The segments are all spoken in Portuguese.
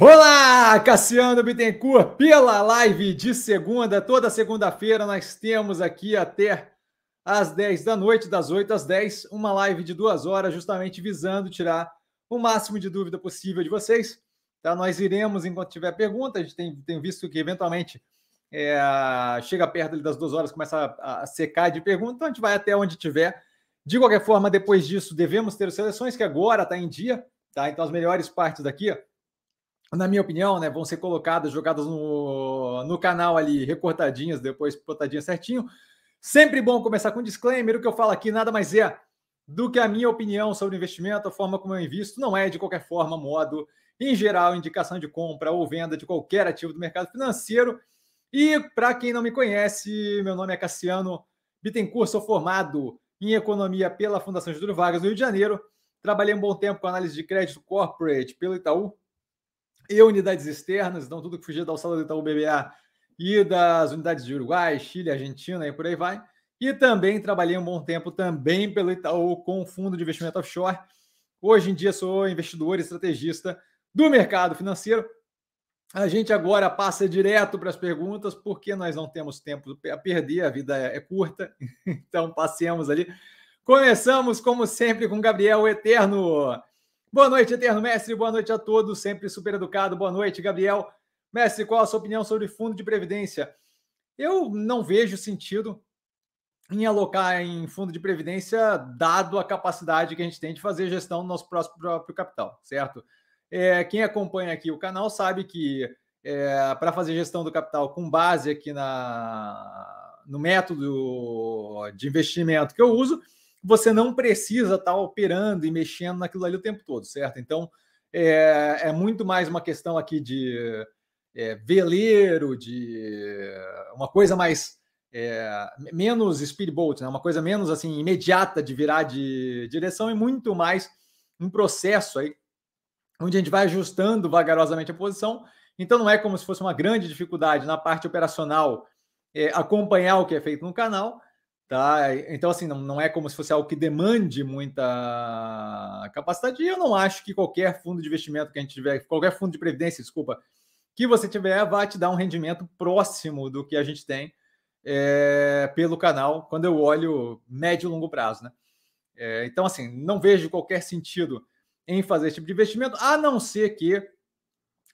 Olá, Cassiano Bittencourt, pela live de segunda. Toda segunda-feira nós temos aqui até às 10 da noite, das 8 às 10, uma live de duas horas, justamente visando tirar o máximo de dúvida possível de vocês. Tá? Nós iremos, enquanto tiver pergunta, a gente tem, tem visto que eventualmente é, chega perto das duas horas, começa a, a secar de pergunta, então a gente vai até onde tiver. De qualquer forma, depois disso, devemos ter seleções que agora está em dia, tá? Então as melhores partes daqui na minha opinião, né, vão ser colocadas, jogadas no, no canal ali, recortadinhas, depois botadinhas certinho. Sempre bom começar com um disclaimer. O que eu falo aqui nada mais é do que a minha opinião sobre investimento, a forma como eu invisto. Não é, de qualquer forma, modo, em geral, indicação de compra ou venda de qualquer ativo do mercado financeiro. E para quem não me conhece, meu nome é Cassiano Bittencourt, sou formado em economia pela Fundação Getúlio Vargas do Rio de Janeiro. Trabalhei um bom tempo com análise de crédito corporate pelo Itaú e unidades externas, então tudo que fugia da alçada do Itaú BBA e das unidades de Uruguai, Chile, Argentina e por aí vai. E também trabalhei um bom tempo também pelo Itaú com fundo de investimento offshore. Hoje em dia sou investidor e estrategista do mercado financeiro. A gente agora passa direto para as perguntas, porque nós não temos tempo a perder, a vida é, curta, então passemos ali. Começamos, como sempre, com Gabriel Eterno. Boa noite, Eterno Mestre. Boa noite a todos. Sempre super educado. Boa noite, Gabriel. Mestre, qual a sua opinião sobre fundo de previdência? Eu não vejo sentido em alocar em fundo de previdência, dado a capacidade que a gente tem de fazer gestão do nosso próprio capital, certo? É, quem acompanha aqui o canal sabe que é, para fazer gestão do capital com base aqui na, no método de investimento que eu uso, você não precisa estar tá operando e mexendo naquilo ali o tempo todo, certo? Então, é, é muito mais uma questão aqui de é, veleiro, de uma coisa mais é, menos speedboat, né? uma coisa menos assim imediata de virar de direção e muito mais um processo aí onde a gente vai ajustando vagarosamente a posição. Então não é como se fosse uma grande dificuldade na parte operacional é, acompanhar o que é feito no canal, Tá? Então, assim, não, não é como se fosse algo que demande muita capacidade. E eu não acho que qualquer fundo de investimento que a gente tiver, qualquer fundo de previdência, desculpa, que você tiver, vai te dar um rendimento próximo do que a gente tem é, pelo canal, quando eu olho médio e longo prazo. Né? É, então, assim, não vejo qualquer sentido em fazer esse tipo de investimento, a não ser que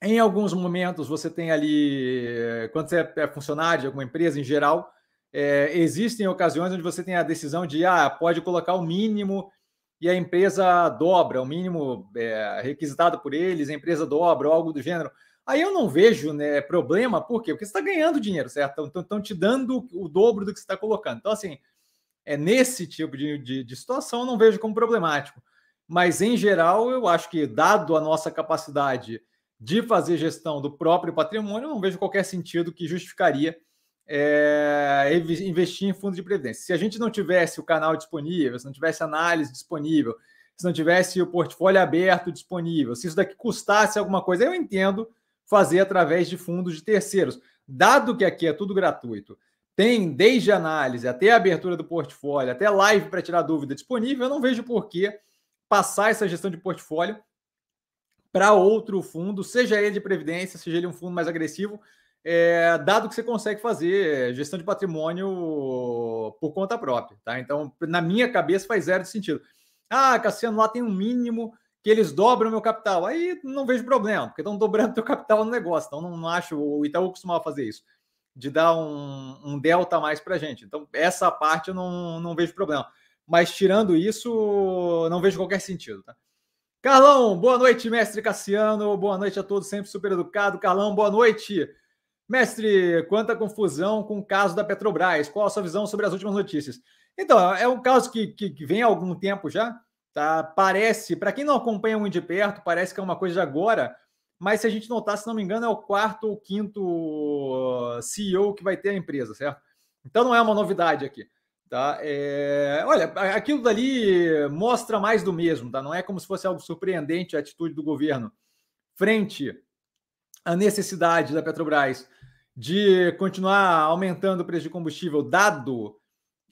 em alguns momentos você tem ali, quando você é funcionário de alguma empresa em geral, é, existem ocasiões onde você tem a decisão de ah, pode colocar o mínimo e a empresa dobra, o mínimo é, requisitado por eles, a empresa dobra, ou algo do gênero. Aí eu não vejo né, problema, por quê? Porque você está ganhando dinheiro, certo? Estão te dando o dobro do que você está colocando. Então, assim, é nesse tipo de, de, de situação, eu não vejo como problemático. Mas, em geral, eu acho que, dado a nossa capacidade de fazer gestão do próprio patrimônio, eu não vejo qualquer sentido que justificaria é, investir em fundos de previdência. Se a gente não tivesse o canal disponível, se não tivesse análise disponível, se não tivesse o portfólio aberto disponível, se isso daqui custasse alguma coisa, eu entendo fazer através de fundos de terceiros. Dado que aqui é tudo gratuito, tem desde análise até a abertura do portfólio, até live para tirar dúvida disponível, eu não vejo por que passar essa gestão de portfólio para outro fundo, seja ele de previdência, seja ele um fundo mais agressivo, é, dado que você consegue fazer gestão de patrimônio por conta própria, tá? Então, na minha cabeça faz zero sentido. Ah, Cassiano, lá tem um mínimo que eles dobram meu capital. Aí não vejo problema, porque estão dobrando teu capital no negócio. Então, não, não acho, o Itaú costumava fazer isso, de dar um, um delta a mais para gente. Então, essa parte eu não, não vejo problema. Mas tirando isso, não vejo qualquer sentido, tá? Carlão, boa noite, mestre Cassiano. Boa noite a todos, sempre super educado. Carlão, boa noite. Mestre, quanta confusão com o caso da Petrobras. Qual a sua visão sobre as últimas notícias? Então, é um caso que, que, que vem há algum tempo já. Tá? Parece, para quem não acompanha muito de perto, parece que é uma coisa de agora, mas se a gente notar, se não me engano, é o quarto ou quinto CEO que vai ter a empresa, certo? Então não é uma novidade aqui. Tá? É... Olha, aquilo dali mostra mais do mesmo, tá? Não é como se fosse algo surpreendente a atitude do governo frente à necessidade da Petrobras de continuar aumentando o preço de combustível, dado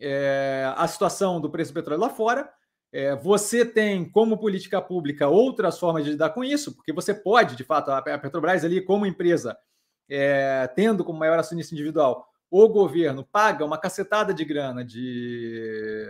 é, a situação do preço do petróleo lá fora. É, você tem como política pública outras formas de lidar com isso, porque você pode, de fato, a Petrobras ali como empresa, é, tendo como maior acionista individual o governo, paga uma cacetada de grana de,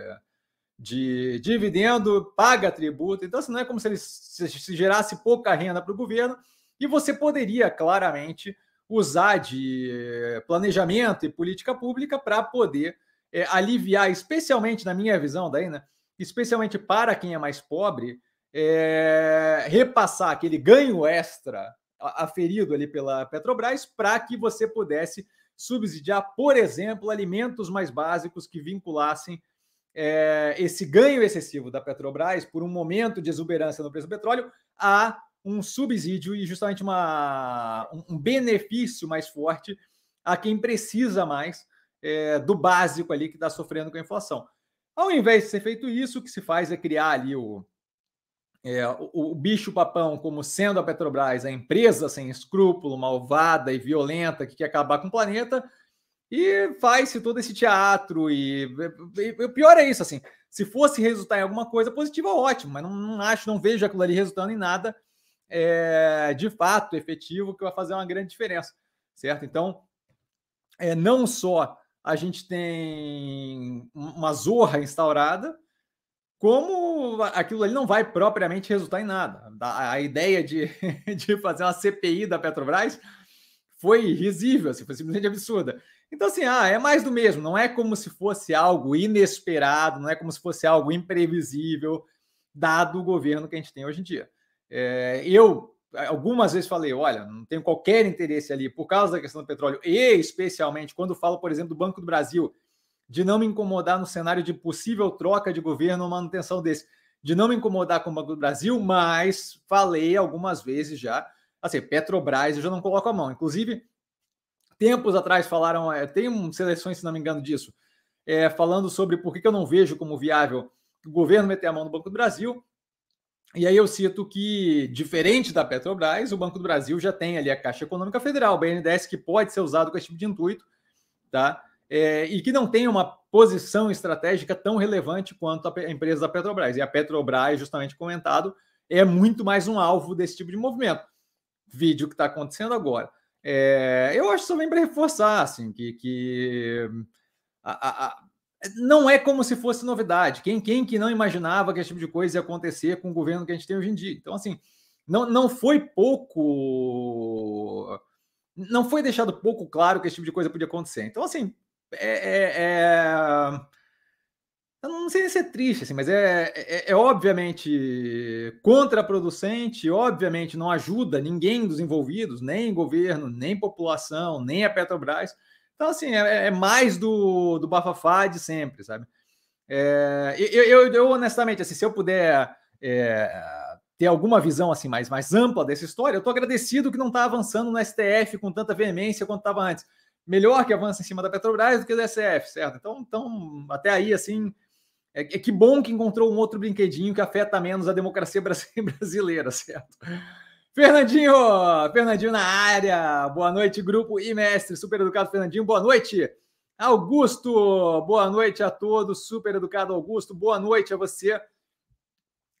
de dividendo, paga tributo, então assim, não é como se ele se gerasse pouca renda para o governo, e você poderia claramente usar de planejamento e política pública para poder é, aliviar, especialmente na minha visão, daí, né? especialmente para quem é mais pobre, é, repassar aquele ganho extra aferido ali pela Petrobras para que você pudesse subsidiar, por exemplo, alimentos mais básicos que vinculassem é, esse ganho excessivo da Petrobras por um momento de exuberância no preço do petróleo a um subsídio e justamente uma, um benefício mais forte a quem precisa mais é, do básico ali que está sofrendo com a inflação. Ao invés de ser feito isso, o que se faz é criar ali o, é, o, o bicho-papão como sendo a Petrobras, a empresa sem escrúpulo, malvada e violenta que quer acabar com o planeta, e faz-se todo esse teatro. E, e, o pior é isso, assim, se fosse resultar em alguma coisa positiva, ótimo, mas não, não acho, não vejo aquilo ali resultando em nada é, de fato efetivo que vai fazer uma grande diferença, certo? Então, é, não só a gente tem uma zorra instaurada, como aquilo ali não vai propriamente resultar em nada. A, ideia de, de fazer uma CPI da Petrobras foi risível, assim, foi simplesmente absurda. Então, assim, ah, é mais do mesmo, não é como se fosse algo inesperado, não é como se fosse algo imprevisível, dado o governo que a gente tem hoje em dia. É, eu algumas vezes falei, olha, não tenho qualquer interesse ali por causa da questão do petróleo, e especialmente quando falo, por exemplo, do Banco do Brasil, de não me incomodar no cenário de possível troca de governo ou manutenção desse, de não me incomodar com o Banco do Brasil, mas falei algumas vezes já, assim, Petrobras eu já não coloco a mão. Inclusive, tempos atrás falaram, é, tem seleções, se não me engano, disso, é, falando sobre por que, que eu não vejo como viável o governo meter a mão no Banco do Brasil. E aí eu cito que, diferente da Petrobras, o Banco do Brasil já tem ali a Caixa Econômica Federal, o BNDES, que pode ser usado com esse tipo de intuito, tá? É, e que não tem uma posição estratégica tão relevante quanto a empresa da Petrobras. E a Petrobras, justamente comentado, é muito mais um alvo desse tipo de movimento. Vídeo que está acontecendo agora. É, eu acho que só vem para reforçar assim, que, que a, a, não é como se fosse novidade. Quem, quem que não imaginava que esse tipo de coisa ia acontecer com o governo que a gente tem hoje em dia? Então, assim, não, não foi pouco. Não foi deixado pouco claro que esse tipo de coisa podia acontecer. Então, assim, é. é, é não sei se é triste, assim, mas é, é, é obviamente contraproducente, obviamente não ajuda ninguém dos envolvidos, nem governo, nem população, nem a Petrobras. Então, assim, é, é mais do, do bafafá de sempre, sabe? É, eu, eu, eu, honestamente, assim, se eu puder é, ter alguma visão assim mais, mais ampla dessa história, eu estou agradecido que não está avançando no STF com tanta veemência quanto estava antes. Melhor que avance em cima da Petrobras do que do SF, certo? Então, então até aí, assim, é, é que bom que encontrou um outro brinquedinho que afeta menos a democracia brasileira, certo? Fernandinho, Fernandinho na área. Boa noite, grupo e mestre. Super educado, Fernandinho. Boa noite. Augusto, boa noite a todos. Super educado, Augusto. Boa noite a você.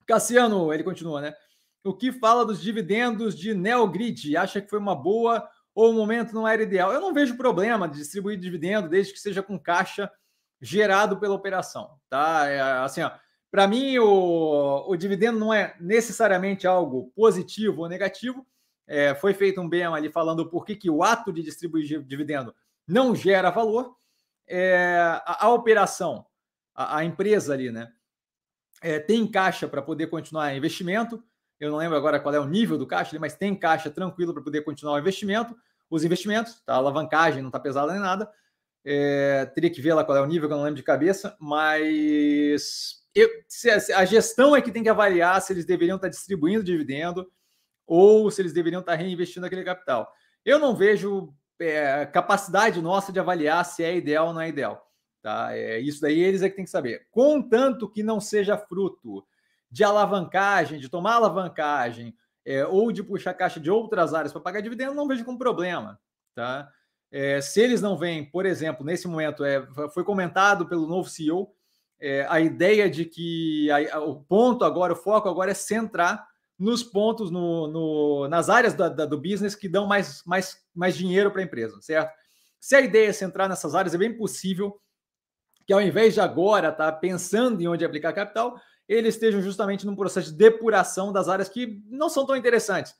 Cassiano, ele continua, né? O que fala dos dividendos de Neogrid? Acha que foi uma boa ou o momento não era ideal? Eu não vejo problema de distribuir dividendo desde que seja com caixa gerado pela operação, tá? É, assim, ó para mim, o, o dividendo não é necessariamente algo positivo ou negativo. É, foi feito um BEM ali falando por que, que o ato de distribuir dividendo não gera valor. É, a, a, operação, a, a, empresa ali, né? É, tem caixa para poder continuar investimento. Eu não lembro agora qual é o nível do caixa, mas tem caixa tranquilo para poder continuar o investimento. Os investimentos, tá? A alavancagem não está pesada nem nada. É, teria que ver lá qual é o nível, que eu não lembro de cabeça, mas eu, a gestão é que tem que avaliar se eles deveriam estar distribuindo dividendo ou se eles deveriam estar reinvestindo aquele capital. Eu não vejo é, capacidade nossa de avaliar se é ideal ou não é ideal. Tá? É, isso daí eles é que tem que saber. Contanto que não seja fruto de alavancagem, de tomar alavancagem, é, ou de puxar caixa de outras áreas para pagar dividendo, não vejo como problema. Tá? É, se eles não vêm, por exemplo, nesse momento, é, foi comentado pelo novo CEO é, a ideia de que a, o ponto agora, o foco agora é centrar nos pontos, no, no nas áreas da, da, do business que dão mais, mais, mais dinheiro para a empresa, certo? Se a ideia é centrar nessas áreas, é bem possível que ao invés de agora estar tá pensando em onde aplicar capital, eles estejam justamente num processo de depuração das áreas que não são tão interessantes.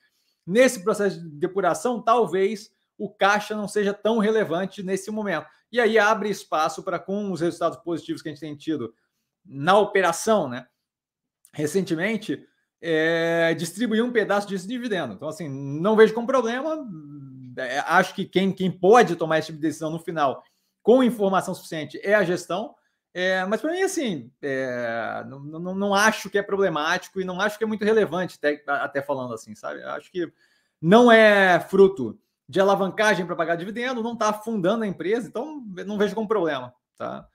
Nesse processo de depuração, talvez o caixa não seja tão relevante nesse momento. E aí abre espaço para, com os resultados positivos que a gente tem tido na operação, né? Recentemente, é, distribuir um pedaço desse dividendo. Então, assim, não vejo como problema. É, acho que quem, quem pode tomar esse tipo de decisão no final com informação suficiente é a gestão. É, mas para mim, assim, é, não, não, não, acho que é problemático e não acho que é muito relevante, até, até falando assim, sabe? Acho que não é fruto de alavancagem para pagar dividendo, não está afundando a empresa, então não vejo como problema, tá?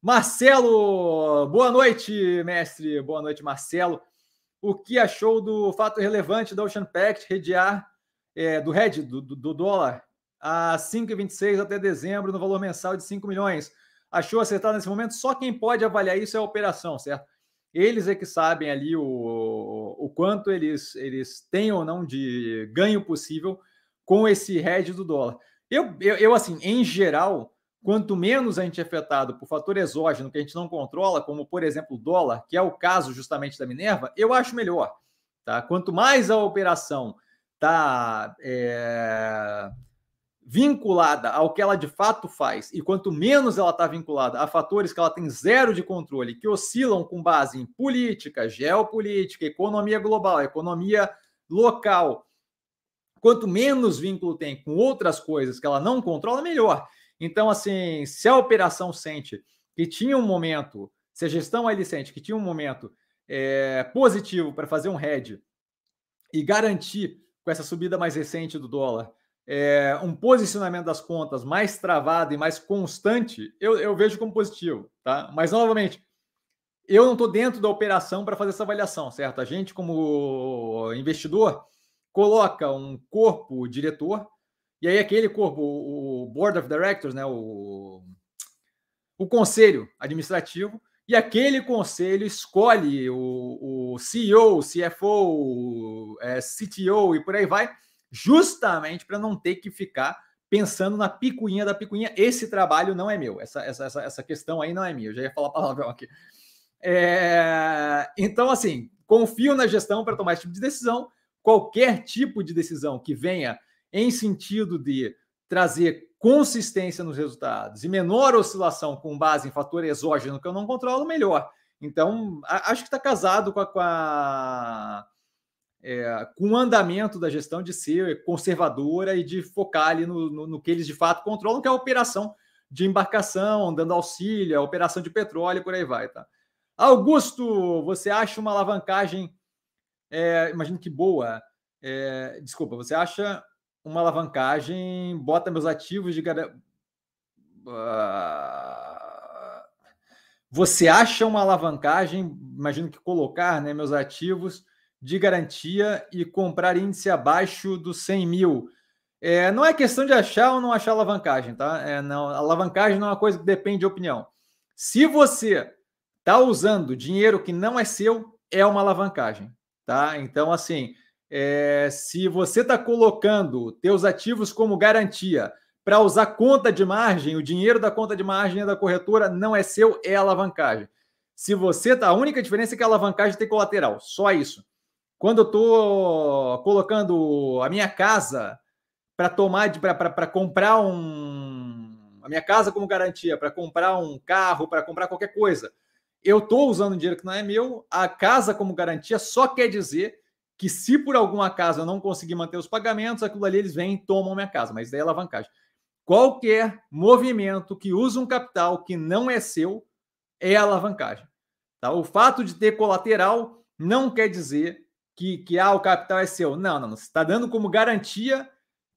Marcelo, boa noite, mestre. Boa noite, Marcelo. O que achou do fato relevante da Ocean Pact redear é, do RED, do, do, dólar, a 5,26 até dezembro, no valor mensal de 5 milhões? Achou acertado nesse momento? Só quem pode avaliar isso é a operação, certo? Eles é que sabem ali o, o quanto eles, eles têm ou não de ganho possível com esse RED do dólar. Eu, eu, eu, assim, em geral, quanto menos a gente é afetado por fator exógeno que a gente não controla, como por exemplo o dólar, que é o caso justamente da Minerva, eu acho melhor. Tá? Quanto mais a operação está é, vinculada ao que ela de fato faz, e quanto menos ela está vinculada a fatores que ela tem zero de controle, que oscilam com base em política, geopolítica, economia global, economia local, quanto menos vínculo tem com outras coisas que ela não controla, melhor. Então, assim, se a operação sente que tinha um momento, se a gestão ali sente que tinha um momento é, positivo para fazer um hedge e garantir, com essa subida mais recente do dólar, é, um posicionamento das contas mais travado e mais constante, eu, eu vejo como positivo, tá? Mas, novamente, eu não estou dentro da operação para fazer essa avaliação, certo? A gente, como investidor, coloca um corpo diretor e aí aquele corpo, o Board of Directors, né, o, o conselho administrativo, e aquele conselho escolhe o, o CEO, o CFO, é, CTO e por aí vai, justamente para não ter que ficar pensando na picuinha da picuinha. Esse trabalho não é meu, essa, essa, essa, questão aí não é minha, eu já ia falar palavrão aqui. É, então, assim, confio na gestão para tomar esse tipo de decisão. Qualquer tipo de decisão que venha em sentido de trazer consistência nos resultados e menor oscilação com base em fator exógeno que eu não controlo, melhor. Então, acho que está casado com, a, com, a, é, com o andamento da gestão de ser conservadora e de focar ali no, no, no, que eles de fato controlam, que é a operação de embarcação, dando auxílio, a operação de petróleo, por aí vai. Tá? Augusto, você acha uma alavancagem, é, imagino que boa, é, desculpa, você acha uma alavancagem, bota meus ativos de uh, você acha uma alavancagem, imagino que colocar né, meus ativos de garantia e comprar índice abaixo dos 100 mil. É, não é questão de achar ou não achar alavancagem, tá? É, não, alavancagem não é uma coisa que depende de opinião. Se você está usando dinheiro que não é seu, é uma alavancagem, tá? Então, assim, é, se você está colocando teus ativos como garantia para usar conta de margem, o dinheiro da conta de margem da corretora não é seu, é alavancagem. Se você tá, a única diferença é que a alavancagem tem colateral, só isso. Quando eu estou colocando a minha casa para tomar para comprar um a minha casa como garantia, para comprar um carro, para comprar qualquer coisa, eu estou usando dinheiro que não é meu, a casa como garantia só quer dizer que se por algum acaso eu não conseguir manter os pagamentos, aquilo ali eles vêm e tomam minha casa, mas daí é alavancagem. Qualquer movimento que usa um capital que não é seu é alavancagem. Tá? O fato de ter colateral não quer dizer que, que ah, o capital é seu. Não, não, você está dando como garantia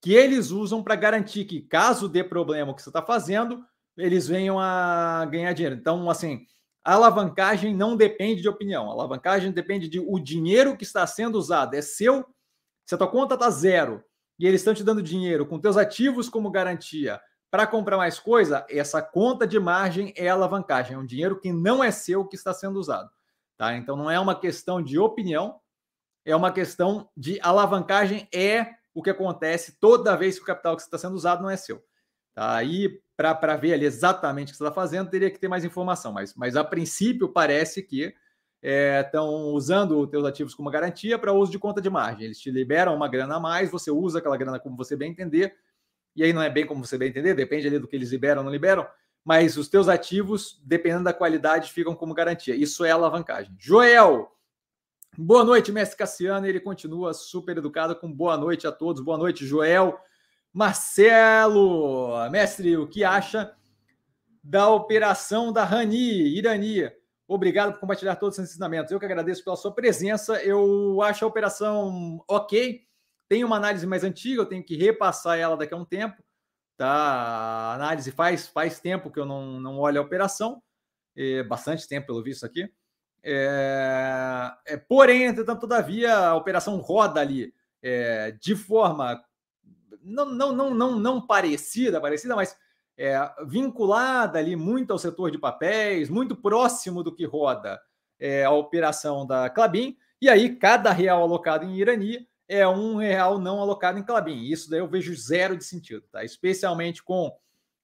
que eles usam para garantir que, caso dê problema o que você está fazendo, eles venham a ganhar dinheiro. Então, assim, a alavancagem não depende de opinião. A alavancagem depende de o dinheiro que está sendo usado. É seu. Se a tua conta está zero e eles estão te dando dinheiro com teus ativos como garantia para comprar mais coisa, essa conta de margem é alavancagem, é um dinheiro que não é seu que está sendo usado. Tá? Então não é uma questão de opinião, é uma questão de alavancagem, é o que acontece toda vez que o capital que está sendo usado não é seu. Tá? Para ver ali exatamente o que você está fazendo, teria que ter mais informação, mas, mas a princípio parece que estão é, usando os teus ativos como garantia para uso de conta de margem. Eles te liberam uma grana a mais, você usa aquela grana como você bem entender, e aí não é bem como você bem entender, depende ali do que eles liberam ou não liberam, mas os teus ativos, dependendo da qualidade, ficam como garantia. Isso é alavancagem. Joel, boa noite, mestre Cassiano. Ele continua super educado com boa noite a todos. Boa noite, Joel. Marcelo, mestre, o que acha da operação da Rani, Irani? Obrigado por compartilhar todos os ensinamentos. Eu que agradeço pela sua presença. Eu acho a operação ok tem uma análise mais antiga, eu tenho que repassar ela daqui a um tempo. Tá? A análise faz, faz tempo que eu não, não olho a operação, é, bastante tempo, pelo visto aqui. É, é, porém, entretanto, todavia, a operação roda ali é, de forma não, não, não, não, não parecida, parecida, mas é, vinculada ali muito ao setor de papéis, muito próximo do que roda é, a operação da Clabin. E aí, cada real alocado em Irani é um real não alocado em Clabin. Isso daí eu vejo zero de sentido, tá? Especialmente com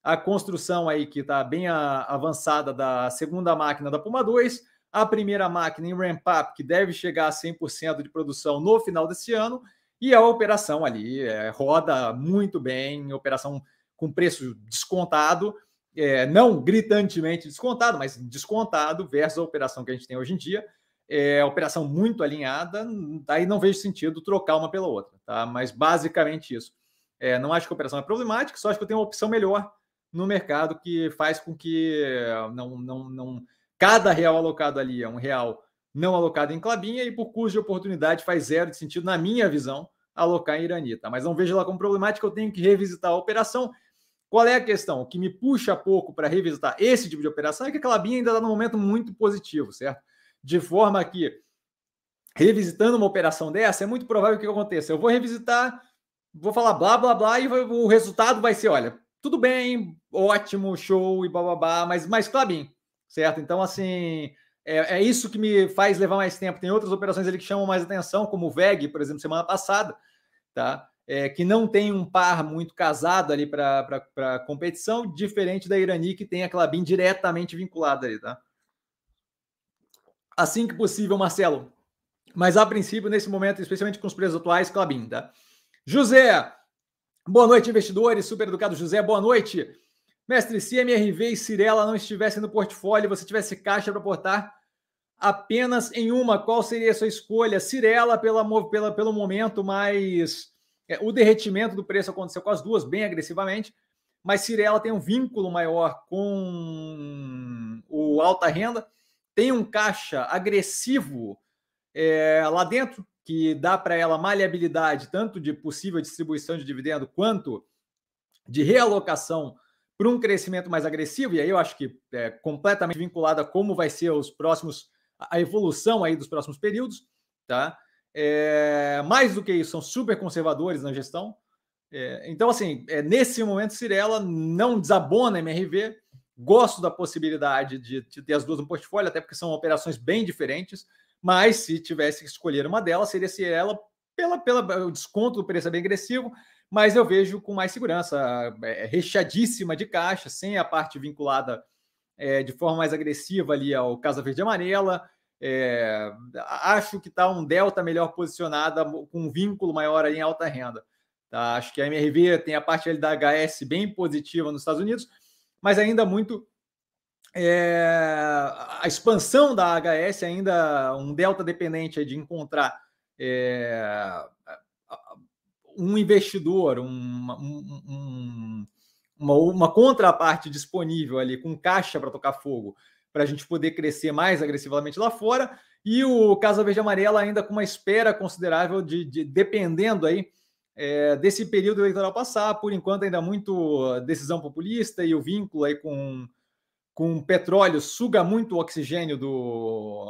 a construção aí que está bem a, avançada da segunda máquina da Puma 2, a primeira máquina em ramp-up, que deve chegar a 100% de produção no final desse ano, e a operação ali é, roda muito bem, operação com preço descontado, é, não gritantemente descontado, mas descontado versus a operação que a gente tem hoje em dia é, operação muito alinhada, daí não vejo sentido trocar uma pela outra, tá? Mas basicamente isso. É, não acho que a operação é problemática, só acho que eu tenho uma opção melhor no mercado que faz com que não, não, não cada real alocado ali é um real não alocado em Clabinha e por custo de oportunidade faz zero de sentido, na minha visão, alocar em Iranita. Mas não vejo lá como problemática, eu tenho que revisitar a operação. Qual é a questão? O que me puxa pouco para revisitar esse tipo de operação é que a Clabinha ainda está num momento muito positivo, certo? de forma que, revisitando uma operação dessa, é muito provável que aconteça. Eu vou revisitar, vou falar blá, blá, blá, e o resultado vai ser: olha, tudo bem, ótimo, show e blá, mas mais Clabin, certo? Então, assim. É, é, isso que me faz levar mais tempo. Tem outras operações ali que chamam mais atenção, como o VEG, por exemplo, semana passada, tá? É, que não tem um par muito casado ali para competição, diferente da Irani, que tem a Clabin diretamente vinculada ali, tá? assim que possível, Marcelo. Mas a princípio, nesse momento, especialmente com os preços atuais, Clabin, tá? José, boa noite, investidores. Super educado José, boa noite. Mestre, se MRV e Cirela não estivessem no portfólio você tivesse caixa para aportar apenas em uma, qual seria a sua escolha? Cirela, pela, pela, pelo momento, mas é, o derretimento do preço aconteceu com as duas bem agressivamente, mas Cirela tem um vínculo maior com o alta renda tem um caixa agressivo é, lá dentro, que dá para ela maleabilidade tanto de possível distribuição de dividendo quanto de realocação para um crescimento mais agressivo, e aí eu acho que é completamente vinculada a como vai ser os próximos, a evolução aí dos próximos períodos, tá? É, mais do que isso, são super conservadores na gestão. É, então, assim, é, nesse momento, Cirela não desabona MRV, Gosto da possibilidade de, de, ter as duas no portfólio, até porque são operações bem diferentes. Mas se tivesse que escolher uma delas, seria se ela pela, pela o desconto do preço é bem agressivo, mas eu vejo com mais segurança, é, recheadíssima de caixa, sem a parte vinculada é, de forma mais agressiva ali ao Casa Verde Amarela. É, acho que está um delta melhor posicionada, com um vínculo maior em alta renda. Tá? Acho que a MRV tem a parte da HS bem positiva nos Estados Unidos, mas ainda muito é, a expansão da HS ainda um delta dependente de encontrar é, um investidor, um, um, uma, uma contraparte disponível ali com caixa para tocar fogo, para a gente poder crescer mais agressivamente lá fora, e o Casa Verde Amarela ainda com uma espera considerável de, de dependendo aí é, desse período eleitoral passar, por enquanto ainda muito decisão populista e o vínculo aí com, com petróleo suga muito oxigênio do,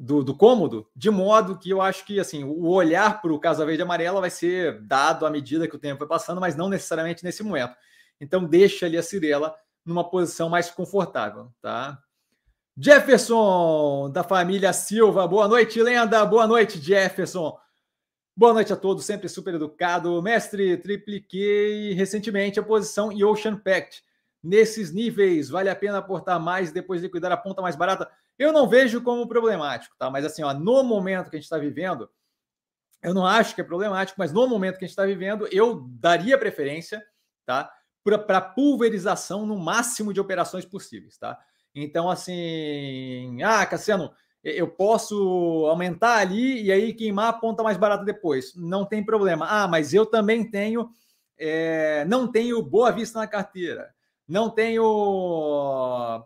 do, do cômodo, de modo que eu acho que assim o olhar para o Casa Verde e Amarela vai ser dado à medida que o tempo vai passando, mas não necessariamente nesse momento. Então deixa ali a Cirela numa posição mais confortável, tá? Jefferson, da família Silva. Boa noite, lenda. Boa noite, Jefferson. Boa noite a todos, sempre super educado. Mestre, tripliquei recentemente a posição em Ocean Pact. Nesses níveis, vale a pena aportar mais e depois liquidar a ponta mais barata? Eu não vejo como problemático, tá? Mas assim, ó, no momento que a gente está vivendo, eu não acho que é problemático, mas no momento que a gente está vivendo, eu daria preferência, tá? Para pulverização no máximo de operações possíveis, tá? Então, assim, ah, Cassiano, eu posso aumentar ali e aí queimar a ponta mais barata depois. Não tem problema. Ah, mas eu também tenho, é, não tenho boa vista na carteira. Não tenho.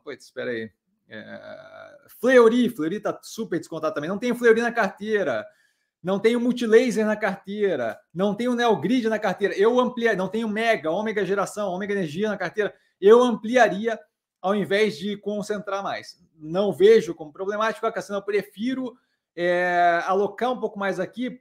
Putz, espera aí. É, Fleury, Fleury tá super descontado também. Não tenho Fleury na carteira. Não tenho Multilaser na carteira. Não tenho Neogrid na carteira. Eu ampliaria. Não tenho Mega, Ômega Geração, Ômega Energia na carteira. Eu ampliaria ao invés de concentrar mais. Não vejo como problemático, Cassino, eu prefiro é, alocar um pouco mais aqui,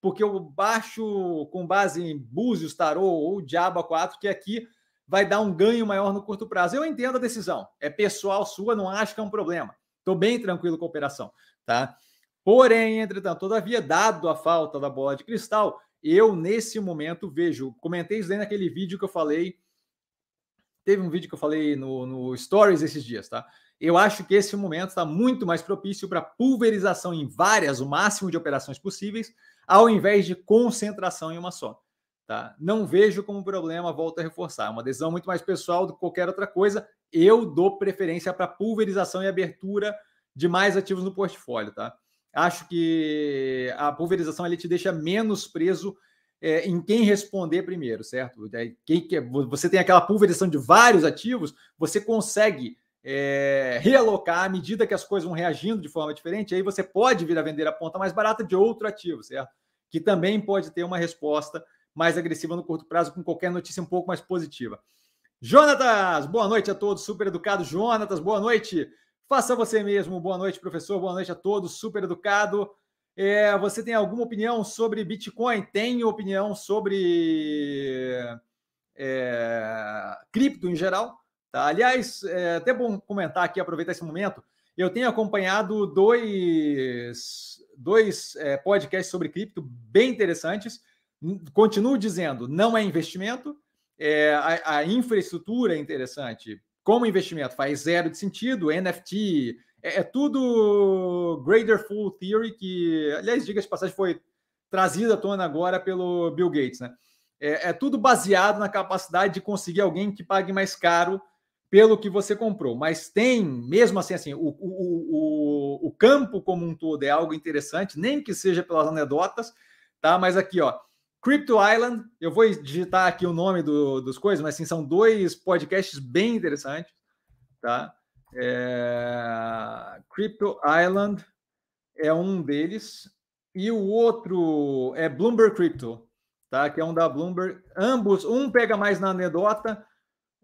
porque eu baixo com base em Búzios, Tarô ou Diabo 4, que aqui vai dar um ganho maior no curto prazo. Eu entendo a decisão, é pessoal sua, não acho que é um problema. Estou bem tranquilo com a operação, tá? Porém, entretanto, todavia, dado a falta da bola de cristal, eu nesse momento vejo, comentei isso aí naquele vídeo que eu falei Teve um vídeo que eu falei no, no Stories esses dias, tá? Eu acho que esse momento está muito mais propício para pulverização em várias, o máximo de operações possíveis, ao invés de concentração em uma só. Tá? Não vejo como problema, volto a reforçar. É uma decisão muito mais pessoal do que qualquer outra coisa. Eu dou preferência para pulverização e abertura de mais ativos no portfólio. Tá? Acho que a pulverização ele te deixa menos preso é, em quem responder primeiro, certo? Quem, você tem aquela pulverização de vários ativos, você consegue é, realocar à medida que as coisas vão reagindo de forma diferente, aí você pode vir a vender a ponta mais barata de outro ativo, certo? Que também pode ter uma resposta mais agressiva no curto prazo com qualquer notícia um pouco mais positiva. Jonatas, boa noite a todos, super educado. Jonatas, boa noite. Faça você mesmo. Boa noite, professor. Boa noite a todos, super educado. É, você tem alguma opinião sobre Bitcoin? Tem opinião sobre é, cripto em geral? Tá? Aliás, é até bom comentar aqui, aproveitar esse momento. Eu tenho acompanhado dois, dois é, podcasts sobre cripto bem interessantes. Continuo dizendo, não é investimento. É, a, a infraestrutura é interessante. Como investimento faz zero de sentido. NFT, é, é tudo Greater Full Theory, que, aliás, diga de passagem, foi trazida à tona agora pelo Bill Gates, né? É, é, tudo baseado na capacidade de conseguir alguém que pague mais caro pelo que você comprou. Mas tem, mesmo assim, assim o, o, o, o campo como um todo é algo interessante, nem que seja pelas anedotas, tá? Mas aqui, ó, Crypto Island, eu vou digitar aqui o nome do, dos coisas, mas assim, são dois podcasts bem interessantes, tá? É... Crypto Island é um deles. E o outro é Bloomberg Crypto, tá? Que é um da Bloomberg. Ambos, um pega mais na anedota,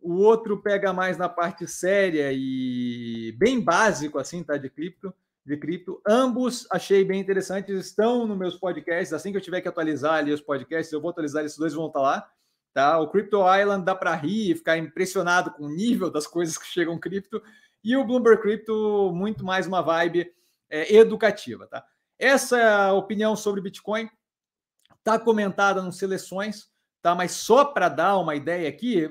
o outro pega mais na parte séria e bem básico, assim, tá? De cripto. De cripto. Ambos achei bem interessantes, estão nos meus podcasts. Assim que eu tiver que atualizar ali os podcasts, eu vou atualizar esses dois, vão estar lá. Tá? O Crypto Island dá para rir e ficar impressionado com o nível das coisas que chegam cripto. E o Bloomberg Crypto, muito mais uma vibe é, educativa, tá? Essa opinião sobre Bitcoin está comentada nas seleções, tá? Mas só para dar uma ideia aqui,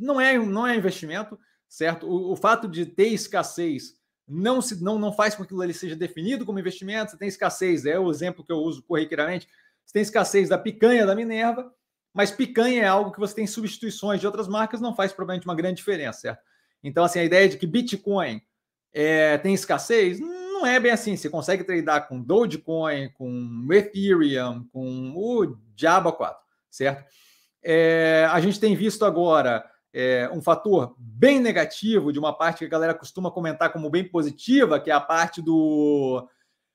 não é, não é investimento, certo? O, o fato de ter escassez não, se, não, não faz com que aquilo ali seja definido como investimento. Você tem escassez, é o exemplo que eu uso corriqueiramente. Você tem escassez da picanha da Minerva, mas picanha é algo que você tem substituições de outras marcas, não faz provavelmente uma grande diferença, certo? Então, assim, a ideia de que Bitcoin é, tem escassez não é bem assim. Você consegue tradear com Dogecoin, com Ethereum, com o Diabo 4, certo? É, a gente tem visto agora é, um fator bem negativo de uma parte que a galera costuma comentar como bem positiva, que é a parte do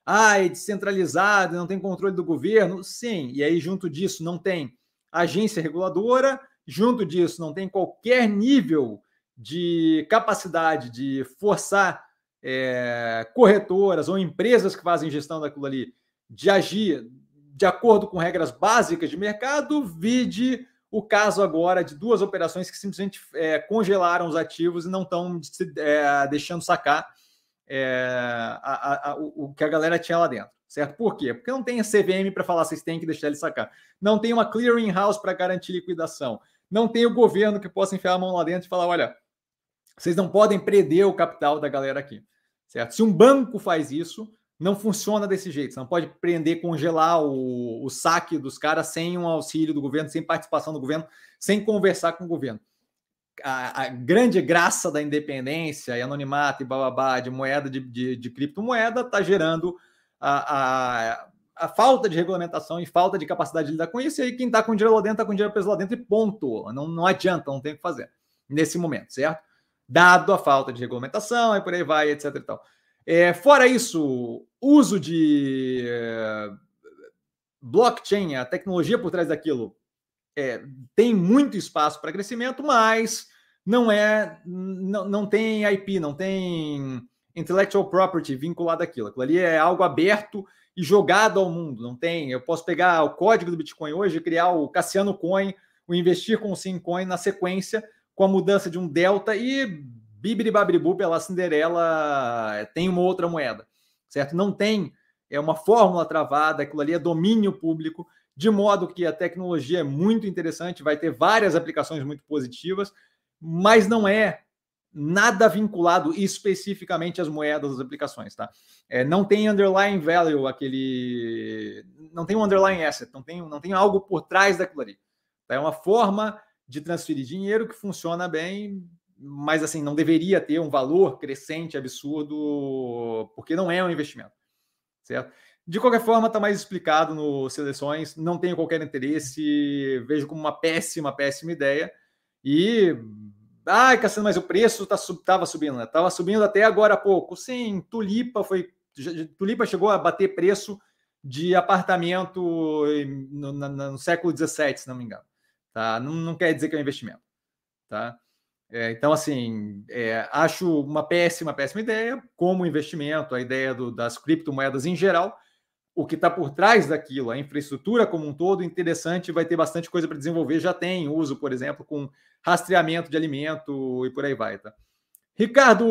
ah, é descentralizado, não tem controle do governo. Sim, e aí junto disso não tem agência reguladora, junto disso não tem qualquer nível de capacidade de forçar é, corretoras ou empresas que fazem gestão daquilo ali de agir de acordo com regras básicas de mercado, vide o caso agora de duas operações que simplesmente é, congelaram os ativos e não estão é, deixando sacar é, a, a, o que a galera tinha lá dentro, certo? Por quê? Porque não tem a CVM para falar vocês têm que deixar ele sacar, não tem uma clearing house para garantir liquidação, não tem o governo que possa enfiar a mão lá dentro e falar, olha, vocês não podem prender o capital da galera aqui, certo? Se um banco faz isso, não funciona desse jeito. Você não pode prender, congelar o, o saque dos caras sem um auxílio do governo, sem participação do governo, sem conversar com o governo. A, a grande graça da independência e anonimato e bababá de moeda, de, de, de criptomoeda, está gerando a, a, a, falta de regulamentação e falta de capacidade de lidar com isso. E aí, quem está com dinheiro lá dentro, está com dinheiro preso lá dentro e ponto. Não, não adianta, não tem o que fazer nesse momento, certo? Dado a falta de regulamentação, e por aí vai, etc. E tal. É, fora isso, uso de é, blockchain, a tecnologia por trás daquilo, é, tem muito espaço para crescimento, mas não é, não, não tem IP, não tem intellectual property vinculado àquilo. Aquilo ali é algo aberto e jogado ao mundo. Não tem. Eu posso pegar o código do Bitcoin hoje, criar o Cassiano Coin, o investir com o Sim Coin na sequência, com a mudança de um delta e Bibiri Babribu pela Cinderela tem uma outra moeda, certo? Não tem é uma fórmula travada, aquilo ali é domínio público, de modo que a tecnologia é muito interessante, vai ter várias aplicações muito positivas, mas não é nada vinculado especificamente às moedas das aplicações, tá? É, não tem underlying value, aquele, não tem um underlying asset, não tem, não tem algo por trás daquilo ali. Tá? É uma forma de transferir dinheiro que funciona bem, mas assim, não deveria ter um valor crescente absurdo, porque não é um investimento, certo? De qualquer forma, está mais explicado no Seleções, não tenho qualquer interesse, vejo como uma péssima, péssima ideia. E, ai, Cassiano, mas o preço tá, subindo, né? Estava subindo até agora há pouco. Sim, Tulipa foi. Tulipa chegou a bater preço de apartamento no, no, no século XVII, se não me engano. Tá? Não, não quer dizer que é um investimento. Tá? É, então, assim, é, acho uma péssima, péssima ideia, como investimento, a ideia do, das criptomoedas em geral. O que está por trás daquilo, a infraestrutura como um todo, interessante, vai ter bastante coisa para desenvolver. Já tem uso, por exemplo, com rastreamento de alimento e por aí vai. Tá? Ricardo,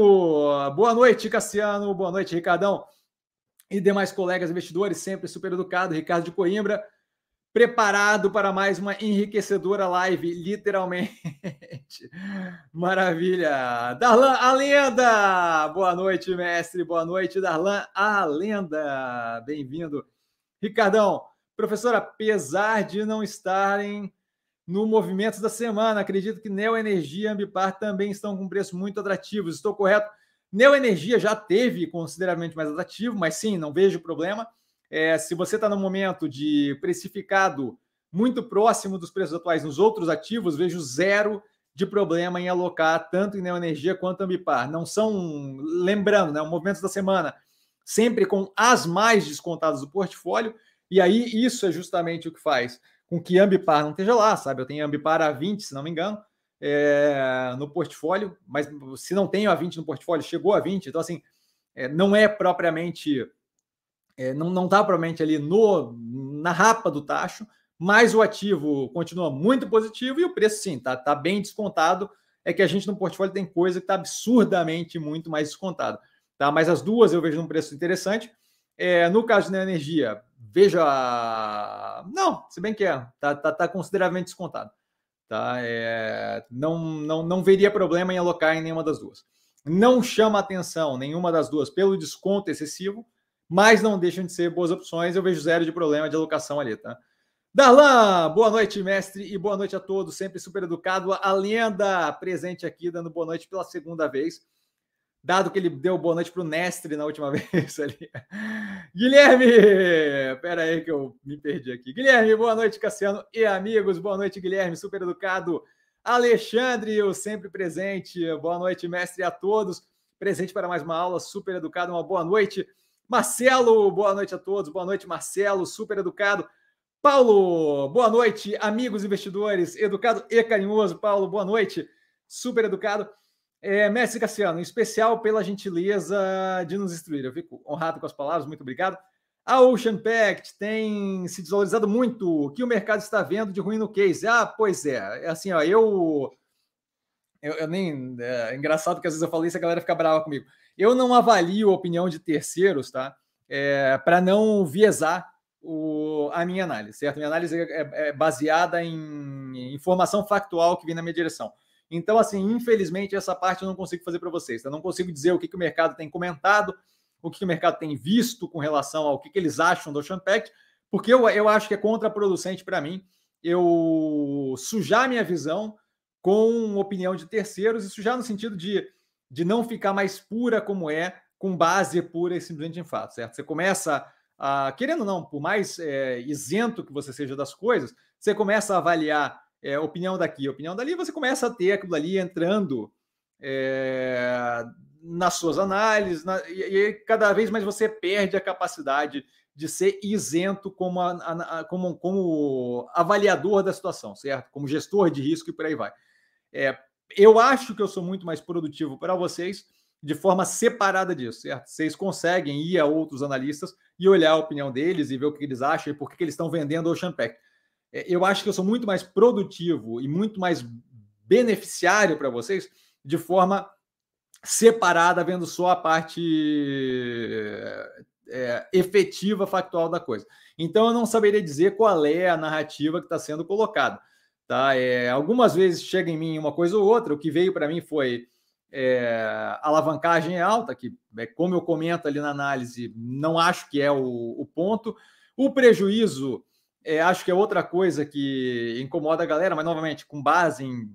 boa noite, Cassiano, boa noite, Ricardão. E demais colegas investidores, sempre super educado, Ricardo de Coimbra preparado para mais uma enriquecedora live, literalmente. Maravilha. Darlan, a lenda! Boa noite, mestre. Boa noite, Darlan, a lenda. Bem-vindo. Ricardão, professor, apesar de não estarem no movimento da semana, acredito que Neo Energia e Ambipar também estão com preço muito atrativos. Estou correto? Neo Energia já teve consideravelmente mais atrativo, mas sim, não vejo problema. É, se você está no momento de precificado muito próximo dos preços atuais nos outros ativos, vejo zero de problema em alocar tanto em Neoenergia quanto Ambipar. Não são, lembrando, né, o movimento da semana sempre com as mais descontadas do portfólio, e aí isso é justamente o que faz com que Ambipar não esteja lá, sabe? Eu tenho Ambipar a 20, se não me engano, é, no portfólio, mas se não tenho a 20 no portfólio, chegou a 20, então assim, é, não é propriamente é, não está provavelmente ali no, na rapa do tacho, mas o ativo continua muito positivo e o preço sim está tá bem descontado. É que a gente no portfólio tem coisa que está absurdamente muito mais descontado. Tá? Mas as duas eu vejo num preço interessante. É, no caso da energia, veja. Não, se bem que é, está tá, tá consideravelmente descontado. Tá? É, não, não, não veria problema em alocar em nenhuma das duas. Não chama atenção nenhuma das duas pelo desconto excessivo mas não deixam de ser boas opções. Eu vejo zero de problema de alocação ali, tá? Darlan, boa noite, mestre, e boa noite a todos, sempre super educado. A lenda presente aqui, dando boa noite pela segunda vez, dado que ele deu boa noite para o Nestre na última vez ali. Guilherme, espera aí que eu me perdi aqui. Guilherme, boa noite, Cassiano e amigos, boa noite, Guilherme, super educado. Alexandre, o sempre presente, boa noite, mestre, a todos. Presente para mais uma aula, super educado, uma boa noite. Marcelo, boa noite a todos. Boa noite, Marcelo, super educado. Paulo, boa noite, amigos investidores, educado e carinhoso. Paulo, boa noite, super educado. É, Mestre Cassiano, em especial pela gentileza de nos instruir. Eu fico honrado com as palavras, muito obrigado. A Ocean Pact tem se desvalorizado muito. O que o mercado está vendo de ruim no case? Ah, pois é. É assim, ó, eu. Eu, eu nem. É engraçado que às vezes eu falei isso a galera fica brava comigo. Eu não avalio a opinião de terceiros, tá? É, para não viesar o, a minha análise, certo? Minha análise é, é, é baseada em informação factual que vem na minha direção. Então, assim, infelizmente, essa parte eu não consigo fazer para vocês. Tá? Eu não consigo dizer o que, que o mercado tem comentado, o que, que o mercado tem visto com relação ao que, que eles acham do Ocean Pact, porque eu, eu acho que é contraproducente para mim eu sujar minha visão com opinião de terceiros e sujar no sentido de, de não ficar mais pura como é, com base pura e simplesmente em fato, certo? Você começa a, querendo não, por mais é, isento que você seja das coisas, você começa a avaliar é, opinião daqui, opinião dali, você começa a ter aquilo ali entrando é, nas suas análises, na, e, e, cada vez mais você perde a capacidade de ser isento como, a, a, como, como avaliador da situação, certo? Como gestor de risco e por aí vai. É, eu acho que eu sou muito mais produtivo para vocês de forma separada disso, certo? Vocês conseguem ir a outros analistas e olhar a opinião deles e ver o que eles acham e por que eles estão vendendo o Ocean Pact. É, eu acho que eu sou muito mais produtivo e muito mais beneficiário para vocês de forma separada, vendo só a parte é, efetiva, factual da coisa. Então, eu não saberia dizer qual é a narrativa que está sendo colocada. Tá? É, algumas vezes chega em mim uma coisa ou outra. O que veio para mim foi é, alavancagem alta, que, é, como eu comento ali na análise, não acho que é o, o ponto. O prejuízo é, acho que é outra coisa que incomoda a galera, mas novamente, com base em.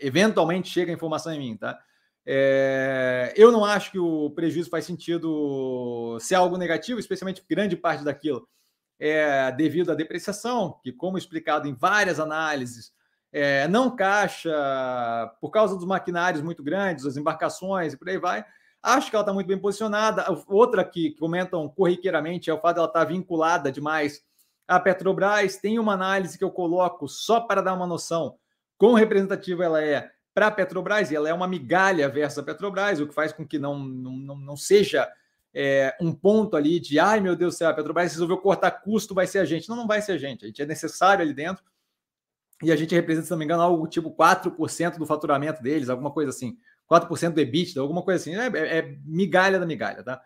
Eventualmente chega a informação em mim, tá? É, eu não acho que o prejuízo faz sentido ser algo negativo, especialmente grande parte daquilo é devido à depreciação, que, como explicado em várias análises, é, não caixa por causa dos maquinários muito grandes, as embarcações e por aí vai. Acho que ela está muito bem posicionada. Outra que comentam corriqueiramente é o fato dela estar tá vinculada demais a Petrobras tem uma análise que eu coloco só para dar uma noção quão representativa ela é para a Petrobras, e ela é uma migalha versus a Petrobras, o que faz com que não, não, não seja é, um ponto ali de ai meu Deus do céu, a Petrobras resolveu cortar custo, vai ser a gente. Não, não vai ser a gente, a gente é necessário ali dentro, e a gente representa, se não me engano, algo tipo 4% do faturamento deles, alguma coisa assim, 4% do EBITDA, alguma coisa assim, é, é, é migalha da migalha, tá?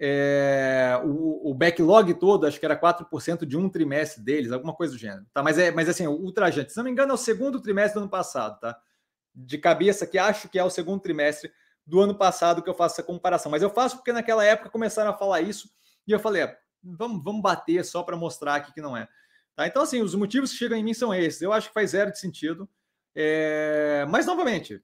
É, o, o, backlog todo, acho que era 4% de um trimestre deles, alguma coisa do gênero. Tá? Mas, é, mas assim, ultrajante, se não me engano, é o segundo trimestre do ano passado, tá? De cabeça, que acho que é o segundo trimestre do ano passado que eu faço essa comparação. Mas eu faço porque naquela época começaram a falar isso e eu falei, é, vamos, vamos bater só para mostrar aqui que não é. Tá? Então, assim, os motivos que chegam em mim são esses. Eu acho que faz zero de sentido. É... Mas, novamente,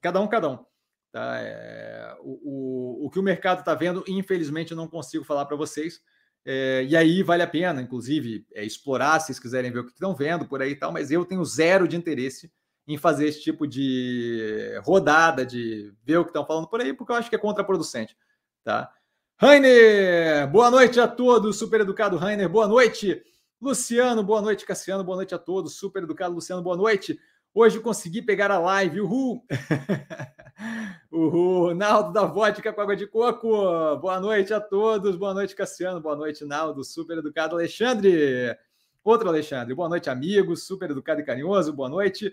cada um, cada um. Tá? É, o, o, o, que o mercado está vendo, infelizmente, eu não consigo falar para vocês. É, e aí vale a pena, inclusive, é, explorar se vocês quiserem ver o que estão vendo por aí e tal, mas eu tenho zero de interesse em fazer esse tipo de rodada, de ver o que estão falando por aí, porque eu acho que é contraproducente. Tá? Rainer, boa noite a todos, super educado Rainer, boa noite. Luciano, boa noite, Cassiano, boa noite a todos, super educado Luciano, boa noite. Hoje consegui pegar a live, uhul! uhul! Naldo da Vodka com água de coco. Boa noite a todos. Boa noite, Cassiano. Boa noite, Naldo. Super educado, Alexandre. Outro Alexandre. Boa noite, amigos. Super educado e carinhoso. Boa noite.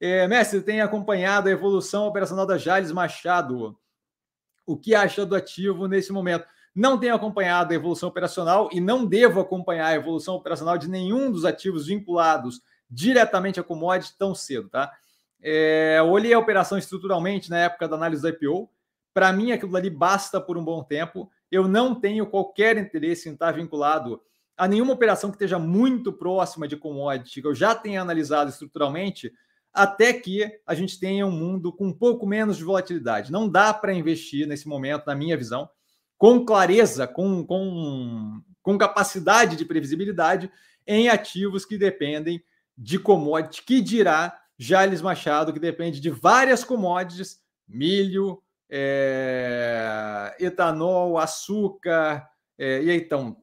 É, mestre, tem acompanhado a evolução operacional da Jales Machado. O que acha do ativo nesse momento? Não tenho acompanhado a evolução operacional e não devo acompanhar a evolução operacional de nenhum dos ativos vinculados diretamente a commodity tão cedo, tá? É, olhei a operação estruturalmente na época da análise do IPO. Para mim, aquilo ali basta por um bom tempo. Eu não tenho qualquer interesse em estar vinculado a nenhuma operação que esteja muito próxima de commodity, que eu já tenha analisado estruturalmente, até que a gente tenha um mundo com um pouco menos de volatilidade. Não dá para investir nesse momento, na minha visão, com clareza, com, com, com capacidade de previsibilidade em ativos que dependem de commodity, que dirá Jales Machado, que depende de várias commodities, milho, é, etanol, açúcar, é, e aí estão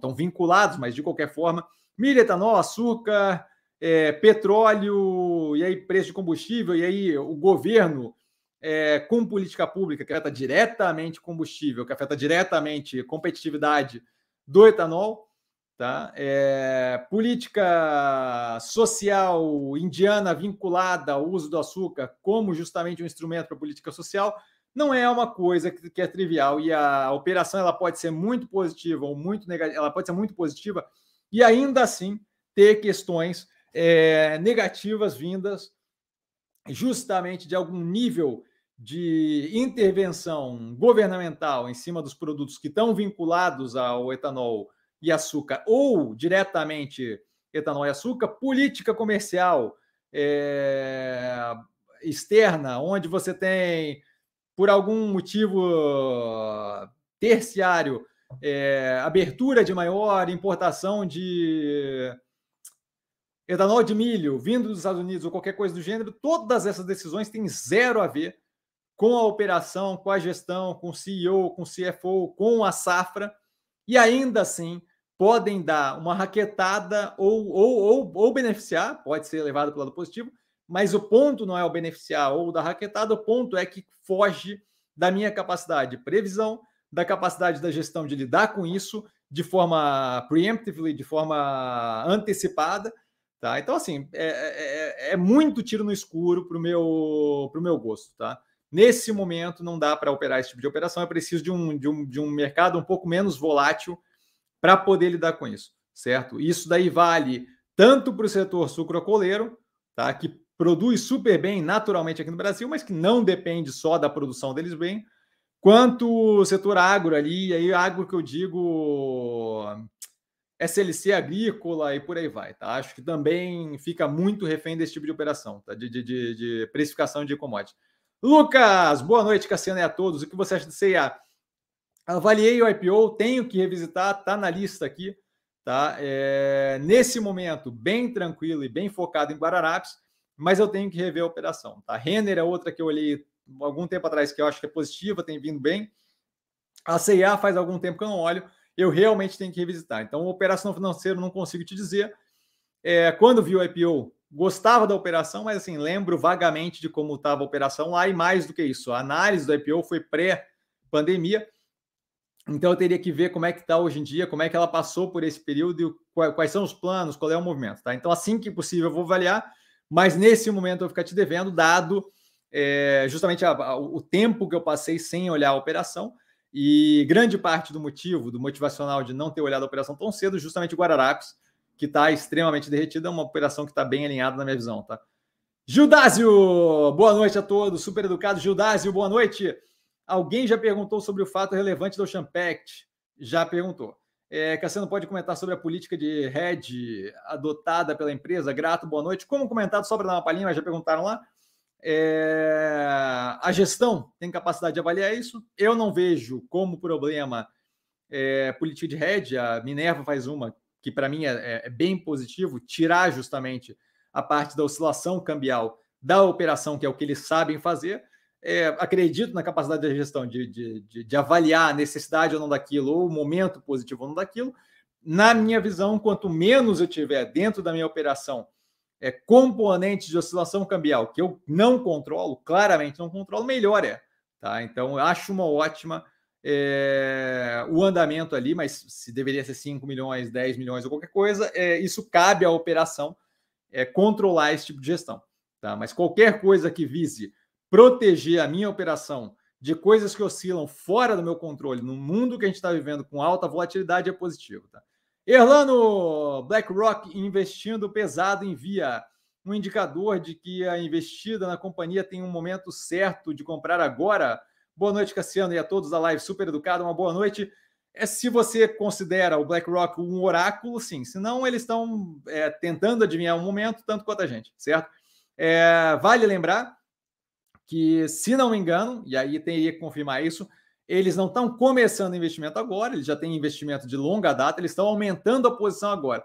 tão, vinculados, mas de qualquer forma, milho, etanol, açúcar, é, petróleo, e aí preço de combustível, e aí o governo é, com política pública que afeta diretamente combustível, que afeta diretamente competitividade do etanol. Tá? É, política social indiana vinculada ao uso do açúcar como justamente um instrumento para política social não é uma coisa que, que, é trivial e a operação ela pode ser muito positiva ou muito negativa, ela pode ser muito positiva e ainda assim ter questões é, negativas vindas justamente de algum nível de intervenção governamental em cima dos produtos que estão vinculados ao etanol e açúcar, ou diretamente etanol e açúcar, política comercial é, externa, onde você tem, por algum motivo terciário, é, abertura de maior importação de etanol de milho vindo dos Estados Unidos ou qualquer coisa do gênero, todas essas decisões têm zero a ver com a operação, com a gestão, com o CEO, com o CFO, com a safra, e ainda assim podem dar uma raquetada ou, ou, ou, ou beneficiar, pode ser levado para o lado positivo, mas o ponto não é o beneficiar ou da raquetada, o ponto é que foge da minha capacidade de previsão, da capacidade da gestão de lidar com isso de forma preemptively, de forma antecipada. Tá? Então, assim, é, é, é muito tiro no escuro para o meu, meu gosto. Tá? Nesse momento, não dá para operar esse tipo de operação, é preciso de um, de, um, de um mercado um pouco menos volátil para poder lidar com isso, certo? Isso daí vale tanto para o setor sucrocoleiro, tá? que produz super bem naturalmente aqui no Brasil, mas que não depende só da produção deles bem, quanto o setor agro ali, e aí agro que eu digo SLC agrícola e por aí vai, tá? Acho que também fica muito refém desse tipo de operação, tá? De, de, de, de precificação de commodity. Lucas, boa noite, Cassiano e a todos. O que você acha de CIA? Avaliei o IPO, tenho que revisitar, tá na lista aqui, tá? É, nesse momento, bem tranquilo e bem focado em Guararapes, mas eu tenho que rever a operação, tá? Renner é outra que eu olhei algum tempo atrás que eu acho que é positiva, tem vindo bem. A CIA faz algum tempo que eu não olho, eu realmente tenho que revisitar. Então, operação financeira não consigo te dizer. É, quando vi o IPO, gostava da operação, mas assim, lembro vagamente de como estava a operação lá e mais do que isso. A análise do IPO foi pré-pandemia então eu teria que ver como é que está hoje em dia, como é que ela passou por esse período quais são os planos, qual é o movimento, tá? Então assim que possível eu vou avaliar, mas nesse momento eu vou ficar te devendo, dado é, justamente a, a, o tempo que eu passei sem olhar a operação e grande parte do motivo, do motivacional de não ter olhado a operação tão cedo, justamente o Guararapes, que está extremamente derretida, é uma operação que está bem alinhada na minha visão, tá? Gildásio, boa noite a todos, super educado. Gildásio, boa noite. Alguém já perguntou sobre o fato relevante do Ocean? Já perguntou. É, Cassiano pode comentar sobre a política de hedge adotada pela empresa? Grato, boa noite. Como comentado, só para dar uma palhinha, mas já perguntaram lá. É, a gestão tem capacidade de avaliar isso. Eu não vejo como problema é, política de hedge. A Minerva faz uma que, para mim, é, é bem positivo, tirar justamente a parte da oscilação cambial da operação, que é o que eles sabem fazer é, acredito na capacidade da gestão de, de, de, de, avaliar a necessidade ou não daquilo, ou o momento positivo ou não daquilo. Na minha visão, quanto menos eu tiver dentro da minha operação é, componentes de oscilação cambial que eu não controlo, claramente não controlo, melhor é. Tá? Então, acho uma ótima é, o andamento ali, mas se deveria ser 5 milhões, 10 milhões ou qualquer coisa, é, isso cabe à operação é, controlar esse tipo de gestão. Tá? Mas qualquer coisa que vise proteger a minha operação de coisas que oscilam fora do meu controle, no mundo que a gente está vivendo com alta volatilidade, é positivo. Tá? Erlano, BlackRock investindo pesado em via um indicador de que a investida na companhia tem um momento certo de comprar agora. Boa noite, Cassiano, e a todos da live, super educado, uma boa noite. É se você considera o BlackRock um oráculo, sim. Senão, eles estão é, tentando adivinhar um momento, tanto quanto a gente, certo? É, vale lembrar que, se não me engano, e aí teria que confirmar isso, eles não estão começando investimento agora, eles já têm investimento de longa data, eles estão aumentando a posição agora.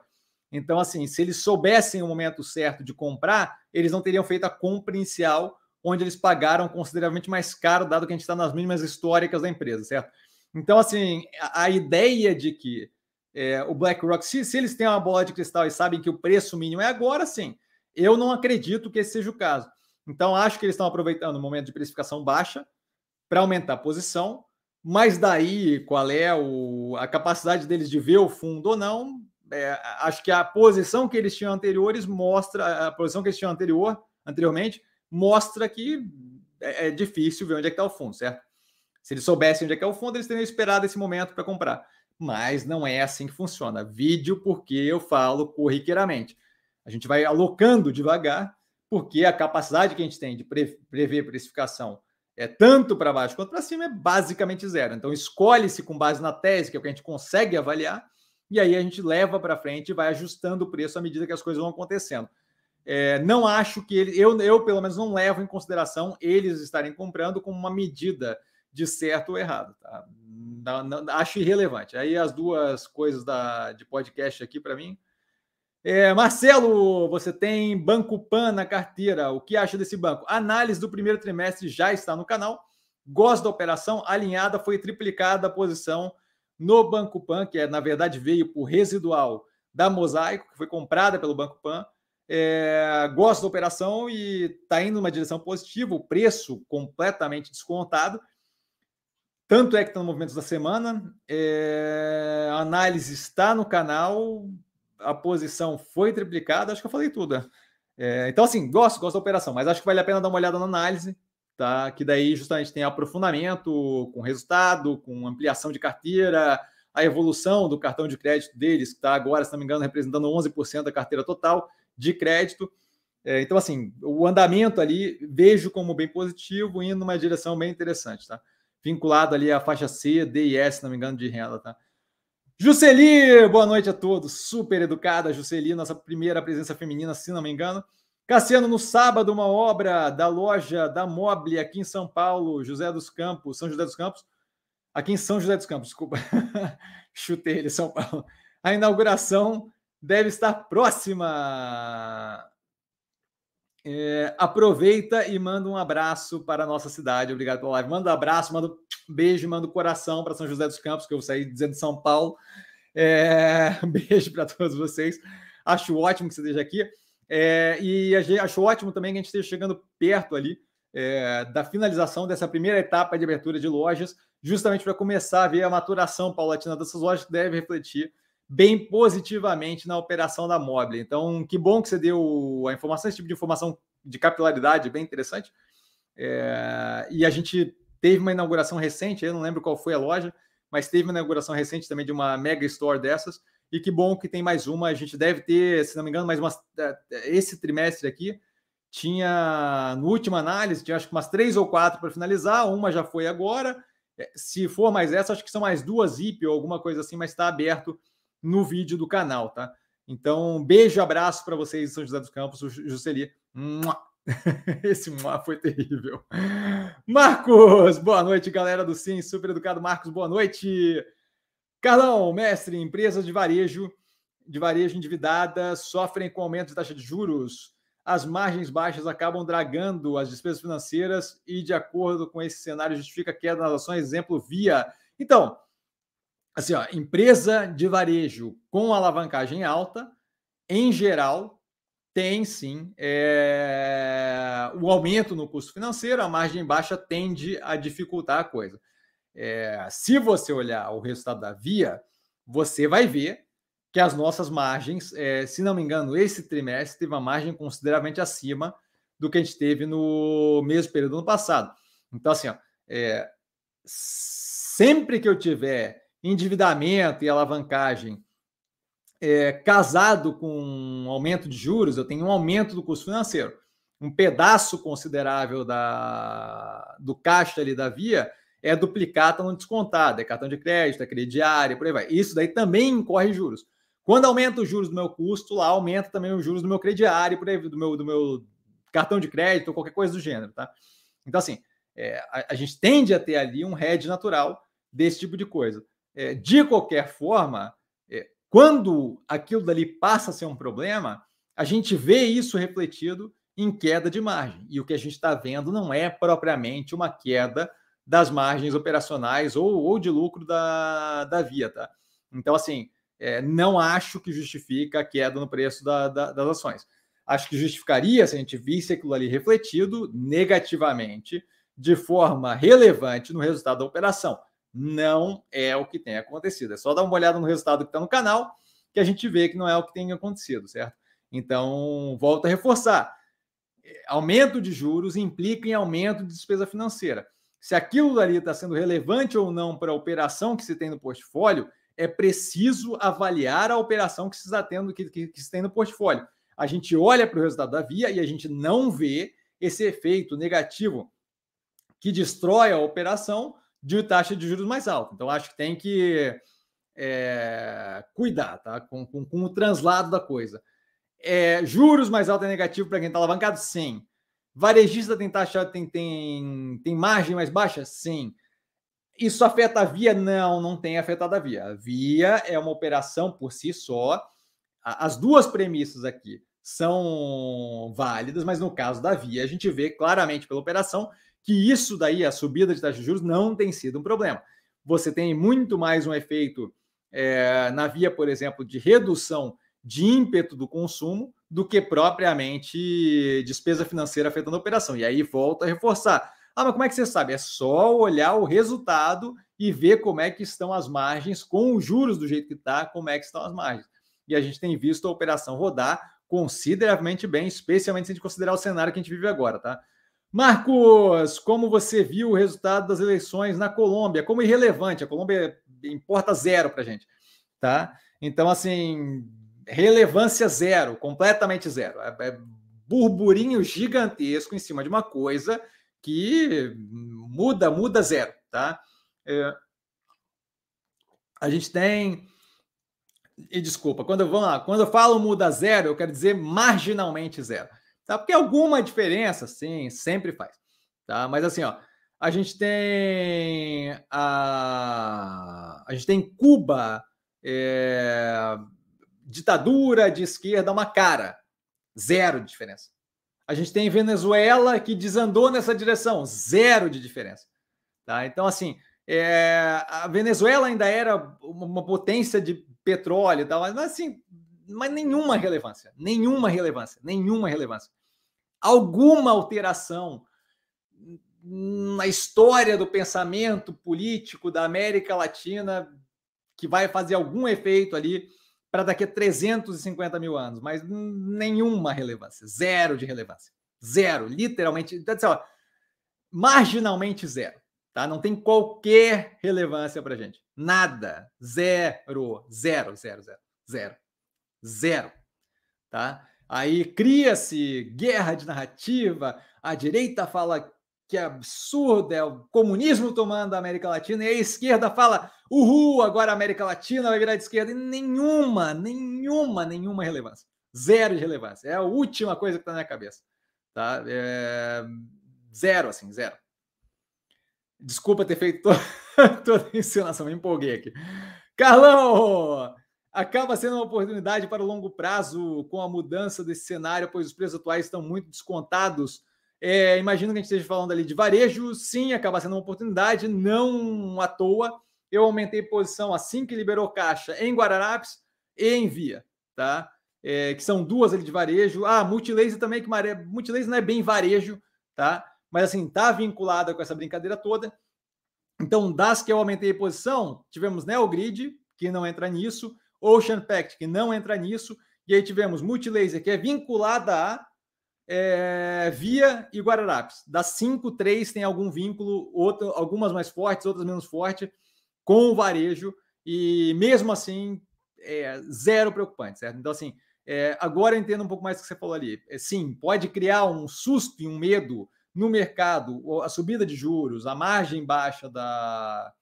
Então, assim, se eles soubessem o momento certo de comprar, eles não teriam feito a compra inicial, onde eles pagaram consideravelmente mais caro, dado que a gente está nas mínimas históricas da empresa, certo? Então, assim, a, a ideia de que é, o BlackRock, se, se eles têm uma bola de cristal e sabem que o preço mínimo é agora, sim, eu não acredito que esse seja o caso. Então, acho que eles estão aproveitando o momento de precificação baixa para aumentar a posição, Mas daí, qual é o, a capacidade deles de ver o fundo ou não? É, acho que a posição que eles tinham anteriores mostra, a posição que eles tinham anterior, anteriormente, mostra que é, é difícil ver onde é que está o fundo, certo? Se eles soubessem onde é que é o fundo, eles teriam esperado esse momento para comprar. Mas não é assim que funciona. Vídeo porque eu falo corriqueiramente. A gente vai alocando devagar, porque a capacidade que a gente tem de prever precificação é tanto para baixo quanto para cima é basicamente zero. Então escolhe-se com base na tese, que é o que a gente consegue avaliar, e aí a gente leva para frente e vai ajustando o preço à medida que as coisas vão acontecendo. É, não acho que ele, eu, eu pelo menos não levo em consideração eles estarem comprando como uma medida de certo ou errado. Tá? Não, não, acho irrelevante. Aí as duas coisas da, de podcast aqui para mim é, Marcelo, você tem Banco Pan na carteira. O que acha desse banco? análise do primeiro trimestre já está no canal. Gosto da operação. Alinhada foi triplicada a posição no Banco Pan, que é, na verdade veio por residual da Mosaico, que foi comprada pelo Banco Pan. É, gosto da operação e está indo numa direção positiva. O preço completamente descontado. Tanto é que está no Movimentos da Semana. É, a análise está no canal a posição foi triplicada, acho que eu falei tudo. Né? É, então, assim, gosto, gosto da operação, mas acho que vale a pena dar uma olhada na análise, tá? Que daí justamente tem aprofundamento com resultado, com ampliação de carteira, a evolução do cartão de crédito deles, que está agora, se não me engano, representando 11% da carteira total de crédito. É, então, assim, o andamento ali vejo como bem positivo, indo numa direção bem interessante, tá? Vinculado ali à faixa C, D e S, se não me engano, de renda, tá? Juceli, boa noite a todos. Super educada, Juceli, nossa primeira presença feminina, se não me engano. Cassiano, no sábado, uma obra da loja da Mobile aqui em São Paulo, José dos Campos, São José dos Campos. Aqui em São José dos Campos, desculpa. Chutei ele, São Paulo. A inauguração deve estar próxima. É, aproveita e manda um abraço para a nossa cidade. Obrigado pela live. Manda um abraço, manda um beijo, manda um coração para São José dos Campos, que eu saí dizendo São Paulo. É, beijo para todos vocês. Acho ótimo que você esteja aqui. É, e acho ótimo também que a gente esteja chegando perto ali é, da finalização dessa primeira etapa de abertura de lojas, justamente para começar a ver a maturação paulatina dessas lojas, que deve refletir bem positivamente na operação da Mobile. Então, que bom que você deu a informação, esse tipo de informação de capilaridade, bem interessante. É, e a gente teve uma inauguração recente, eu não lembro qual foi a loja, mas teve uma inauguração recente também de uma mega store dessas. E que bom que tem mais uma. A gente deve ter, se não me engano, mais umas. É, esse trimestre aqui tinha, no última análise, tinha acho que umas três ou quatro para finalizar. Uma já foi agora. É, se for mais essa, acho que são mais duas IP ou alguma coisa assim, mas está aberto no vídeo do canal, tá? Então, beijo, abraço para vocês, São José dos Campos, Juscelia. Esse foi terrível. Marcos, boa noite, galera do Sim, super educado. Marcos, boa noite. Carlão, mestre, empresas de varejo, de varejo endividadas sofrem com aumento de taxa de juros. As margens baixas acabam dragando as despesas financeiras e, de acordo com esse cenário, justifica queda nas ações. Exemplo, via. Então, assim, ó, empresa de varejo com alavancagem alta, em geral, tem sim é, o aumento no custo financeiro, a margem baixa tende a dificultar a coisa. É, se você olhar o resultado da Via, você vai ver que as nossas margens, é, se não me engano, esse trimestre teve uma margem consideravelmente acima do que a gente teve no mesmo período do ano passado. Então, assim, ó, sempre que eu tiver endividamento e alavancagem é, casado com um aumento de juros, eu tenho um aumento do custo financeiro. Um pedaço considerável da, do caixa ali da via é duplicata no descontado, é cartão de crédito, é crediário, por aí vai. Isso daí também incorre juros. Quando aumenta os juros do meu custo, lá aumenta também os juros do meu crediário, por aí, do meu, do meu cartão de crédito, ou qualquer coisa do gênero, tá? Então, assim, é, a, a, gente tende a ter ali um hedge natural desse tipo de coisa. É, de qualquer forma, é, quando aquilo dali passa a ser um problema, a gente vê isso refletido em queda de margem. E o que a gente está vendo não é propriamente uma queda das margens operacionais ou, ou de lucro da, da Via, tá? Então, assim, é, não acho que justifica a queda no preço da, da, das ações. Acho que justificaria se a gente visse aquilo ali refletido negativamente, de forma relevante no resultado da operação Não é o que tem acontecido. É só dar uma olhada no resultado que está no canal que a gente vê que não é o que tem acontecido, certo? Então, volto a reforçar. Aumento de juros implica em aumento de despesa financeira. Se aquilo ali está sendo relevante ou não para a operação que se tem no portfólio, é preciso avaliar a operação que se está tendo, que, que, que se tem no portfólio. A gente olha para o resultado da via e a gente não vê esse efeito negativo que destrói a operação de taxa de juros mais alta. Então, acho que tem que é, cuidar tá? com, com, com, o translado da coisa. É, juros mais altos é negativo para quem está alavancado? Sim. Varejista tem taxa, tem, tem, tem margem mais baixa? Sim. Isso afeta a via? Não, não tem afetado a via. A via é uma operação por si só. As duas premissas aqui são válidas, mas no caso da via, a gente vê claramente pela operação que isso daí, a subida de taxa de juros, não tem sido um problema. Você tem muito mais um efeito é, na via, por exemplo, de redução de ímpeto do consumo do que propriamente despesa financeira afetando a operação. E aí volta a reforçar. Ah, mas como é que você sabe? É só olhar o resultado e ver como é que estão as margens, com os juros do jeito que está, como é que estão as margens. E a gente tem visto a operação rodar consideravelmente bem, especialmente se a gente considerar o cenário que a gente vive agora, tá? Marcos, como você viu o resultado das eleições na Colômbia? Como irrelevante, a Colômbia importa zero para gente, tá? Então, assim, relevância zero, completamente zero. É, é burburinho gigantesco em cima de uma coisa que muda, muda zero, tá? É, a gente tem e desculpa, quando eu, vamos lá, quando eu falo muda zero, eu quero dizer marginalmente zero tá? Porque alguma diferença, sim, sempre faz, tá? Mas assim, ó, a gente tem a, a gente tem Cuba, é, ditadura de esquerda, uma cara, zero de diferença. A gente tem Venezuela que desandou nessa direção, zero de diferença, tá? Então assim, é, a Venezuela ainda era uma potência de petróleo e tal, mas assim, mas nenhuma relevância, nenhuma relevância, nenhuma relevância. Alguma alteração na história do pensamento político da América Latina que vai fazer algum efeito ali para daqui a 350 mil anos, mas nenhuma relevância, zero de relevância, zero, literalmente, então, assim, ó, marginalmente zero, tá? Não tem qualquer relevância para gente, nada, zero, zero, zero, zero, zero. Zero. Tá? Aí cria-se guerra de narrativa, a direita fala que é absurdo, é o comunismo tomando a América Latina, e a esquerda fala, uhul, agora a América Latina vai virar de esquerda, e nenhuma, nenhuma, nenhuma relevância. Zero de relevância. É a última coisa que está na minha cabeça. Tá? É... Zero, assim, zero. Desculpa ter feito toda, toda a encenação, me empolguei aqui. Carlão, acaba sendo uma oportunidade para o longo prazo com a mudança desse cenário, pois os preços atuais estão muito descontados. É, imagino que a gente esteja falando ali de varejo, sim, acaba sendo uma oportunidade, não à toa. Eu aumentei posição assim que liberou caixa em Guararapes e em Via, tá? É, que são duas ali de varejo. Ah, Multilaser também, que maré, Multilaser não é bem varejo, tá? Mas assim, tá vinculada com essa brincadeira toda. Então, das que eu aumentei posição, tivemos Neogrid, que não entra nisso, Ocean Pact, que não entra nisso, e aí tivemos Multilaser, que é vinculada a é, Via e Guararapes. Das cinco, três tem algum vínculo, outro, algumas mais fortes, outras menos fortes, com o varejo, e mesmo assim, é, zero preocupante, certo? Então, assim, é, agora eu entendo um pouco mais do que você falou ali. É, sim, pode criar um susto e um medo no mercado, a subida de juros, a margem baixa da,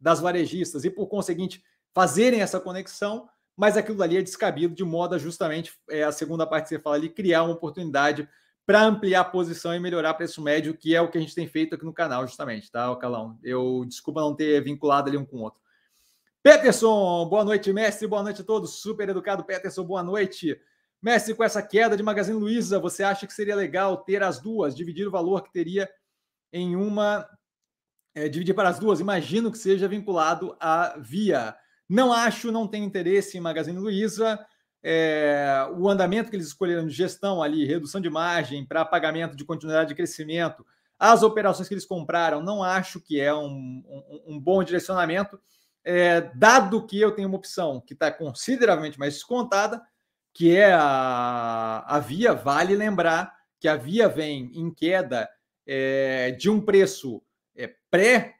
das varejistas e, por conseguinte, fazerem essa conexão, mas aquilo ali é descabido de modo a justamente é, a segunda parte que você fala ali, criar uma oportunidade para ampliar a posição e melhorar preço médio, que é o que a gente tem feito aqui no canal, justamente, tá, Calão? Eu desculpa não ter vinculado ali um com o outro. Peterson, boa noite, mestre, boa noite a todos. Super educado, Peterson, boa noite. Mestre, com essa queda de Magazine Luiza, você acha que seria legal ter as duas, dividir o valor que teria em uma, é, dividir para as duas? Imagino que seja vinculado à Via. Não acho, não tenho interesse em Magazine Luiza. É, o andamento que eles escolheram de gestão ali, redução de margem para pagamento de continuidade de crescimento, As operações que eles compraram, não acho que é um, um, um bom direcionamento, é, dado que eu tenho uma opção que está consideravelmente mais descontada, que é a, a Via. Vale lembrar que a Via vem em queda é, de um preço é, pré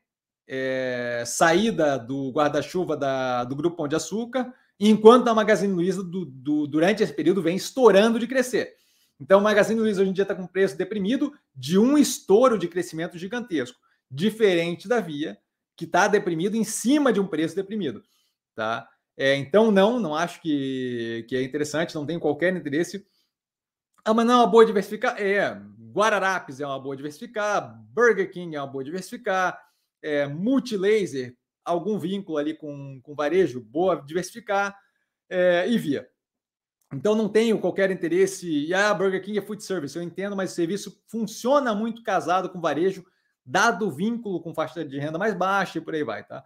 é, saída do guarda-chuva do Grupo Pão de Açúcar, enquanto a Magazine Luiza, do, do, durante esse período, vem estourando de crescer. Então, o Magazine Luiza hoje em dia está com preço deprimido de um estouro de crescimento gigantesco, diferente da Via, que está deprimido em cima de um preço deprimido. Tá? É, então, não, não acho que, que é interessante, não tem qualquer interesse. Ah, mas não é uma boa diversificar? É, Guararapes é uma boa diversificar, Burger King é uma boa diversificar, é, Multilaser, algum vínculo ali com, com varejo, boa diversificar, é, e Via. Então não tenho qualquer interesse. E ah, Burger King é food service, eu entendo, mas o serviço funciona muito casado com varejo, dado o vínculo com faixa de renda mais baixa e por aí vai, tá?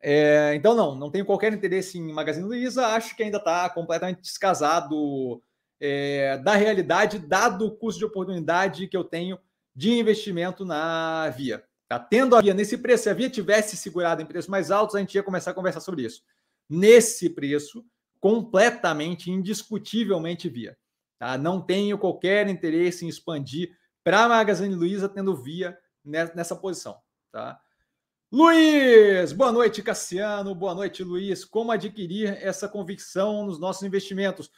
É, então, não, não tenho qualquer interesse em Magazine Luiza, acho que ainda está completamente descasado é, da realidade, dado o custo de oportunidade que eu tenho de investimento na Via. Tá tendo a Via nesse preço, se a Via tivesse segurado em preços mais altos, a gente ia começar a conversar sobre isso. Nesse preço, completamente, indiscutivelmente Via. Tá? Não tenho qualquer interesse em expandir para a Magazine Luiza tendo Via nessa posição. Tá? Luiz, boa noite, Cassiano. Boa noite, Luiz. Como adquirir essa convicção nos nossos investimentos?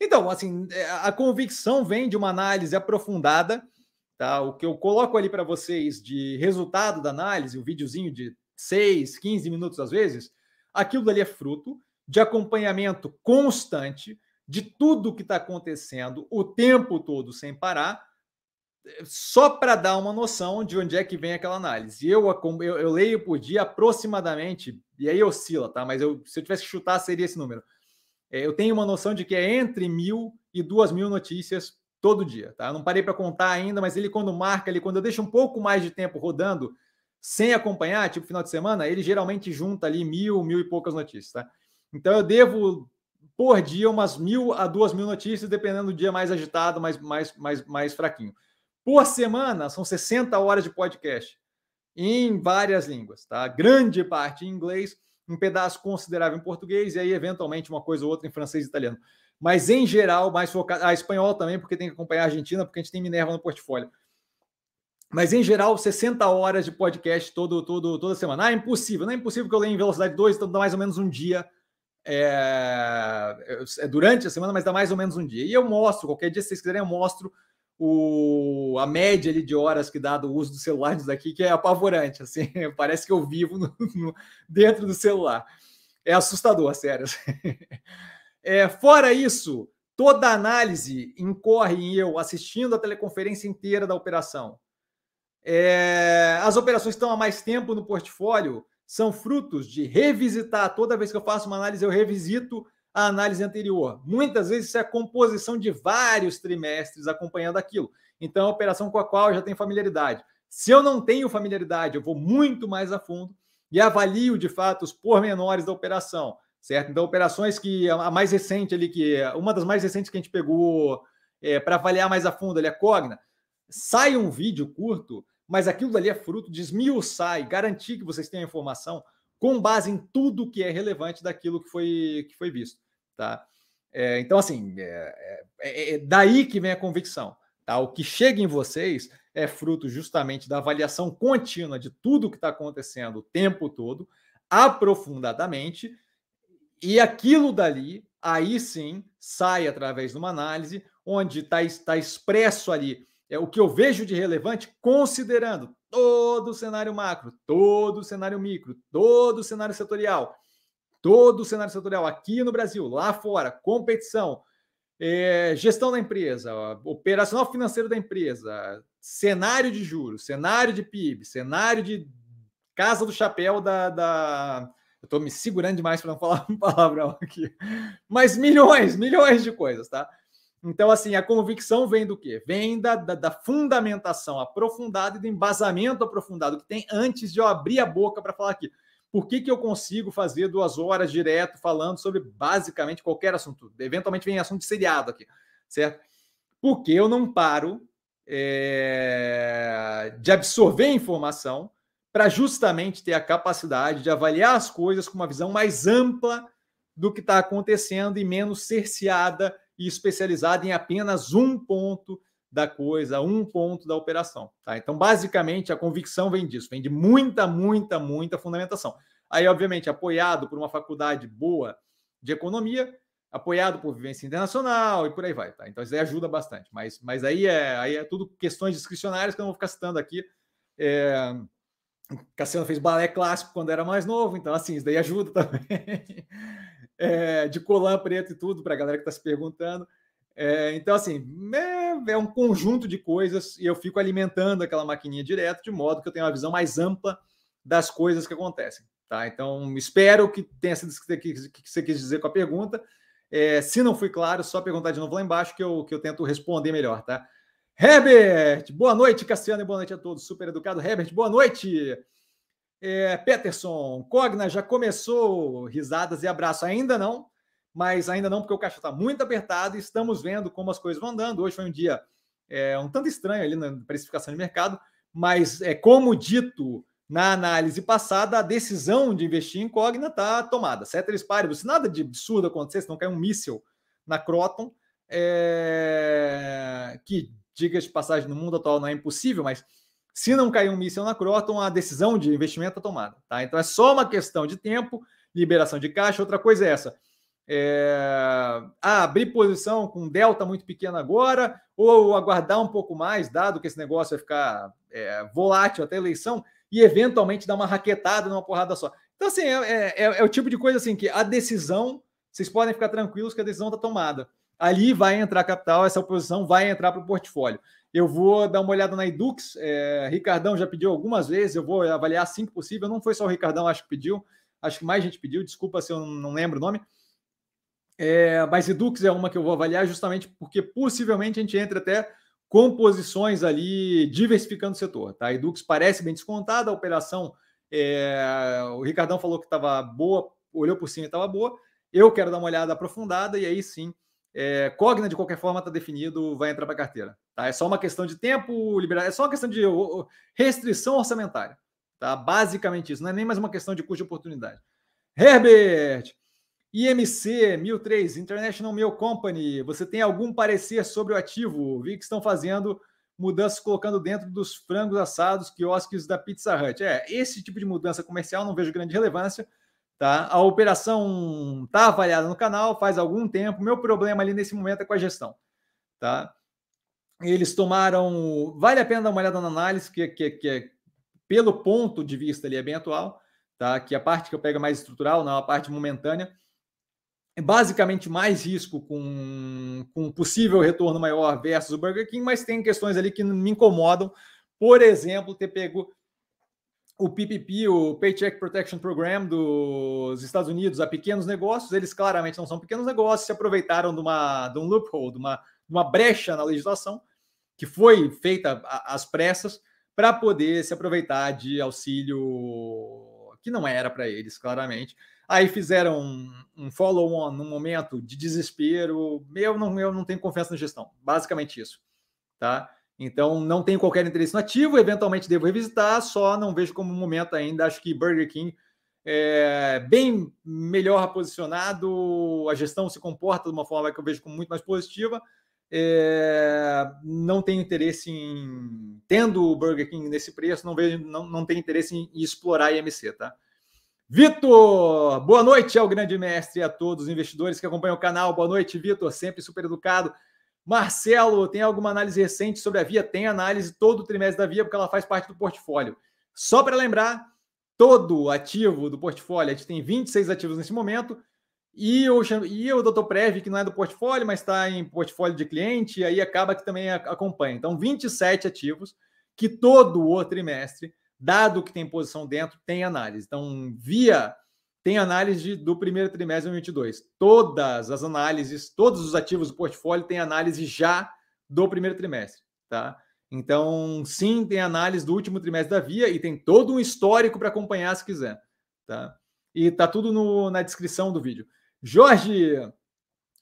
Então, assim, é, a convicção vem de uma análise aprofundada, tá? O que eu coloco ali para vocês de resultado da análise, o um videozinho de 6, 15 minutos às vezes, aquilo dali é fruto de acompanhamento constante de tudo que está acontecendo o tempo todo sem parar, só para dar uma noção de onde é que vem aquela análise. Eu, eu, eu leio por dia aproximadamente, e aí oscila, tá? Mas eu, se eu tivesse que chutar, seria esse número é, eu tenho uma noção de que é entre mil e duas mil notícias todo dia, tá? Eu não parei para contar ainda, mas ele quando marca, ele quando eu deixo um pouco mais de tempo rodando sem acompanhar, tipo final de semana, ele geralmente junta ali mil, mil e poucas notícias, tá? Então eu devo por dia umas mil a duas mil notícias, dependendo do dia mais agitado, mais, mais, mais, mais fraquinho. Por semana, são 60 horas de podcast em várias línguas, tá? Grande parte em inglês, um pedaço considerável em português e aí, eventualmente, uma coisa ou outra em francês e italiano. Mas, em geral, mais focado. Ah, espanhol também, porque tem que acompanhar a Argentina, porque a gente tem Minerva no portfólio. Mas, em geral, 60 horas de podcast todo, todo, toda semana. Ah, é impossível. Não é impossível que eu leia em velocidade 2, então dá mais ou menos um dia. É, é durante a semana, mas dá mais ou menos um dia. E eu mostro, qualquer dia, se vocês quiserem, eu mostro o, a média ali de horas que dá do uso do celular disso daqui, que é apavorante, assim, parece que eu vivo no, no, dentro do celular. É assustador, sério. É, fora isso, toda análise incorre em eu assistindo a teleconferência inteira da operação. É, as operações que estão há mais tempo no portfólio são frutos de revisitar. Toda vez que eu faço uma análise, eu revisito a análise anterior. Muitas vezes isso é a composição de vários trimestres acompanhando aquilo. Então, é uma operação com a qual eu já tenho familiaridade. Se eu não tenho familiaridade, eu vou muito mais a fundo e avalio de fato os pormenores da operação, certo? Então, operações que a mais recente ali, que uma das mais recentes que a gente pegou é, para avaliar mais a fundo ali, a Cogna, sai um vídeo curto, mas aquilo dali é fruto de esmiuçar e garantir que vocês tenham informação com base em tudo que é relevante daquilo que foi, que foi visto tá? É, então, assim, é, é, é, daí que vem a convicção. Tá? O que chega em vocês é fruto justamente da avaliação contínua de tudo que está acontecendo o tempo todo, aprofundadamente, e aquilo dali, aí sim, sai através de uma análise onde está tá expresso ali é, o que eu vejo de relevante, considerando todo o cenário macro, todo o cenário micro, todo o cenário setorial todo o cenário setorial aqui no Brasil, lá fora, competição, é, gestão da empresa, operacional financeiro da empresa, cenário de juros, cenário de PIB, cenário de casa do chapéu da. da... Eu estou me segurando demais para não falar um palavrão aqui. Mas milhões, milhões de coisas, tá? Então, assim, a convicção vem do quê? Vem da, da, da fundamentação aprofundada e do embasamento aprofundado que tem antes de eu abrir a boca para falar aqui. Por que, que eu consigo fazer duas horas direto falando sobre basicamente qualquer assunto? Eventualmente vem assunto de seriado aqui, certo? Porque eu não paro é, de absorver informação para justamente ter a capacidade de avaliar as coisas com uma visão mais ampla do que está acontecendo e menos cerceada e especializada em apenas um ponto da coisa, um ponto da operação. Tá? Então, basicamente, a convicção vem disso, vem de muita, muita, muita fundamentação. Aí, obviamente, apoiado por uma faculdade boa de economia, apoiado por vivência internacional e por aí vai. Tá? Então, isso aí ajuda bastante. Mas, mas aí, é, aí é tudo questões discricionárias que eu não vou ficar citando aqui. É... Cassiano fez balé clássico quando era mais novo, então, assim, isso daí ajuda também. É, de colã preto e tudo, para a galera que está se perguntando. É, então, assim, é, é, um conjunto de coisas e eu fico alimentando aquela maquininha direto, de modo que eu tenho uma visão mais ampla das coisas que acontecem. Tá? Então, espero que tenha sido o que você quis dizer com a pergunta. É, se não fui claro, só perguntar de novo lá embaixo que eu, que eu tento responder melhor, tá? Herbert, boa noite, Cassiano, e boa noite a todos. Super educado. Herbert, boa noite. É, Peterson, Cogna já começou risadas e abraço. Ainda não, mas ainda não, porque o caixa está muito apertado e estamos vendo como as coisas vão andando. Hoje foi um dia é, um tanto estranho ali na precificação de mercado, mas é como dito na análise passada, a decisão de investir em Cogna está tomada. Ceteris paribus, se nada de absurdo acontecer, se não cair um míssil na Croton, é... que, diga de passagem, no mundo atual não é impossível, mas se não cair um míssil na Croton, a decisão de investimento é tomada. Tá? Então é só uma questão de tempo, liberação de caixa. Outra coisa é essa. É... Ah, abrir posição com delta muito pequeno agora, ou aguardar um pouco mais, dado que esse negócio vai ficar é, volátil até eleição e eventualmente dar uma raquetada numa porrada só. Então, assim, é, é, é, o tipo de coisa assim que a decisão, vocês podem ficar tranquilos que a decisão está tomada. Ali vai entrar capital, essa oposição vai entrar para o portfólio. Eu vou dar uma olhada na Edux. É, Ricardão já pediu algumas vezes, eu vou avaliar assim que possível. Não foi só o Ricardão, acho que pediu, acho que mais gente pediu, desculpa se eu não lembro o nome. É, mas Edux é uma que eu vou avaliar justamente porque possivelmente a gente entra até composições ali diversificando o setor. Tá? A Edux parece bem descontada, a operação, é, o Ricardão falou que estava boa, olhou por cima e estava boa. Eu quero dar uma olhada aprofundada e aí sim, é, Cogna de qualquer forma está definido, vai entrar para a carteira. Tá? É só uma questão de tempo, liberar, é só uma questão de restrição orçamentária. Tá? Basicamente isso, não é nem mais uma questão de custo de oportunidade. Herbert, IMC 1003, International Mail Company, você tem algum parecer sobre o ativo? Vi que estão fazendo mudanças colocando dentro dos frangos assados, quiosques da Pizza Hut. É, esse tipo de mudança comercial não vejo grande relevância. Tá? A operação está avaliada no canal faz algum tempo. Meu problema ali nesse momento é com a gestão. Tá? Eles tomaram. Vale a pena dar uma olhada na análise, que, que, que é, pelo ponto de vista ali é bem atual, tá? que a parte que eu pego é mais estrutural, não a parte momentânea é basicamente mais risco com, com possível retorno maior versus o Burger King, mas tem questões ali que me incomodam. Por exemplo, ter pego o PPP, o Paycheck Protection Program dos Estados Unidos a pequenos negócios, eles claramente não são pequenos negócios, se aproveitaram de, uma, de um loophole, de uma, de uma brecha na legislação, que foi feita às pressas, para poder se aproveitar de auxílio que não era para eles, claramente. Aí fizeram um, um follow-on num momento de desespero. Eu não, eu não tenho confiança na gestão. Basicamente isso. Tá? Então, não tenho qualquer interesse no ativo. Eventualmente devo revisitar, só não vejo como momento ainda. Acho que Burger King é bem melhor posicionado. A gestão se comporta de uma forma que eu vejo como muito mais positiva. É, não tenho interesse em tendo o Burger King nesse preço, não vejo, não, não tenho interesse em, explorar IMC, tá? Vitor, boa noite ao grande mestre e a todos os investidores que acompanham o canal. Boa noite, Vitor, sempre super educado. Marcelo, tem alguma análise recente sobre a Via? Tem análise todo o trimestre da Via, porque ela faz parte do portfólio. Só para lembrar, todo ativo do portfólio, a gente tem 26 ativos nesse momento, e o, e o Dr. Prev, que não é do portfólio, mas está em portfólio de cliente, aí acaba que também acompanha. Então, 27 ativos que todo o trimestre dado que tem posição dentro, tem análise. Então, via tem análise do primeiro trimestre de 2022. Todas as análises, todos os ativos do portfólio têm análise já do primeiro trimestre, tá? Então, sim, tem análise do último trimestre da Via e tem todo um histórico para acompanhar se quiser, tá? E tá tudo no, na descrição do vídeo. Jorge,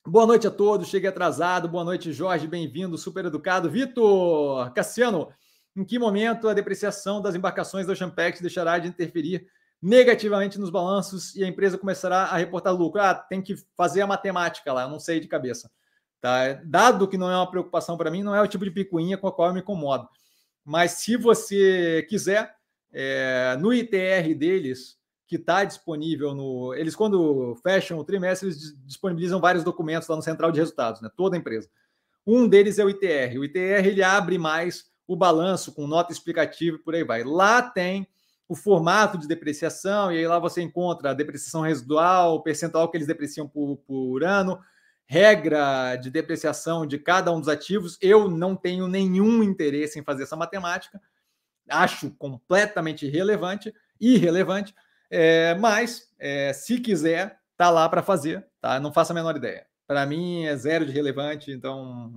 Boa noite a todos, cheguei atrasado. Boa noite, Jorge, bem-vindo, super educado. Vitor, Cassiano, em que momento a depreciação das embarcações da Champex deixará de interferir negativamente nos balanços e a empresa começará a reportar lucro? Ah, tem que fazer a matemática lá, não sei de cabeça. Tá? Dado que não é uma preocupação para mim, não é o tipo de picuinha com a qual eu me incomodo. Mas se você quiser, é, no ITR deles, que está disponível no. Eles, quando fecham o trimestre, eles disponibilizam vários documentos lá no central de resultados, né? Toda a empresa. Um deles é o ITR. O ITR ele abre mais o balanço com nota explicativa e por aí vai. Lá tem o formato de depreciação, e aí lá você encontra a depreciação residual, o percentual que eles depreciam por, por ano, regra de depreciação de cada um dos ativos. Eu não tenho nenhum interesse em fazer essa matemática, acho completamente irrelevante, irrelevante, é, mas é, se quiser, tá lá para fazer, tá? Não faço a menor ideia. Para mim é zero de relevante, então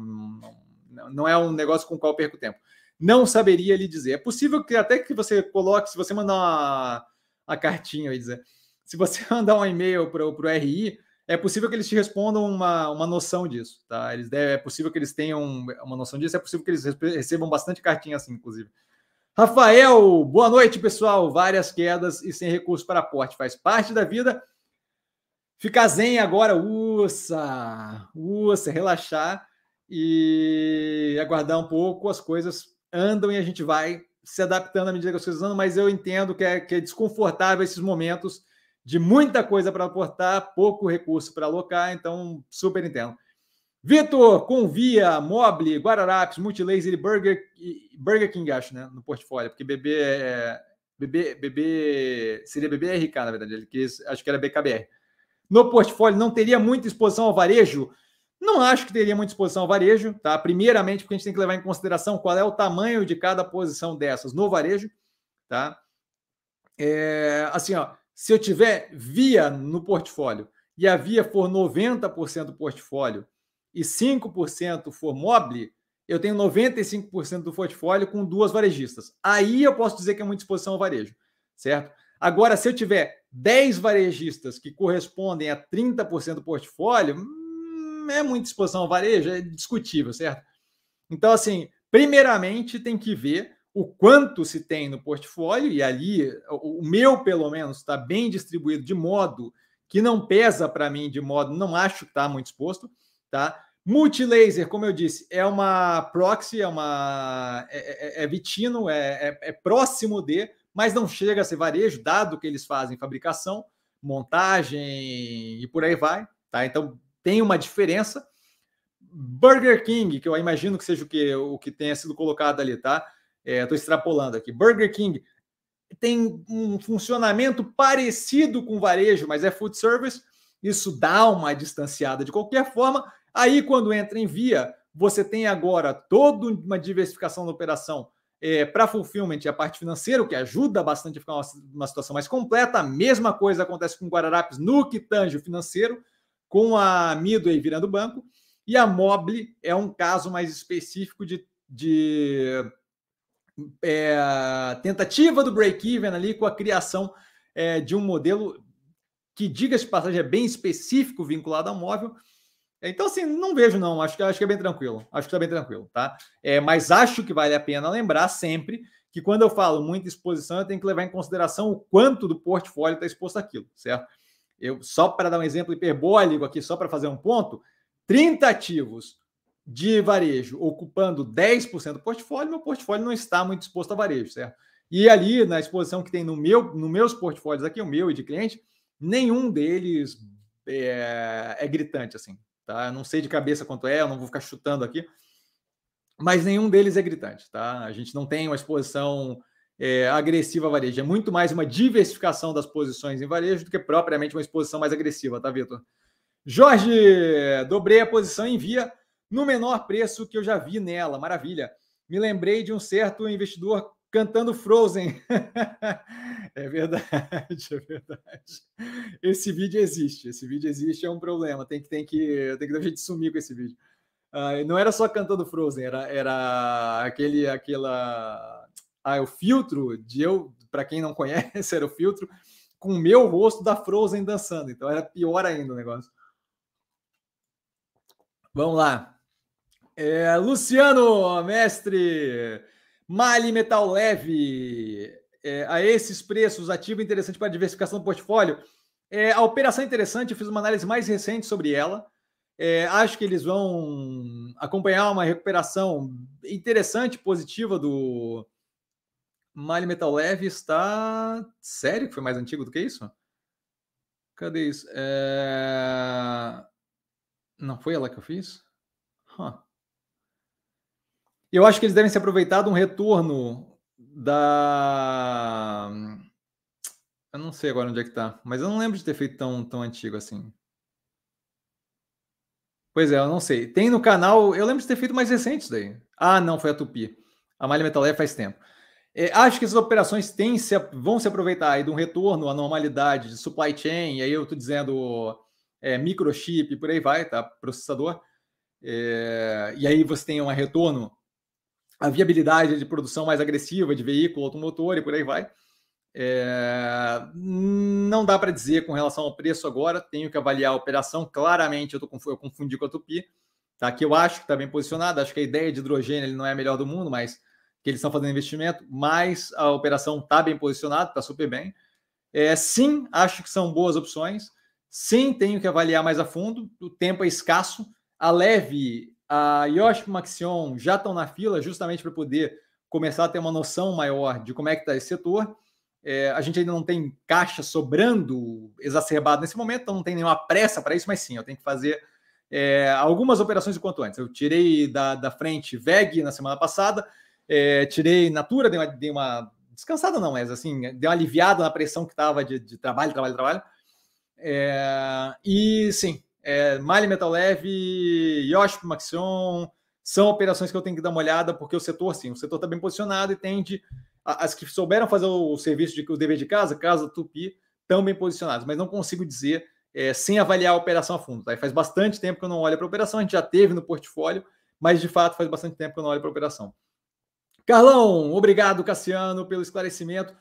não, não é um negócio com o qual perco tempo não saberia lhe dizer. É possível que até que você coloque, se você mandar uma, uma cartinha e dizer, se você mandar um e-mail para o RI, é possível que eles te respondam uma, uma noção disso, tá? Eles é possível que eles tenham uma noção disso, é possível que eles recebam bastante cartinha assim, inclusive. Rafael, boa noite, pessoal. Várias quedas e sem recurso para aporte. Faz parte da vida. Ficar zen agora, uça, uça, relaxar e aguardar um pouco as coisas andam e a gente vai se adaptando à medida que as coisas andam, mas eu entendo que é, que é desconfortável esses momentos de muita coisa para aportar, pouco recurso para alocar, então super entendo. Vitor, Convia, Mobile, Guararapes, Multilaser e Burger, Burger King, acho, né? No portfólio, porque BB é. BB, BB seria BBRK, na verdade, ele quis, acho que era BKBR. No portfólio não teria muita exposição ao varejo, não acho que teria muita exposição ao varejo, tá? Primeiramente, porque a gente tem que levar em consideração qual é o tamanho de cada posição dessas no varejo, tá? É, assim, ó, se eu tiver via no portfólio e a via for 90% do portfólio e 5% for mobile, eu tenho 95% do portfólio com duas varejistas. Aí eu posso dizer que é muita exposição ao varejo, certo? Agora, se eu tiver 10 varejistas que correspondem a 30% do portfólio, é muita exposição ao varejo, é discutível, certo? Então, assim, primeiramente tem que ver o quanto se tem no portfólio, e ali o meu, pelo menos, está bem distribuído de modo que não pesa para mim, de modo, não acho que está muito exposto, tá? Multilaser, como eu disse, é uma proxy, é uma é, é, é vitino, é, é, é, próximo de, mas não chega a ser varejo, dado que eles fazem fabricação, montagem e por aí vai, tá? Então tem uma diferença. Burger King, que eu imagino que seja o que, o que tenha sido colocado ali, tá? Estou é, extrapolando aqui. Burger King tem um funcionamento parecido com varejo, mas é food service. Isso dá uma distanciada de qualquer forma. Aí, quando entra em via, você tem agora toda uma diversificação da operação é, para fulfillment e a parte financeira, o que ajuda bastante a ficar uma, uma situação mais completa. A mesma coisa acontece com Guararapes no que tange o financeiro com a Midway virando banco, e a Mobile é um caso mais específico de, de é, tentativa do break-even ali com a criação é, de um modelo que, diga-se de passagem, é bem específico vinculado ao móvel. Então, assim, não vejo, não. Acho que, acho que é bem tranquilo. Acho que está bem tranquilo, tá? É, mas acho que vale a pena lembrar sempre que quando eu falo muita exposição, eu tenho que levar em consideração o quanto do portfólio está exposto àquilo, certo? Eu só para dar um exemplo hiperbólico aqui, só para fazer um ponto, 30 ativos de varejo ocupando 10% do portfólio, meu portfólio não está muito exposto a varejo, certo? E ali na exposição que tem no meu, nos meus portfólios aqui, o meu e de cliente, nenhum deles é, é gritante assim, tá? Eu não sei de cabeça quanto é, eu não vou ficar chutando aqui, mas nenhum deles é gritante, tá? A gente não tem uma exposição é, agressiva varejo. É muito mais uma diversificação das posições em varejo do que propriamente uma exposição mais agressiva, tá, Vitor? Jorge, dobrei a posição em via no menor preço que eu já vi nela. Maravilha. Me lembrei de um certo investidor cantando Frozen. é verdade, é verdade. Esse vídeo existe, esse vídeo existe, é um problema. Tem que, tem que, tem que dar sumir com esse vídeo. Uh, não era só cantando Frozen, era, era aquele, aquela ah, o filtro de eu, para quem não conhece, era o filtro com o meu rosto da Frozen dançando. Então era pior ainda o negócio. Vamos lá. É, Luciano, mestre, Mali Metal Leve, é, a esses preços, ativo interessante para diversificação do portfólio. É, a operação é interessante, eu fiz uma análise mais recente sobre ela. É, acho que eles vão acompanhar uma recuperação interessante, positiva do Mali Metal Leve. Está. Sério que foi mais antigo do que isso? Cadê isso? É... Não foi ela que eu fiz? Huh. Eu acho que eles devem se aproveitar de um retorno da. Eu não sei agora onde é que tá, mas eu não lembro de ter feito tão, tão antigo assim. Pois é, eu não sei. Tem no canal, eu lembro de ter feito mais recentes daí. Ah, não, foi a Tupi. A Malha Metalé faz tempo. É, acho que essas operações têm, se, vão se aproveitar aí de um retorno à normalidade de supply chain, e aí eu estou dizendo é, microchip, por aí vai, tá? Processador. É, e aí você tem um retorno à viabilidade de produção mais agressiva de veículo automotor e por aí vai. É, não dá para dizer com relação ao preço agora, tenho que avaliar a operação. Claramente eu, tô, eu confundi com a Tupi, tá? que eu acho que está bem posicionado. Acho que a ideia de hidrogênio ele não é a melhor do mundo, mas que eles estão fazendo investimento, mas a operação está bem posicionada, está super bem. É, sim, acho que são boas opções. Sim, tenho que avaliar mais a fundo. O tempo é escasso. A Leve, a Yoshi Maxion já estão na fila justamente para poder começar a ter uma noção maior de como é que está esse setor. É, a gente ainda não tem caixa sobrando exacerbado nesse momento, então não tem nenhuma pressa para isso, mas sim, eu tenho que fazer é, algumas operações o quanto antes. Eu tirei da, da frente VEG na semana passada, é, tirei Natura, dei uma, dei uma, descansada, não, mas assim, deu uma aliviada na pressão que estava de, de, trabalho, trabalho, trabalho. É, e sim, é, Mali Metal Leve, Yoshi Maxion, são operações que eu tenho que dar uma olhada, porque o setor, sim, o setor está bem posicionado e tende as que souberam fazer o serviço de o dever de casa, casa Tupi, estão bem posicionadas, mas não consigo dizer é, sem avaliar a operação a fundo. Tá? Faz bastante tempo que eu não olho para a operação, a gente já teve no portfólio, mas de fato faz bastante tempo que eu não olho para a operação. Carlão, obrigado, Cassiano, pelo esclarecimento.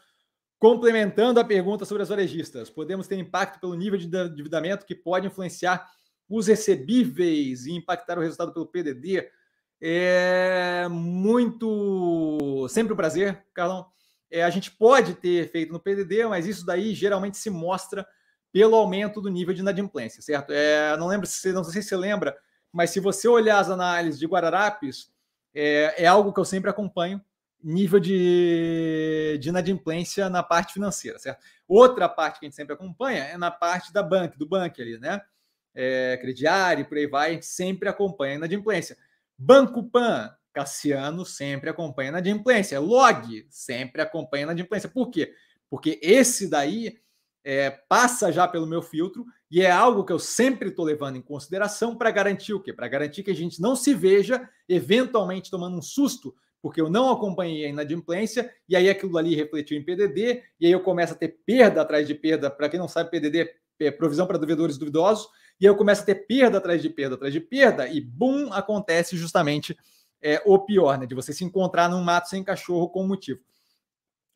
Complementando a pergunta sobre as varejistas, podemos ter impacto pelo nível de endividamento que pode influenciar os recebíveis e impactar o resultado pelo PDD. É muito. Sempre um prazer, Carlão. É, a gente pode ter feito no PDD, mas isso daí geralmente se mostra pelo aumento do nível de inadimplência, certo? É, não lembro se não sei se você lembra, mas se você olhar as análises de Guararapes, é, é algo que eu sempre acompanho, nível de, de inadimplência na parte financeira, certo? Outra parte que a gente sempre acompanha é na parte da banca, do banco ali, né? É, crediário, por aí vai, a gente sempre acompanha a inadimplência. Banco Pan, Cassiano sempre acompanha na adimplência. Log sempre acompanha na adimplência. Por quê? Porque esse daí é, passa já pelo meu filtro e é algo que eu sempre estou levando em consideração para garantir o quê? Para garantir que a gente não se veja eventualmente tomando um susto, porque eu não acompanhei a inadimplência e aí aquilo ali refletiu em PDD e aí eu começo a ter perda atrás de perda. Para quem não sabe, PDD é provisão para devedores duvidosos e eu começo a ter perda atrás de perda atrás de perda, e bum, acontece justamente é, o pior, né? De você se encontrar num mato sem cachorro com motivo.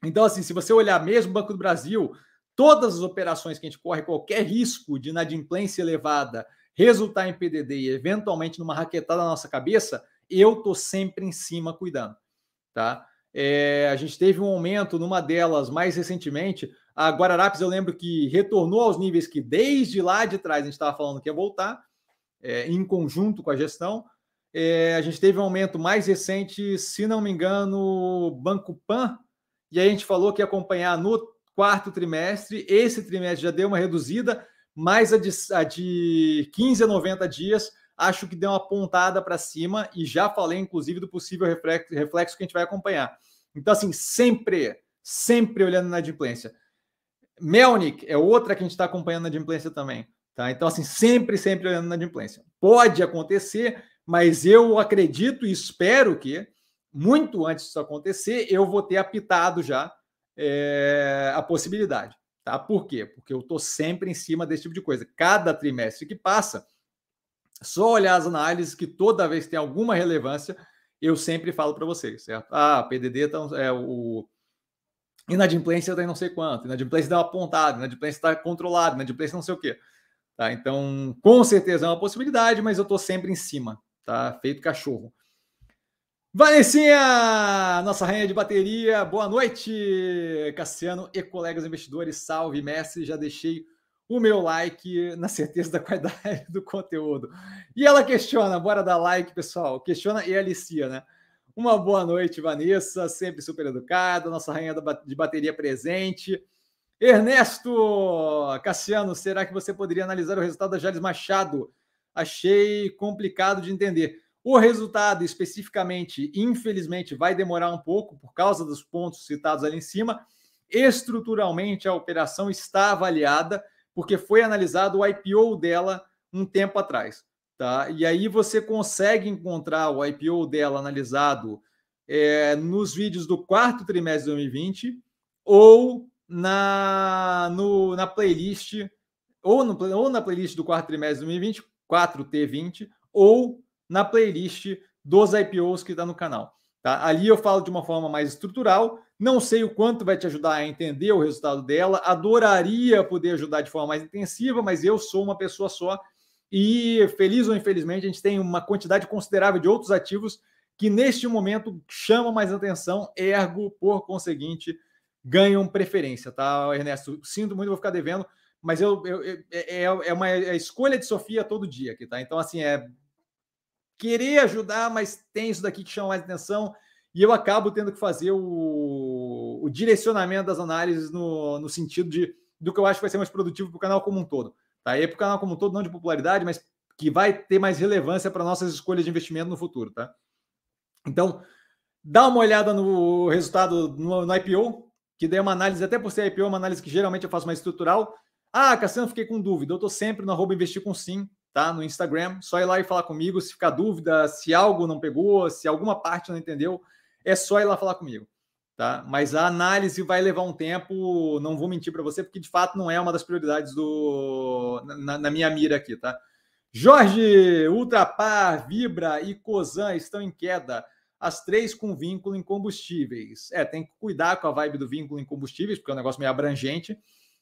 Então, assim, se você olhar mesmo o Banco do Brasil, todas as operações que a gente corre qualquer risco de inadimplência elevada resultar em PDD e eventualmente numa raquetada na nossa cabeça, eu tô sempre em cima cuidando, tá? É, a gente teve um aumento numa delas mais recentemente, a Guararapes, eu lembro que retornou aos níveis que desde lá de trás a gente estava falando que ia voltar, é, em conjunto com a gestão. É, a gente teve um aumento mais recente, se não me engano, Banco Pan, e aí a gente falou que ia acompanhar no quarto trimestre. Esse trimestre já deu uma reduzida, mas a de, a de 15 a 90 dias acho que deu uma pontada para cima e já falei, inclusive, do possível reflexo, reflexo que a gente vai acompanhar. Então, assim, sempre, sempre olhando na adimplência. Melnick é outra que a gente está acompanhando na adimplência também. Tá? Então, assim, sempre, sempre olhando na adimplência. Pode acontecer, mas eu acredito e espero que, muito antes disso acontecer, eu vou ter apitado já é, a possibilidade. Tá? Por quê? Porque eu estou sempre em cima desse tipo de coisa. Cada trimestre que passa, só olhar as análises que toda vez tem alguma relevância, eu sempre falo para vocês, certo? Ah, PDD tá, é o Inadimplência tem não sei quanto, inadimplência dá uma pontada, inadimplência está controlada, inadimplência não sei o quê. Tá? Então, com certeza é uma possibilidade, mas eu estou sempre em cima, tá? Feito cachorro. Vanessinha, nossa rainha de bateria, boa noite, Cassiano e colegas investidores, salve, mestre, já deixei o meu like na certeza da qualidade do conteúdo. E ela questiona, bora dar like, pessoal, questiona e alicia, né? Uma boa noite, Vanessa, sempre super educada, nossa rainha de bateria presente. Ernesto Cassiano, será que você poderia analisar o resultado da Jales Machado? Achei complicado de entender. O resultado, especificamente, infelizmente, vai demorar um pouco por causa dos pontos citados ali em cima. Estruturalmente, a operação está avaliada, porque foi analisado o IPO dela um tempo atrás. Tá? E aí você consegue encontrar o IPO dela analisado é, nos vídeos do quarto trimestre de 2020 ou na, no, na playlist, ou, no, ou na playlist do quarto trimestre de 2020, 4T20, ou na playlist dos IPOs que está no canal. Tá? Ali eu falo de uma forma mais estrutural. Não sei o quanto vai te ajudar a entender o resultado dela. Adoraria poder ajudar de forma mais intensiva, mas eu sou uma pessoa só. E, feliz ou infelizmente, a gente tem uma quantidade considerável de outros ativos que, neste momento, chamam mais atenção, ergo, por conseguinte, ganham preferência, tá, Ernesto? Sinto muito, vou ficar devendo, mas eu, eu, eu é, é, é uma é escolha de Sofia todo dia aqui, tá? Então, assim, é querer ajudar, mas tem isso daqui que chama mais atenção e eu acabo tendo que fazer o, o direcionamento das análises no, no sentido de do que eu acho que vai ser mais produtivo para o canal como um todo. Tá? E para o canal como um todo, não de popularidade, mas que vai ter mais relevância para nossas escolhas de investimento no futuro. Tá? Então, dá uma olhada no resultado no, no IPO, que dei uma análise, até por ser IPO, uma análise que geralmente eu faço mais estrutural. Ah, Cassiano, fiquei com dúvida. Eu estou sempre no arroba investir com sim, tá? No Instagram. Só ir lá e falar comigo. Se ficar dúvida, se algo não pegou, se alguma parte não entendeu, é só ir lá falar comigo. Tá? Mas a análise vai levar um tempo, não vou mentir para você, porque de fato não é uma das prioridades do na, na minha mira aqui, tá? Jorge, Ultrapar, Vibra e Cosan estão em queda, as três com vínculo em combustíveis. É, tem que cuidar com a vibe do vínculo em combustíveis, porque é um negócio meio abrangente.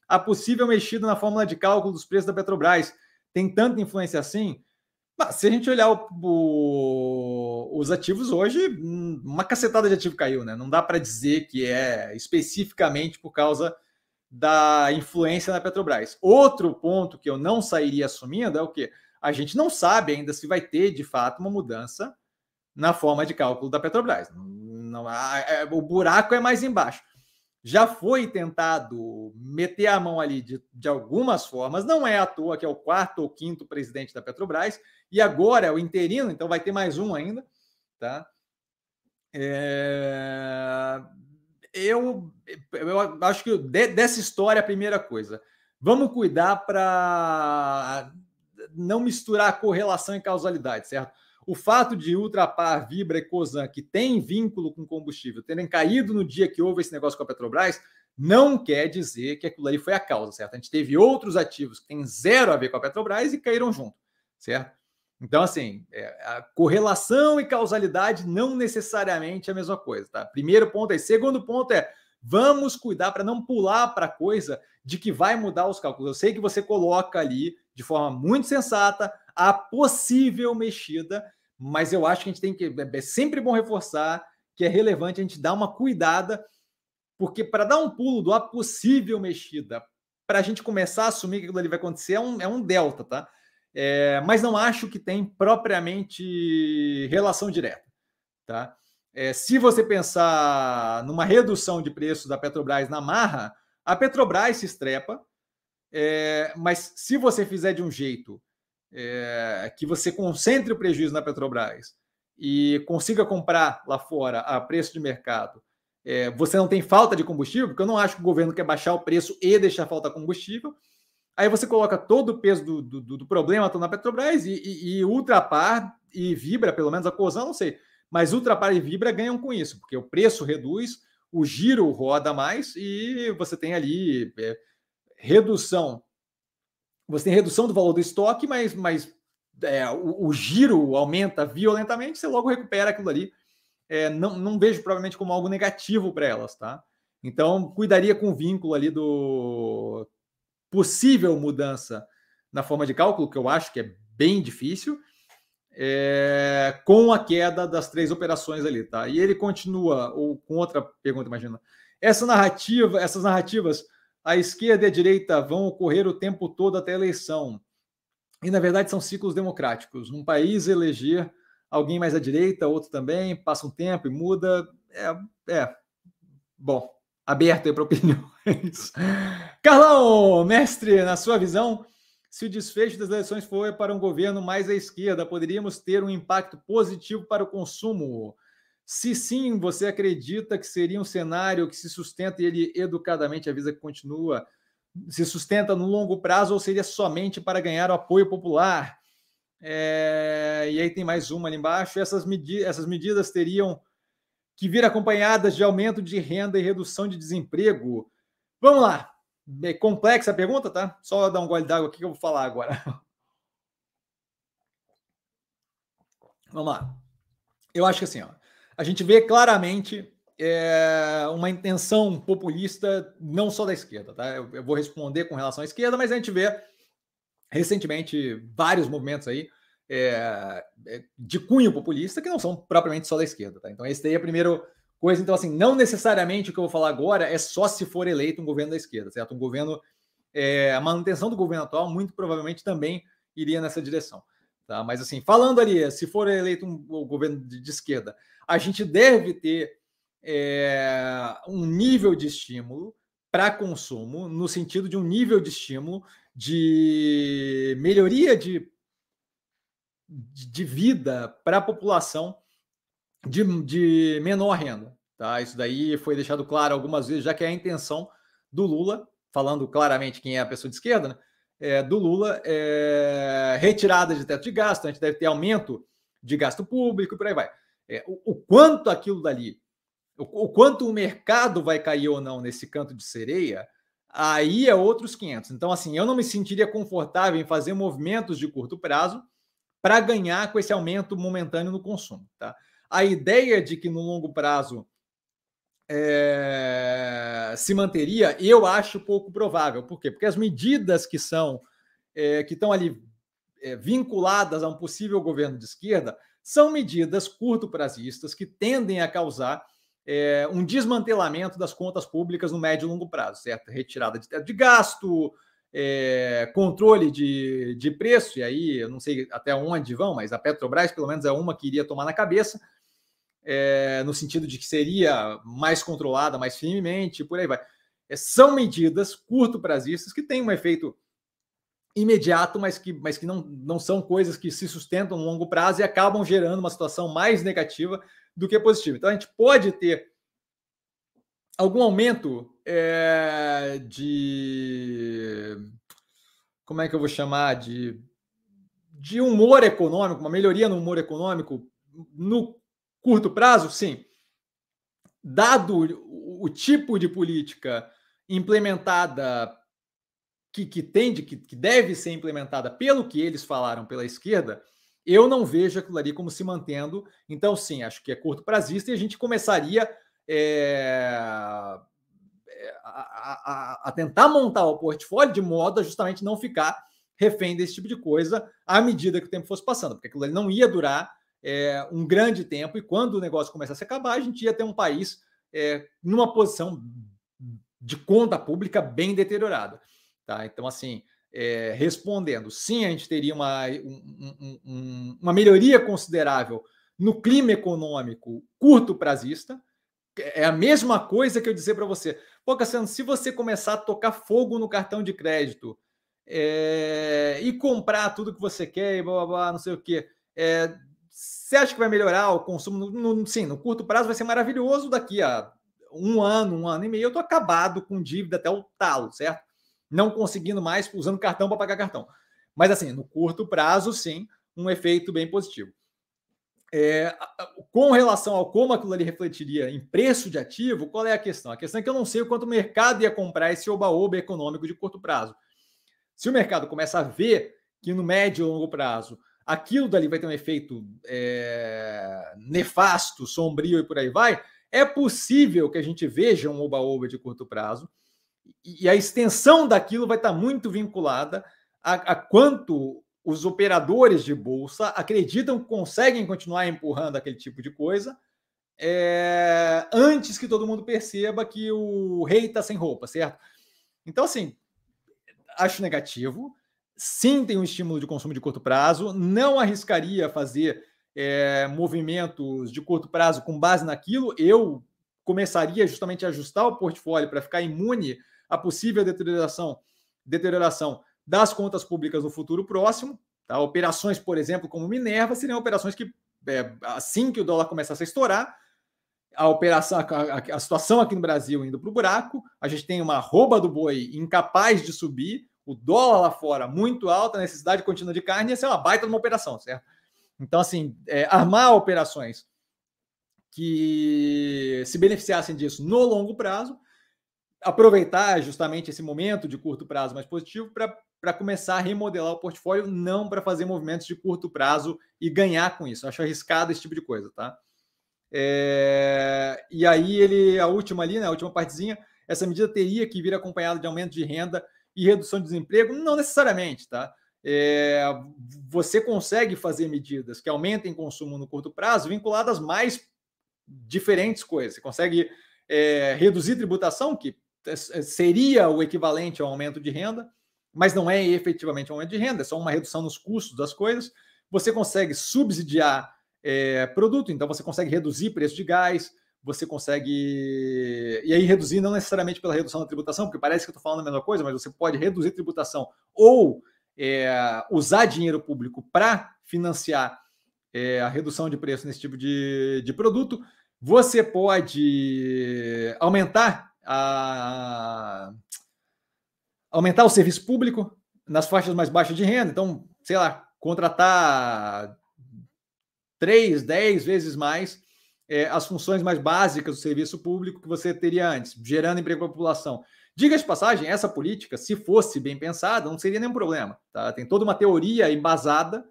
A possível mexida na fórmula de cálculo dos preços da Petrobras tem tanta influência assim? Mas, se a gente olhar o, o, os ativos hoje, hum, uma cacetada de ativo caiu, né? Não dá para dizer que é especificamente por causa da influência na Petrobras. Outro ponto que eu não sairia assumindo é o que a gente não sabe ainda se vai ter de fato uma mudança na forma de cálculo da Petrobras. Não, é, o buraco é mais embaixo já foi tentado meter a mão ali de, de algumas formas, não é à toa que é o quarto ou quinto presidente da Petrobras, e agora é o interino, então vai ter mais um ainda, tá? É... Eu, eu acho que de, dessa história, a primeira coisa, vamos cuidar para não misturar correlação e causalidade, certo? O fato de Ultrapar, Vibra e Cosan, que tem vínculo com combustível, terem caído no dia que houve esse negócio com a Petrobras, não quer dizer que aquilo ali foi a causa, certo? A gente teve outros ativos que têm zero a ver com a Petrobras e caíram junto, certo? Então, assim, é, a correlação e causalidade não necessariamente é a mesma coisa, tá? Primeiro ponto é. Segundo ponto é, vamos cuidar para não pular para a coisa de que vai mudar os cálculos. Eu sei que você coloca ali, de forma muito sensata, a possível mexida mas eu acho que a gente tem que. É, é sempre bom reforçar que é relevante a gente dar uma cuidada, porque para dar um pulo do a possível mexida, para a gente começar a assumir que aquilo ali vai acontecer, é um, é um delta, tá? É, mas não acho que tem propriamente relação direta, tá? É, se você pensar numa redução de preço da Petrobras na marra, a Petrobras se estrepa, é, mas se você fizer de um jeito é, que você concentre o prejuízo na Petrobras e consiga comprar lá fora a preço de mercado, é, você não tem falta de combustível, porque eu não acho que o governo quer baixar o preço e deixar falta combustível. Aí você coloca todo o peso do, do, do problema na Petrobras e, e, e, Ultrapar e Vibra, pelo menos a Cosan, não sei, mas Ultrapar e Vibra ganham com isso, porque o preço reduz, o giro roda mais e você tem ali é, redução você tem redução do valor do estoque, mas, mas é, o, o, giro aumenta violentamente, você logo recupera aquilo ali. É, não, não vejo provavelmente como algo negativo para elas, tá? Então, cuidaria com o vínculo ali do possível mudança na forma de cálculo, que eu acho que é bem difícil, é, com a queda das três operações ali, tá? E ele continua, ou com outra pergunta, imagina. Essa narrativa, essas narrativas, a esquerda e a direita vão ocorrer o tempo todo até a eleição. E, na verdade, são ciclos democráticos. Num país, eleger alguém mais à direita, outro também, passa um tempo e muda. É, é. bom, aberto aí para opiniões. Carlão, mestre, na sua visão, se o desfecho das eleições for para um governo mais à esquerda, poderíamos ter um impacto positivo para o consumo? Se sim, você acredita que seria um cenário que se sustenta e ele educadamente avisa que continua, se sustenta no longo prazo ou seria somente para ganhar o apoio popular? É, e aí tem mais uma ali embaixo. Essas, medi essas medidas teriam que vir acompanhadas de aumento de renda e redução de desemprego. Vamos lá. É complexa a pergunta, tá? Só dar um gole d'água aqui que eu vou falar agora. Vamos lá. Eu acho que assim, ó, a gente vê claramente é, uma intenção populista, não só da esquerda, tá? Eu, eu, vou responder com relação à esquerda, mas a gente vê recentemente vários movimentos aí é, de cunho populista que não são propriamente só da esquerda, tá? Então, esse daí é a primeira coisa. Então, assim, não necessariamente o que eu vou falar agora é só se for eleito um governo da esquerda, certo? Um governo, é, a manutenção do governo atual muito provavelmente também iria nessa direção, tá? Mas, assim, falando ali, se for eleito um, governo de, de, esquerda, a gente deve ter é, um nível de estímulo para consumo, no sentido de um nível de estímulo de melhoria de, de vida para a população de, de menor renda. Tá? Isso daí foi deixado claro algumas vezes, já que é a intenção do Lula, falando claramente quem é a pessoa de esquerda, né? É, do Lula, é, retirada de teto de gasto, a gente deve ter aumento de gasto público e por aí vai. É, o, o, quanto aquilo dali, o, o, quanto o mercado vai cair ou não nesse canto de sereia, aí é outros 500. Então, assim, eu não me sentiria confortável em fazer movimentos de curto prazo para ganhar com esse aumento momentâneo no consumo. Tá? A ideia de que no longo prazo é, se manteria, eu acho pouco provável. Por quê? Porque as medidas que são é, que estão ali é, vinculadas a um possível governo de esquerda são medidas curto-prazistas que tendem a causar um desmantelamento das contas públicas no médio e longo prazo, certo? Retirada de teto de gasto, controle de, de preço, e aí eu não sei até onde vão, mas a Petrobras, pelo menos, é uma que iria tomar na cabeça é, no sentido de que seria mais controlada, mais firmemente, por aí vai. É, são medidas curto-prazistas que têm um efeito imediato, mas que, mas que não, não são coisas que se sustentam no longo prazo e acabam gerando uma situação mais negativa do que positiva. Então a gente pode ter algum aumento é, de. Como é que eu vou chamar? De, de humor econômico, uma melhoria no humor econômico no Curto prazo, sim. Dado o, tipo de política implementada que, que tende, que, que deve ser implementada pelo que eles falaram pela esquerda, eu não vejo aquilo ali como se mantendo. Então, sim, acho que é curto prazista e a gente começaria é, a, a, a, tentar montar o portfólio de modo a justamente não ficar refém desse tipo de coisa à medida que o tempo fosse passando, porque aquilo ali não ia durar é, um grande tempo, e quando o negócio começasse a acabar, a gente ia ter um país é, numa posição de conta pública bem deteriorada. Tá? Então, assim, é, respondendo, sim, a gente teria uma, um, um, uma melhoria considerável no clima econômico curto prazista. É a mesma coisa que eu dizer para você. Pô, Cassiano, se você começar a tocar fogo no cartão de crédito é, e comprar tudo que você quer e blá, blá, blá não sei o quê, é, você acha que vai melhorar o consumo? No, no, sim, no curto prazo vai ser maravilhoso. Daqui a um ano, um ano e meio, eu estou acabado com dívida até o talo, certo? Não conseguindo mais, usando cartão para pagar cartão. Mas, assim, no curto prazo, sim, um efeito bem positivo. É, com relação ao como aquilo ali refletiria em preço de ativo, qual é a questão? A questão é que eu não sei o quanto o mercado ia comprar esse oba-oba econômico de curto prazo. Se o mercado começa a ver que no médio e longo prazo aquilo dali vai ter um efeito é, nefasto, sombrio e por aí vai, é possível que a gente veja um oba-oba de curto prazo e a extensão daquilo vai estar muito vinculada a, a quanto os operadores de bolsa acreditam que conseguem continuar empurrando aquele tipo de coisa é, antes que todo mundo perceba que o rei está sem roupa, certo? Então, assim, acho negativo. Sim, tem um estímulo de consumo de curto prazo. Não arriscaria fazer é, movimentos de curto prazo com base naquilo. Eu começaria justamente a ajustar o portfólio para ficar imune à possível deterioração, deterioração das contas públicas no futuro próximo. Tá? Operações, por exemplo, como Minerva, seriam operações que, é, assim que o dólar começasse a estourar, a operação, a, a, situação aqui no Brasil indo para o buraco, a gente tem uma rouba do boi incapaz de subir, o dólar lá fora muito alto, a necessidade contínua de carne, ia ser uma baita de uma operação, certo? Então, assim, é, armar operações que se beneficiassem disso no longo prazo, aproveitar justamente esse momento de curto prazo mais positivo para começar a remodelar o portfólio, não para fazer movimentos de curto prazo e ganhar com isso. Acho arriscado esse tipo de coisa, tá? É, e aí ele, a última ali, né, a última partezinha, essa medida teria que vir acompanhada de aumento de renda e redução de desemprego? Não necessariamente, tá? É, você consegue fazer medidas que aumentem consumo no curto prazo vinculadas mais diferentes coisas. Você consegue é, reduzir tributação, que é, seria o equivalente ao aumento de renda, mas não é efetivamente um aumento de renda, é só uma redução nos custos das coisas. Você consegue subsidiar é, produto, então você consegue reduzir preço de gás, você consegue. E aí, reduzir não necessariamente pela redução da tributação, porque parece que eu estou falando a mesma coisa, mas você pode reduzir tributação ou é, usar dinheiro público para financiar é, a redução de preço nesse tipo de, de produto. Você pode aumentar a aumentar o serviço público nas faixas mais baixas de renda. Então, sei lá, contratar três, dez vezes mais é, as funções mais básicas do serviço público que você teria antes, gerando emprego para a população. Diga de passagem, essa política, se fosse bem pensada, não seria nenhum problema. Tá? Tem toda uma teoria embasada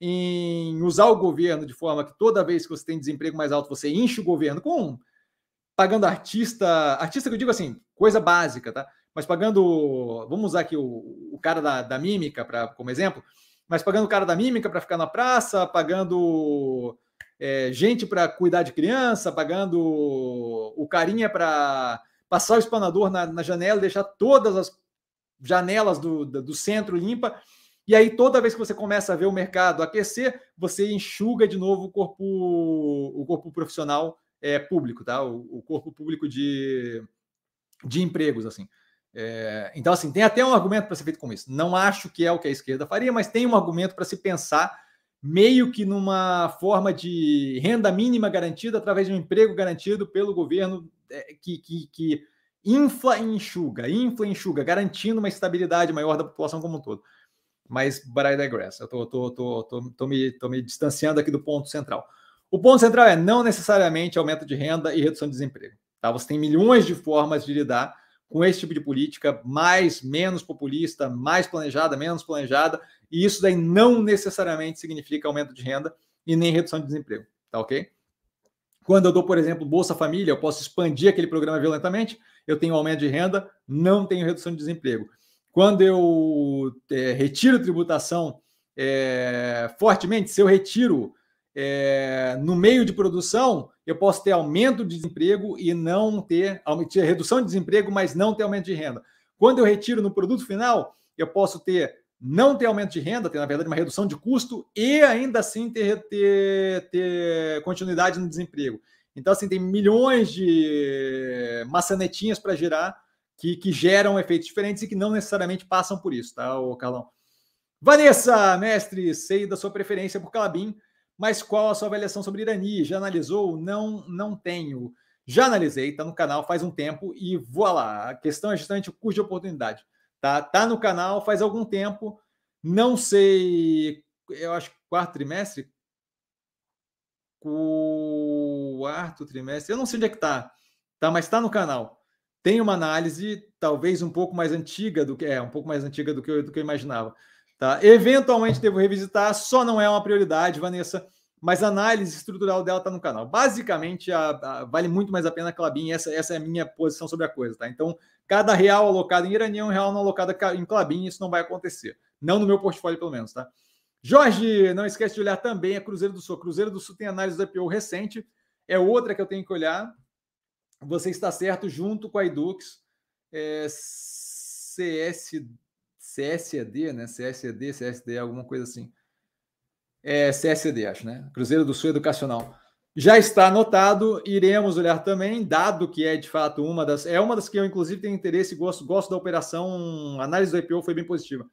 em usar o governo de forma que toda vez que você tem desemprego mais alto, você enche o governo com pagando artista, artista que eu digo assim, coisa básica, tá? Mas pagando, vamos usar aqui o, o cara da, da mímica para como exemplo, mas pagando o cara da mímica para ficar na praça, pagando é, gente para cuidar de criança, pagando o carinha para passar o espanador na, na janela, deixar todas as janelas do, do centro limpa. E aí, toda vez que você começa a ver o mercado aquecer, você enxuga de novo o corpo, o corpo profissional é, público, tá? O, o, corpo público de, de empregos, assim. É, então, assim, tem até um argumento para ser feito com isso. Não acho que é o que a esquerda faria, mas tem um argumento para se pensar meio que numa forma de renda mínima garantida através de um emprego garantido pelo governo é, que, que, que infla e enxuga, infla e enxuga, garantindo uma estabilidade maior da população como um todo mas but I digress. Eu tô, tô, tô, tô, tô, me, tô me distanciando aqui do ponto central. O ponto central é não necessariamente aumento de renda e redução de desemprego. Tá? Você tem milhões de formas de lidar com esse tipo de política, mais, menos populista, mais planejada, menos planejada, e isso daí não necessariamente significa aumento de renda e nem redução de desemprego, tá ok? Quando eu dou, por exemplo, Bolsa Família, eu posso expandir aquele programa violentamente, eu tenho aumento de renda, não tenho redução de desemprego. Quando eu é, retiro tributação é, fortemente, se eu retiro é, no meio de produção, eu posso ter aumento de desemprego e não ter, ter redução de desemprego, mas não ter aumento de renda. Quando eu retiro no produto final, eu posso ter não ter aumento de renda, ter, na verdade, uma redução de custo e ainda assim ter, ter, ter continuidade no desemprego. Então, assim, tem milhões de maçanetinhas para girar que, que geram efeitos diferentes e que não necessariamente passam por isso, tá, o Carlão? Vanessa, mestre, sei da sua preferência por Calabim, mas qual a sua avaliação sobre Irani? Já analisou? Não, não tenho. Já analisei, tá no canal faz um tempo e voa lá. A questão é justamente o custo de oportunidade. Tá, tá no canal faz algum tempo. Não sei, eu acho quarto trimestre. Quarto trimestre, eu não sei onde é que tá, tá, mas tá no canal tem uma análise talvez um pouco mais antiga do que é, um pouco mais antiga do que eu, do que eu imaginava. Tá? Eventualmente devo revisitar, só não é uma prioridade, Vanessa, mas a análise estrutural dela está no canal. Basicamente, a, a, vale muito mais a pena a Clabin, essa, essa é a minha posição sobre a coisa. Tá? Então, cada real alocado em Irani é um real não alocado em Clabin, isso não vai acontecer. Não no meu portfólio, pelo menos, tá? Jorge, não esquece de olhar também a Cruzeiro do Sul. Cruzeiro do Sul tem análise do IPO recente, é outra que eu tenho que olhar. Você está certo, junto com a Edux, é, CS, CSED, né? CSED, CSD, alguma coisa assim. É CSD, acho, né? Cruzeiro do Sul Educacional. Já está anotado, iremos olhar também, dado que é de fato uma das. É uma das que eu, inclusive, tenho interesse e gosto, gosto da operação. A análise do IPO foi bem positiva.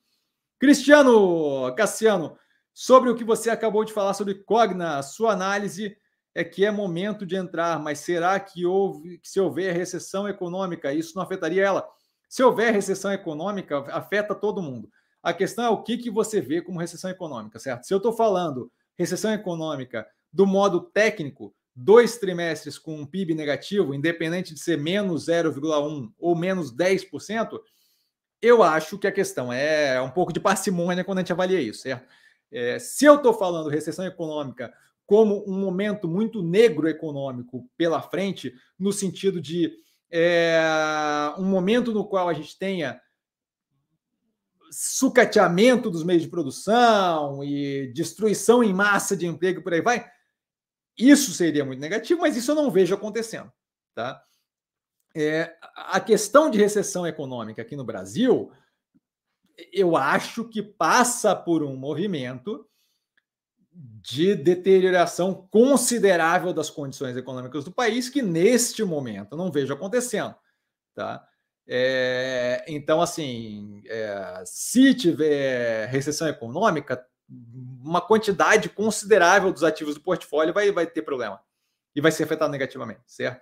Cristiano Cassiano, sobre o que você acabou de falar sobre Cogna, sua análise é que é momento de entrar, mas será que, houve, que se houver recessão econômica, isso não afetaria ela? Se houver recessão econômica, afeta todo mundo. A questão é o que, que você vê como recessão econômica, certo? Se eu estou falando recessão econômica do modo técnico, dois trimestres com um PIB negativo, independente de ser menos 0,1 ou menos 10%, eu acho que a questão é um pouco de parcimônia quando a gente avalia isso, certo? É, se eu estou falando recessão econômica como um momento muito negro econômico pela frente, no sentido de é, um momento no qual a gente tenha sucateamento dos meios de produção e destruição em massa de emprego por aí vai, isso seria muito negativo, mas isso eu não vejo acontecendo. Tá? É, a questão de recessão econômica aqui no Brasil, eu acho que passa por um movimento de deterioração considerável das condições econômicas do país, que neste momento não vejo acontecendo. Tá? É, então, assim, é, se tiver recessão econômica, uma quantidade considerável dos ativos do portfólio vai, vai ter problema e vai ser afetado negativamente, certo?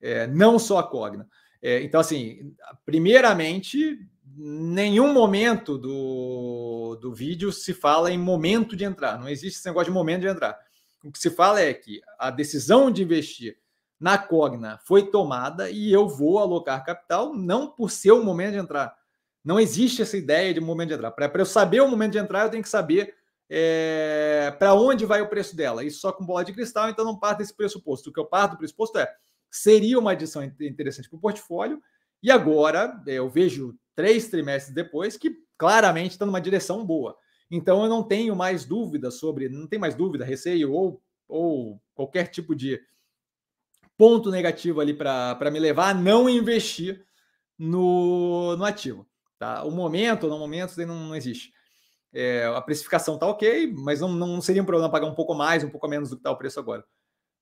É, não só a Cogna. É, então, assim, primeiramente, nenhum momento do, do vídeo se fala em momento de entrar. Não existe esse negócio de momento de entrar. O que se fala é que a decisão de investir na Cogna foi tomada e eu vou alocar capital não por ser o momento de entrar. Não existe essa ideia de momento de entrar. Para eu saber o momento de entrar, eu tenho que saber é, para onde vai o preço dela. Isso só com bola de cristal, então não parte desse pressuposto. O que eu parto do pressuposto é seria uma adição interessante para o portfólio. E agora é, eu vejo três trimestres depois que claramente está numa direção boa. Então eu não tenho mais dúvida sobre, não tem mais dúvida, receio ou, ou qualquer tipo de ponto negativo ali para me levar a não investir no, no ativo. Tá? O momento, no momento, não, não existe. É, a precificação está ok, mas não, não seria um problema pagar um pouco mais, um pouco menos do que está o preço agora.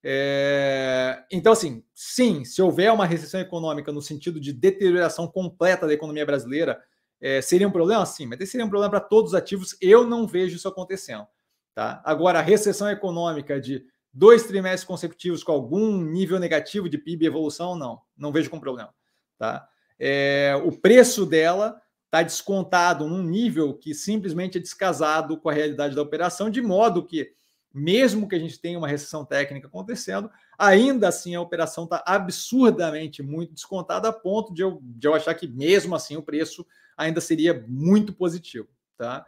É, então, assim, sim, se houver uma recessão econômica no sentido de deterioração completa da economia brasileira, é, seria um problema? Sim, mas seria um problema para todos os ativos. Eu não vejo isso acontecendo. Tá? Agora, a recessão econômica de dois trimestres consecutivos com algum nível negativo de PIB evolução, não, não vejo como problema. Tá? É, o preço dela está descontado num nível que simplesmente é descasado com a realidade da operação, de modo que, mesmo que a gente tenha uma recessão técnica acontecendo, ainda assim a operação está absurdamente muito descontada, a ponto de eu, de eu achar que, mesmo assim, o preço ainda seria muito positivo. Tá?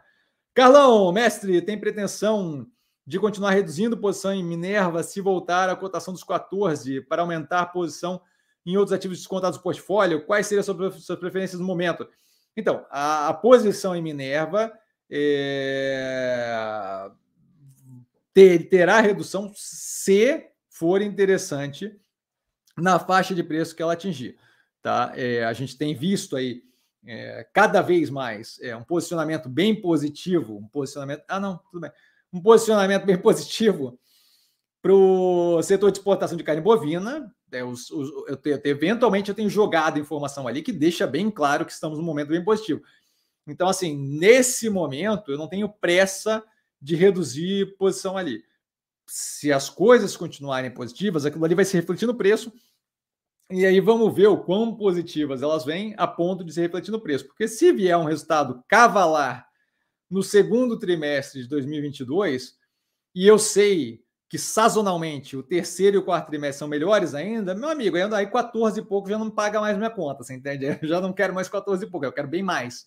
Carlão, mestre, tem pretensão de continuar reduzindo posição em Minerva se voltar à cotação dos 14 para aumentar a posição em outros ativos descontados do portfólio? Quais seriam as suas preferências no momento? Então, a, a posição em Minerva é, ter, terá redução se for interessante na faixa de preço que ela atingir. Tá? É, a gente tem visto aí é, cada vez mais é, um posicionamento bem positivo, um posicionamento. Ah, não, tudo bem. Um posicionamento bem positivo para o setor de exportação de carne bovina, é, os, os, eu te, eventualmente eu tenho jogado informação ali que deixa bem claro que estamos num momento bem positivo. Então, assim, nesse momento, eu não tenho pressa de reduzir posição ali. Se as coisas continuarem positivas, aquilo ali vai se refletir no preço. E aí vamos ver o quão positivas elas vêm a ponto de se refletir no preço. Porque se vier um resultado cavalar no segundo trimestre de 2022, e eu sei que sazonalmente o terceiro e o quarto trimestre são melhores ainda, meu amigo, ainda aí 14 e pouco já não paga mais minha conta, você entende? Eu já não quero mais 14 e pouco, eu quero bem mais.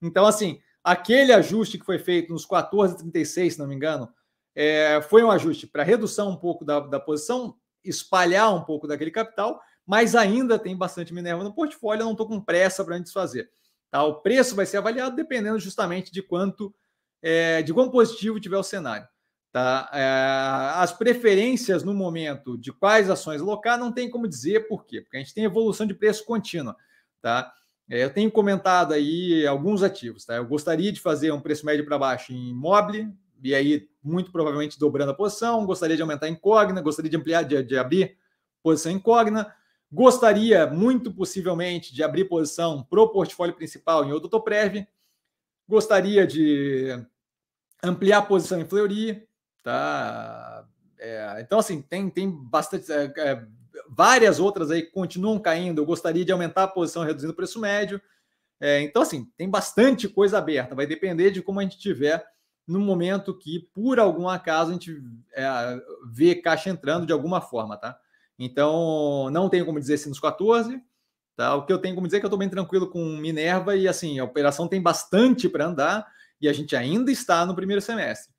Então, assim, aquele ajuste que foi feito nos 14,36, se não me engano, é, foi um ajuste para redução um pouco da, da posição, espalhar um pouco daquele capital, mas ainda tem bastante Minerva no portfólio, eu não estou com pressa para desfazer. Tá? O preço vai ser avaliado dependendo justamente de quanto, é, de quão positivo tiver o cenário. Tá? É, as preferências no momento de quais ações alocar não tem como dizer por quê, porque a gente tem evolução de preço contínua. Tá? É, eu tenho comentado aí alguns ativos. Tá? Eu gostaria de fazer um preço médio para baixo em imóvel, e aí muito provavelmente dobrando a posição. Gostaria de aumentar em Cogna, gostaria de ampliar, de, de abrir posição em Cogna. Gostaria, muito possivelmente, de abrir posição para o portfólio principal em Odotoprev. Gostaria de ampliar a posição em Fleury. Tá? É, então, assim, tem, tem bastante. É, é, várias outras aí que continuam caindo. Eu gostaria de aumentar a posição reduzindo o preço médio. É, então, assim, tem bastante coisa aberta. Vai depender de como a gente tiver no momento que, por algum acaso, a gente é, vê caixa entrando de alguma forma, tá? Então, não tenho como dizer se nos 14. Tá? O que eu tenho como dizer é que eu estou bem tranquilo com Minerva e assim, a operação tem bastante para andar e a gente ainda está no primeiro semestre.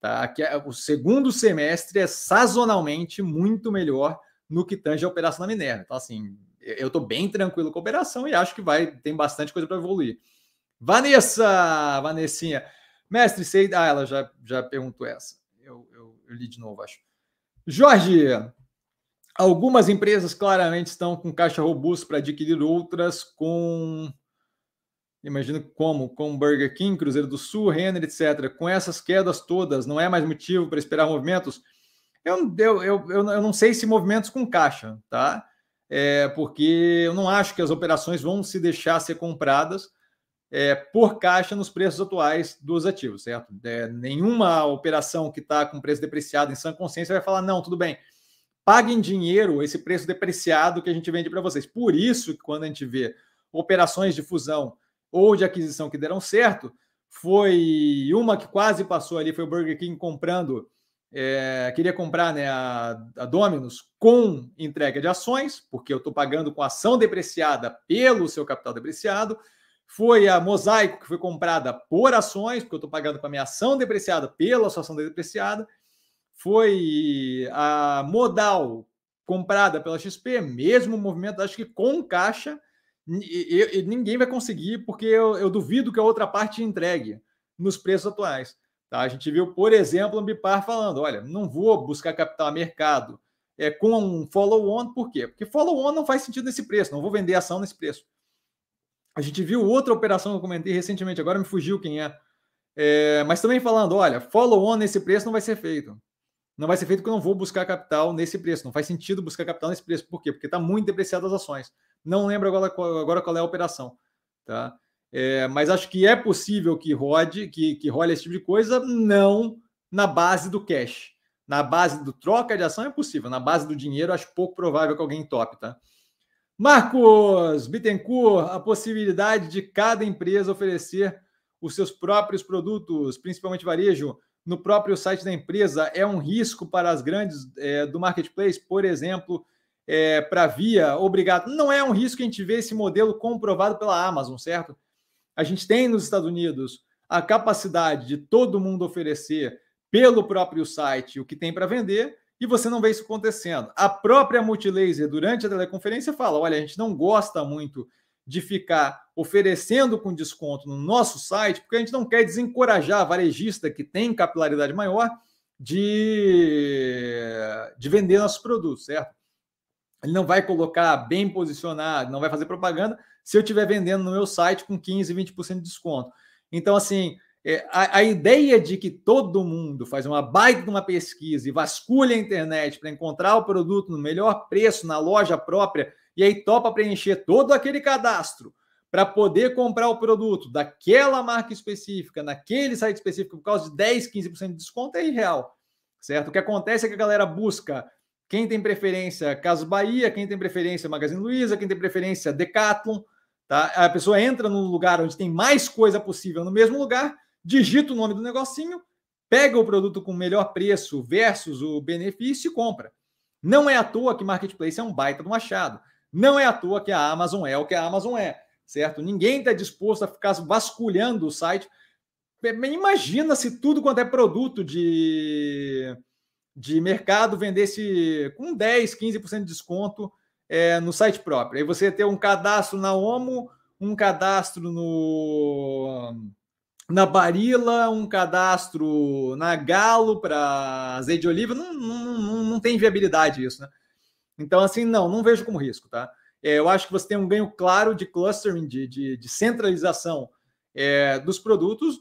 Tá? Que é, o segundo semestre é sazonalmente muito melhor no que tange a operação da Minerva. Então, assim, eu estou bem tranquilo com a operação e acho que vai tem bastante coisa para evoluir. Vanessa, Vanessinha, mestre, sei. Ah, ela já, já perguntou essa. Eu, eu, eu li de novo, acho. Jorge, algumas empresas claramente estão com caixa robusto para adquirir outras com imagino como, com Burger King, Cruzeiro do Sul, Renner, etc. Com essas quedas todas, não é mais motivo para esperar movimentos? Eu, eu, eu, eu, não sei se movimentos com caixa, tá? É, porque eu não acho que as operações vão se deixar ser compradas é, por caixa nos preços atuais dos ativos, certo? É, nenhuma operação que está com preço depreciado em sã consciência vai falar, não, tudo bem, paguem dinheiro esse preço depreciado que a gente vende para vocês. Por isso que quando a gente vê operações de fusão ou de aquisição que deram certo, foi uma que quase passou ali, foi o Burger King comprando, é, queria comprar né, a, a Dominus com entrega de ações, porque eu estou pagando com ação depreciada pelo seu capital depreciado. Foi a Mosaico, que foi comprada por ações, porque eu estou pagando com a minha ação depreciada pela sua ação depreciada. Foi a Modal, comprada pela XP, mesmo movimento, acho que com caixa, e, e, ninguém vai conseguir, porque eu, eu, duvido que a outra parte entregue nos preços atuais. Tá? A gente viu, por exemplo, o Bipar falando: olha, não vou buscar capital a mercado é, com um follow-on, por quê? Porque follow-on não faz sentido nesse preço, não vou vender ação nesse preço. A gente viu outra operação que eu comentei recentemente, agora me fugiu quem é. é mas também falando: olha, follow-on nesse preço não vai ser feito. Não vai ser feito porque eu não vou buscar capital nesse preço. Não faz sentido buscar capital nesse preço. Por quê? Porque está muito depreciado as ações. Não lembro agora, agora qual é a operação. Tá? É, mas acho que é possível que rode, que, que role esse tipo de coisa, não na base do cash. Na base do troca de ação é possível. Na base do dinheiro, acho pouco provável que alguém tope, tá? Marcos Bittencourt, a possibilidade de cada empresa oferecer os seus próprios produtos, principalmente varejo, no próprio site da empresa, é um risco para as grandes é, do marketplace, por exemplo, é, para via, obrigado. Não é um risco que a gente vê esse modelo comprovado pela Amazon, certo? A gente tem nos Estados Unidos a capacidade de todo mundo oferecer pelo próprio site o que tem para vender e você não vê isso acontecendo. A própria Multilaser, durante a teleconferência, fala: olha, a gente não gosta muito de ficar oferecendo com desconto no nosso site, porque a gente não quer desencorajar a varejista que tem capilaridade maior de, de vender nossos produtos, certo? Ele não vai colocar bem posicionado, não vai fazer propaganda se eu estiver vendendo no meu site com 15, 20% de desconto. Então, assim, é, a, a, ideia de que todo mundo faz uma baita de uma pesquisa e vasculha a internet para encontrar o produto no melhor preço na loja própria e aí topa preencher todo aquele cadastro para poder comprar o produto daquela marca específica, naquele site específico, por causa de 10, 15% de desconto, é irreal, certo? O que acontece é que a galera busca quem tem preferência Casas Bahia, quem tem preferência Magazine Luiza, quem tem preferência Decathlon, tá? A pessoa entra no lugar onde tem mais coisa possível no mesmo lugar, digita o nome do negocinho, pega o produto com melhor preço versus o benefício e compra. Não é à toa que marketplace é um baita do machado. Não é à toa que a Amazon é o que a Amazon é, certo? Ninguém está disposto a ficar vasculhando o site. Imagina se tudo quanto é produto de de mercado vendesse com 10, 15% de desconto é, no site próprio. Aí você ter um cadastro na Omo, um cadastro no na Barila, um cadastro na Galo para azeite de oliva, não, não, não, não tem viabilidade isso, né? Então, assim, não, não vejo como risco, tá? É, eu acho que você tem um ganho claro de clustering, de, de, de centralização é, dos produtos,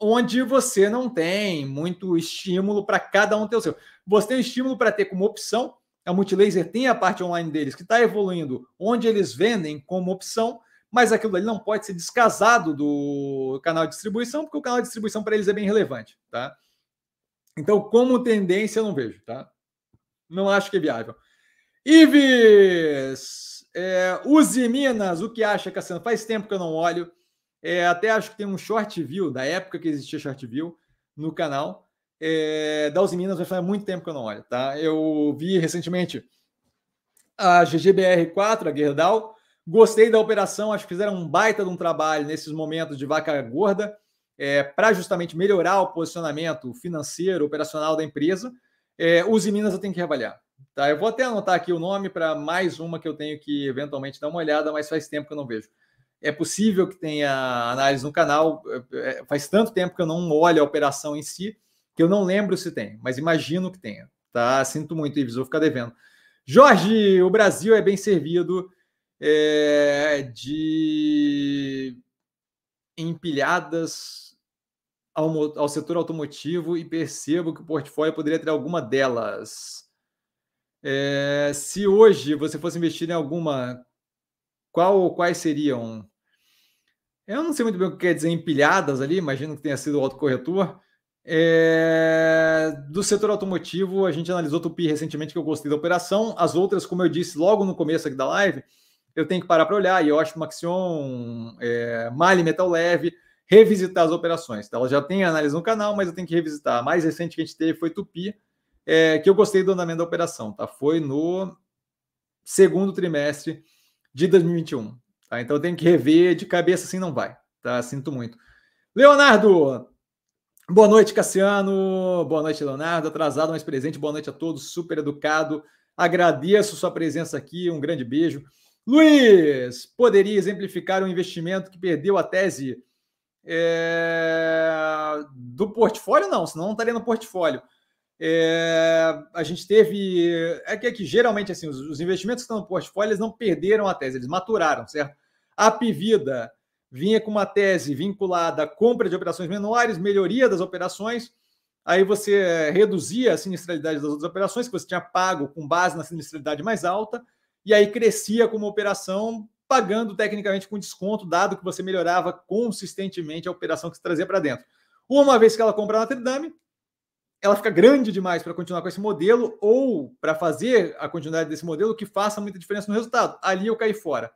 onde você não tem muito estímulo para cada um ter o seu. Você tem um estímulo para ter como opção, a Multilaser tem a parte online deles que está evoluindo, onde eles vendem como opção, mas aquilo ali não pode ser descasado do canal de distribuição, porque o canal de distribuição para eles é bem relevante, tá? Então, como tendência, eu não vejo, tá? Não acho que é viável. Ives, é, use Minas, o que acha, Cassiano? Faz tempo que eu não olho. É, até acho que tem um short view, da época que existia short view, no canal. É, da Uzi Minas, vai fazer muito tempo que eu não olho, tá? Eu vi recentemente a GGBR4, a Gerdau, Gostei da operação, acho que fizeram um baita de um trabalho nesses momentos de vaca gorda é, para justamente melhorar o posicionamento financeiro, operacional da empresa. É, Use Minas eu tenho que reavaliar. Tá? Eu vou até anotar aqui o nome para mais uma que eu tenho que eventualmente dar uma olhada, mas faz tempo que eu não vejo. É possível que tenha análise no canal, é, é faz tanto tempo que eu não olho a operação em si, que eu não lembro se tem, mas imagino que tenha. Tá? Sinto muito, Ives, vou ficar devendo. Jorge, o Brasil é bem servido é, de empilhadas ao, ao setor automotivo e percebo que o portfólio poderia ter alguma delas. É, se hoje você fosse investir em alguma, qual quais seriam? Eu não sei muito bem o que quer dizer empilhadas ali, imagino que tenha sido o autocorretor. É, do setor automotivo, a gente analisou Tupi recentemente, que eu gostei da operação. As outras, como eu disse logo no começo aqui da live, eu tenho que parar para olhar. Yoshi Maxion, é, Mali Metal Leve, revisitar as operações. Então, ela já tem análise no canal, mas eu tenho que revisitar. A mais recente que a gente teve foi Tupi, é, que eu gostei do andamento da operação. Tá? Foi no segundo trimestre de 2021. Tá? Então, eu tenho que rever de cabeça, assim não vai. Tá? Sinto muito. Leonardo, boa noite, Cassiano. Boa noite, Leonardo. Atrasado, mas presente. Boa noite a todos. Super educado. Agradeço sua presença aqui. Um grande beijo. Luiz, poderia exemplificar um investimento que perdeu a tese é, do portfólio? Não, senão não estaria no portfólio. É, a gente teve. É que, é que geralmente assim, os, os, investimentos que estão no portfólio eles não perderam a tese, eles maturaram, certo? A Pivida vinha com uma tese vinculada à compra de operações menores, melhoria das operações. Aí você reduzia a sinistralidade das outras operações que você tinha pago com base na sinistralidade mais alta e aí crescia como operação, pagando tecnicamente com desconto, dado que você melhorava consistentemente a operação que você trazia para dentro. Uma vez que ela compra a Notre Dame, ela fica grande demais para continuar com esse modelo ou para fazer a continuidade desse modelo que faça muita diferença no resultado. Ali eu caí fora.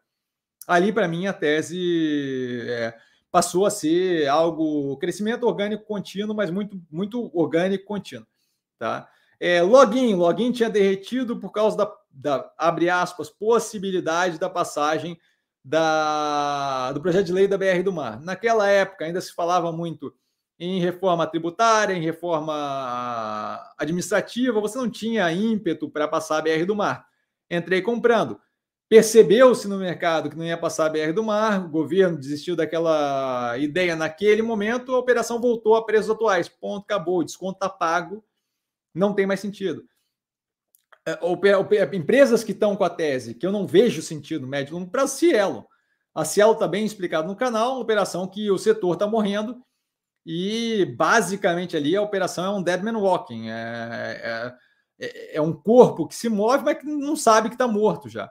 Ali, para mim, a tese é, passou a ser algo crescimento orgânico contínuo, mas muito, muito orgânico contínuo. Tá? É, login, login tinha derretido por causa da da abre aspas, possibilidade da passagem da, do projeto de lei da BR do Mar. Naquela época ainda se falava muito em reforma tributária, em reforma administrativa, você não tinha ímpeto para passar a BR do Mar. Entrei comprando. Percebeu-se no mercado que não ia passar a BR do Mar, o governo desistiu daquela ideia naquele momento, a operação voltou a preços atuais. Ponto, acabou, o desconto está pago, não tem mais sentido. É, empresas que estão com a tese, que eu não vejo sentido médio longo para a Cielo. A Cielo está bem explicado no canal, uma operação que o setor está morrendo e basicamente ali a operação é um dead man walking. É, é, é um corpo que se move, mas que não sabe que está morto já.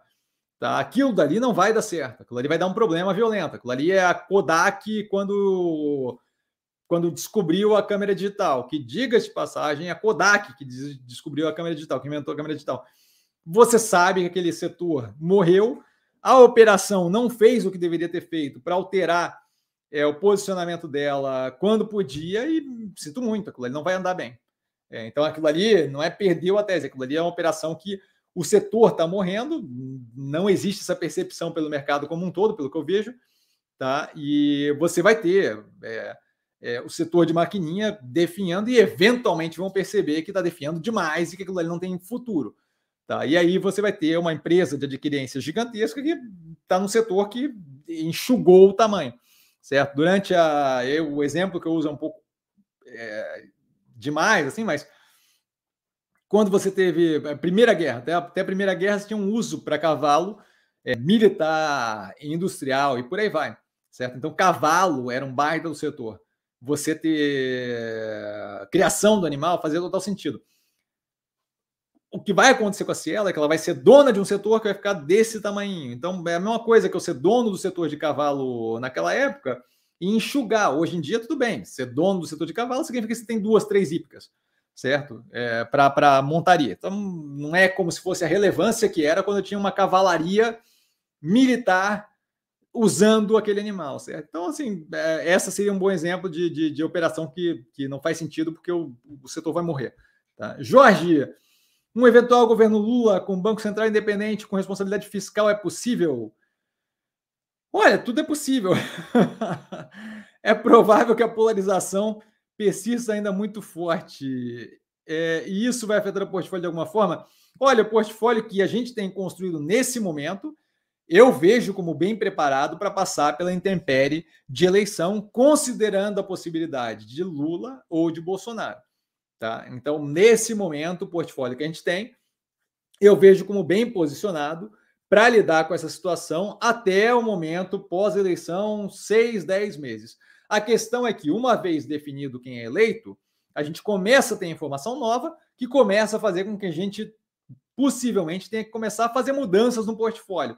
Tá? Aquilo dali não vai dar certo. Aquilo ali vai dar um problema violento. Aquilo ali é a Kodak quando quando descobriu a câmera digital, que diga-se de passagem, a Kodak que descobriu a câmera digital, que inventou a câmera digital. Você sabe que aquele setor morreu, a operação não fez o que deveria ter feito para alterar é, o posicionamento dela quando podia, e sinto muito, aquilo ali não vai andar bem. É, então, aquilo ali não é perdeu a tese, aquilo ali é uma operação que o setor está morrendo, não existe essa percepção pelo mercado como um todo, pelo que eu vejo, tá? E você vai ter. É, é, o setor de maquininha definhando e eventualmente vão perceber que está definhando demais e que aquilo ali não tem futuro. Tá? E aí você vai ter uma empresa de adquirência gigantesca que está num setor que enxugou o tamanho, certo? Durante a. Eu, o exemplo que eu uso é um pouco é, demais, assim, mas quando você teve a Primeira Guerra, até a, até a Primeira Guerra, você tinha um uso para cavalo é, militar, industrial e por aí vai, certo? Então, cavalo era um baita do setor. Você ter criação do animal fazia total sentido. O que vai acontecer com a Cielo é que ela vai ser dona de um setor que vai ficar desse tamanho. Então, é a mesma coisa que eu ser dono do setor de cavalo naquela época e enxugar. Hoje em dia, tudo bem. Ser dono do setor de cavalo significa que você tem duas, três hípicas certo? É, para montaria. Então, não é como se fosse a relevância que era quando eu tinha uma cavalaria militar usando aquele animal, certo? Então, assim, é, essa seria um bom exemplo de, de, de, operação que, que não faz sentido porque o, o setor vai morrer. Tá? Jorge, um eventual governo Lula com Banco Central independente com responsabilidade fiscal é possível? Olha, tudo é possível. é provável que a polarização persista ainda muito forte. É, e isso vai afetar o portfólio de alguma forma? Olha, o portfólio que a gente tem construído nesse momento, eu vejo como bem preparado para passar pela intempérie de eleição, considerando a possibilidade de Lula ou de Bolsonaro. Tá? Então, nesse momento, o portfólio que a gente tem, eu vejo como bem posicionado para lidar com essa situação até o momento pós-eleição, seis, dez meses. A questão é que, uma vez definido quem é eleito, a gente começa a ter informação nova que começa a fazer com que a gente possivelmente tenha que começar a fazer mudanças no portfólio.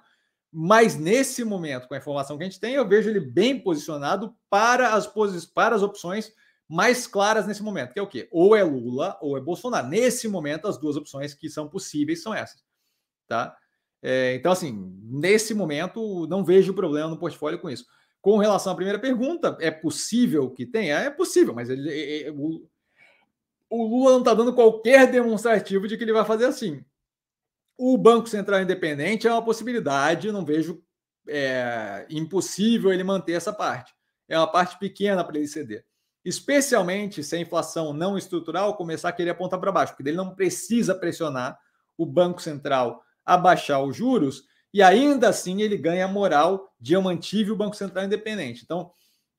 Mas nesse momento, com a informação que a gente tem, eu vejo ele bem posicionado para as, para as opções mais claras nesse momento, que é o quê? Ou é Lula ou é Bolsonaro. Nesse momento, as duas opções que são possíveis são essas. Tá? É, então, assim, nesse momento, não vejo problema no portfólio com isso. Com relação à primeira pergunta, é possível que tenha? É possível, mas ele, é, é, o, o Lula não está dando qualquer demonstrativo de que ele vai fazer assim. O Banco Central Independente é uma possibilidade, não vejo é, impossível ele manter essa parte. É uma parte pequena para ele ceder. Especialmente se a inflação não estrutural começar a querer apontar para baixo, porque ele não precisa pressionar o Banco Central a baixar os juros e ainda assim ele ganha a moral de eu mantive o Banco Central independente. Então,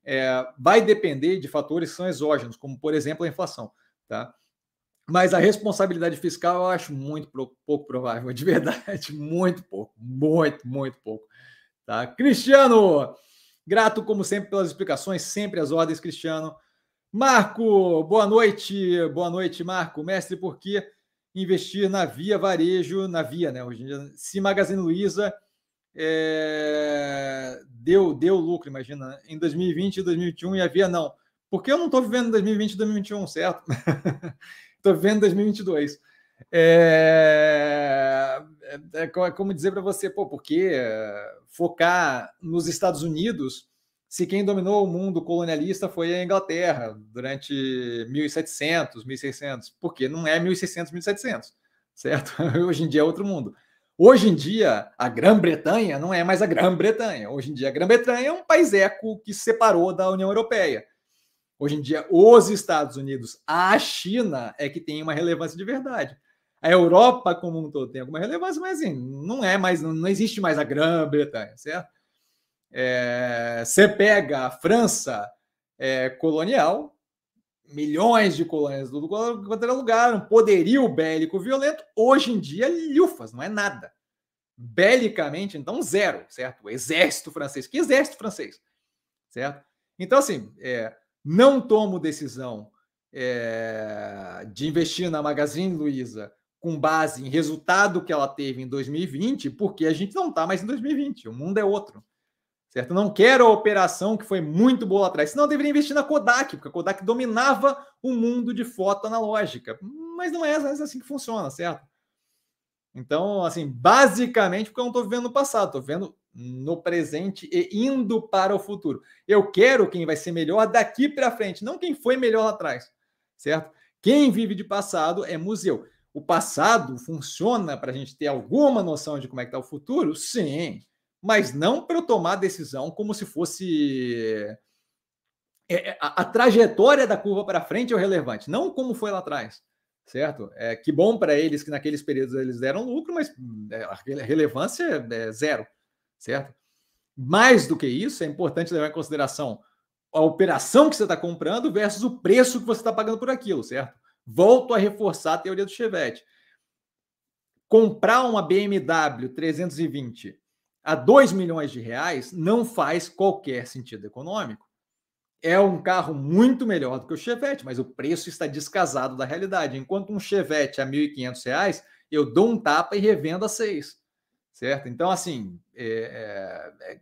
é, vai depender de fatores que são exógenos, como, por exemplo, a inflação. Tá? Mas a responsabilidade fiscal eu acho muito pouco provável, de verdade, muito pouco, muito, muito pouco. Tá? Cristiano, grato como sempre pelas explicações, sempre as ordens, Cristiano. Marco, boa noite, boa noite, Marco. Mestre, por que investir na Via Varejo, na Via, né? Hoje em dia, se Magazine Luiza é, deu, deu lucro, imagina, em 2020 e 2021 e a Via não. Porque eu não estou vivendo 2020 e 2021, certo? Estou vivendo 2022. É, é, é, é como dizer para você, pô, porque focar nos Estados Unidos se quem dominou o mundo colonialista foi a Inglaterra durante 1700, 1600, porque não é 1600, 1700, certo? Hoje em dia é outro mundo. Hoje em dia, a Grã-Bretanha não é mais a Grã-Bretanha. Hoje em dia, a Grã-Bretanha é um país eco que se separou da União Europeia. Hoje em dia, os Estados Unidos, a China é que tem uma relevância de verdade. A Europa como um todo tem alguma relevância, mas assim, não é mais, não existe mais a Grã-Bretanha, certo? É, você pega a França é, colonial, milhões de colônias do quanto lugar, um poderio bélico violento. Hoje em dia, lufas, não é nada. Belicamente, então, zero, certo? O exército francês. Que exército francês? Certo? Então, assim, é, não tomo decisão é, de investir na Magazine Luiza com base em resultado que ela teve em 2020, porque a gente não está mais em 2020, o mundo é outro certo? Não quero a operação que foi muito boa lá atrás. Senão eu deveria investir na Kodak, porque a Kodak dominava o mundo de foto analógica. Mas não é assim que funciona, certo? Então, assim, basicamente, porque eu não estou vivendo no passado, estou vendo no presente e indo para o futuro. Eu quero quem vai ser melhor daqui para frente, não quem foi melhor lá atrás, certo? Quem vive de passado é museu. O passado funciona para a gente ter alguma noção de como é que está o futuro? Sim mas não para eu tomar decisão como se fosse é, é, a, a trajetória da curva para frente é o relevante, não como foi lá atrás, certo? É que bom para eles que naqueles períodos eles deram lucro, mas é, a relevância é zero, certo? Mais do que isso, é importante levar em consideração a operação que você está comprando versus o preço que você está pagando por aquilo, certo? Volto a reforçar a teoria do Chevette. Comprar uma BMW 320 a 2 milhões de reais não faz qualquer sentido econômico. É um carro muito melhor do que o Chevette, mas o preço está descasado da realidade. Enquanto um Chevette a R$ 1.500, eu dou um tapa e revendo a 6. Certo? Então, assim, é, é, é,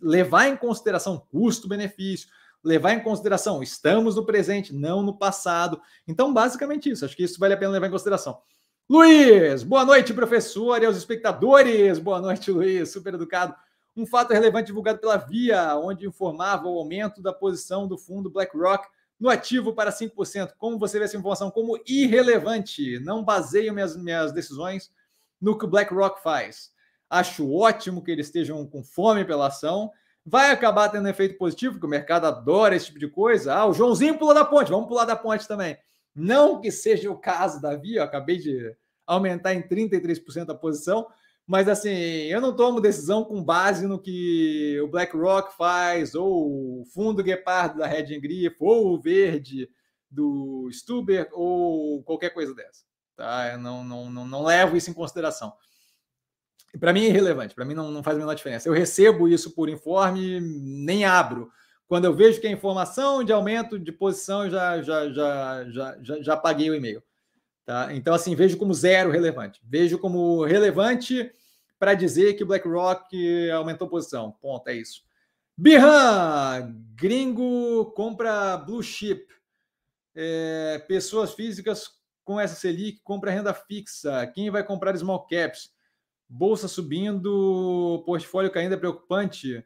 levar em consideração custo-benefício, levar em consideração estamos no presente, não no passado. Então, basicamente isso. Acho que isso vale a pena levar em consideração. Luiz, boa noite, professor, e aos espectadores. Boa noite, Luiz, super educado. Um fato relevante divulgado pela Via, onde informava o aumento da posição do fundo BlackRock no ativo para 5%. Como você vê essa informação como irrelevante? Não baseio minhas, minhas decisões no que o BlackRock faz. Acho ótimo que eles estejam com fome pela ação. Vai acabar tendo efeito positivo, porque o mercado adora esse tipo de coisa. Ah, o Joãozinho pula da ponte, vamos pular da ponte também. Não que seja o caso da Via, eu acabei de aumentar em 33% a posição, mas assim, eu não tomo decisão com base no que o BlackRock faz, ou o fundo Guepardo da Red Grifo, ou o verde do Stuber, ou qualquer coisa dessa. Tá? Eu não, não, não, não levo isso em consideração. Para mim é irrelevante, para mim não, não faz a menor diferença. Eu recebo isso por informe, nem abro. Quando eu vejo que é informação de aumento de posição, já, já, já, já, já, já paguei o e-mail. Tá? Então, assim, vejo como zero relevante. Vejo como relevante para dizer que BlackRock aumentou posição. Ponto, é isso. Birran, gringo compra blue chip. É, pessoas físicas com essa Selic compra renda fixa. Quem vai comprar small caps? Bolsa subindo, portfólio caindo é preocupante.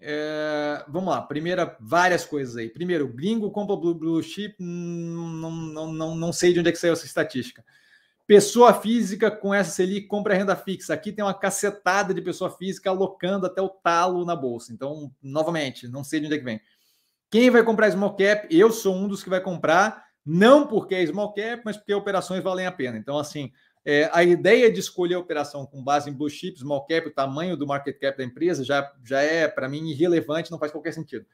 É, vamos lá, primeira, várias coisas aí. Primeiro, gringo compra blue, blue chip, não, não, não, não sei de onde é que saiu essa estatística. Pessoa física com essa Selic compra renda fixa. Aqui tem uma cacetada de pessoa física alocando até o talo na bolsa. Então, novamente, não sei de onde é que vem. Quem vai comprar small cap? Eu sou um dos que vai comprar, não porque é small cap, mas porque operações valem a pena. Então, assim, é, a ideia de escolher a operação com base em blue chip, small cap, o tamanho do market cap da empresa já, já é, para mim, irrelevante, não faz qualquer sentido.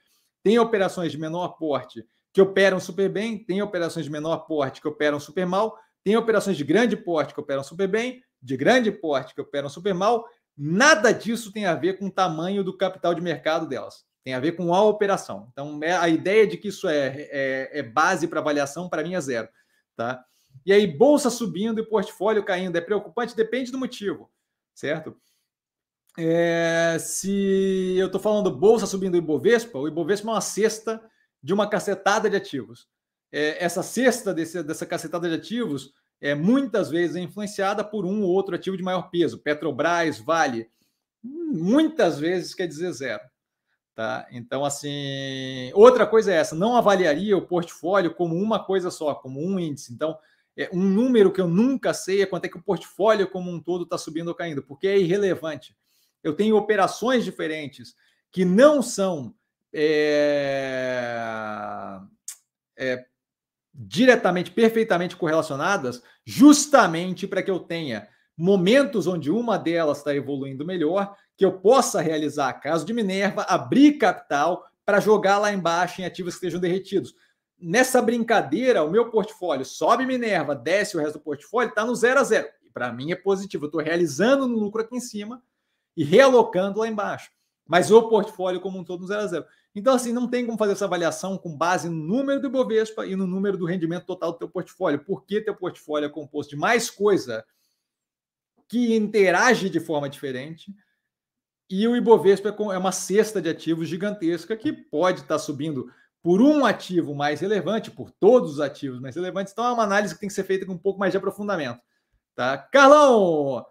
Tem operações de menor porte que operam super bem, tem operações de menor porte que operam super mal, tem operações de grande porte que operam super bem, de grande porte que operam super mal. Nada disso tem a ver com o tamanho do capital de mercado delas. Tem a ver com a operação. Então, é, a ideia de que isso é, é, é base para avaliação, para mim, é zero. Tá? E aí, bolsa subindo e portfólio caindo. É preocupante? Depende do motivo, certo? É, se eu estou falando bolsa subindo e Ibovespa, o Ibovespa é uma cesta de uma cacetada de ativos. É, essa cesta desse, dessa cacetada de ativos é muitas vezes influenciada por um ou outro ativo de maior peso. Petrobras, Vale, muitas vezes quer dizer zero. Tá? Então, assim, outra coisa é essa: não avaliaria o portfólio como uma coisa só, como um índice. Então, um número que eu nunca sei é quanto é que o portfólio como um todo está subindo ou caindo, porque é irrelevante. Eu tenho operações diferentes que não são é, é, diretamente, perfeitamente correlacionadas, justamente para que eu tenha momentos onde uma delas está evoluindo melhor, que eu possa realizar, caso de Minerva, abrir capital para jogar lá embaixo em ativos que estejam derretidos nessa brincadeira, o meu portfólio sobe Minerva, desce o resto do portfólio, está no zero a zero. Para mim é positivo. Eu estou realizando no lucro aqui em cima e realocando lá embaixo. Mas o portfólio como um todo no zero a zero. Então, assim, não tem como fazer essa avaliação com base no número do Ibovespa e no número do rendimento total do teu portfólio. Porque teu portfólio é composto de mais coisa que interage de forma diferente. E o Ibovespa é, é uma cesta de ativos gigantesca que pode estar tá subindo por um ativo mais relevante, por todos os ativos mais relevantes. Então é uma análise que tem que ser feita com um pouco mais de aprofundamento. Tá? Carlão!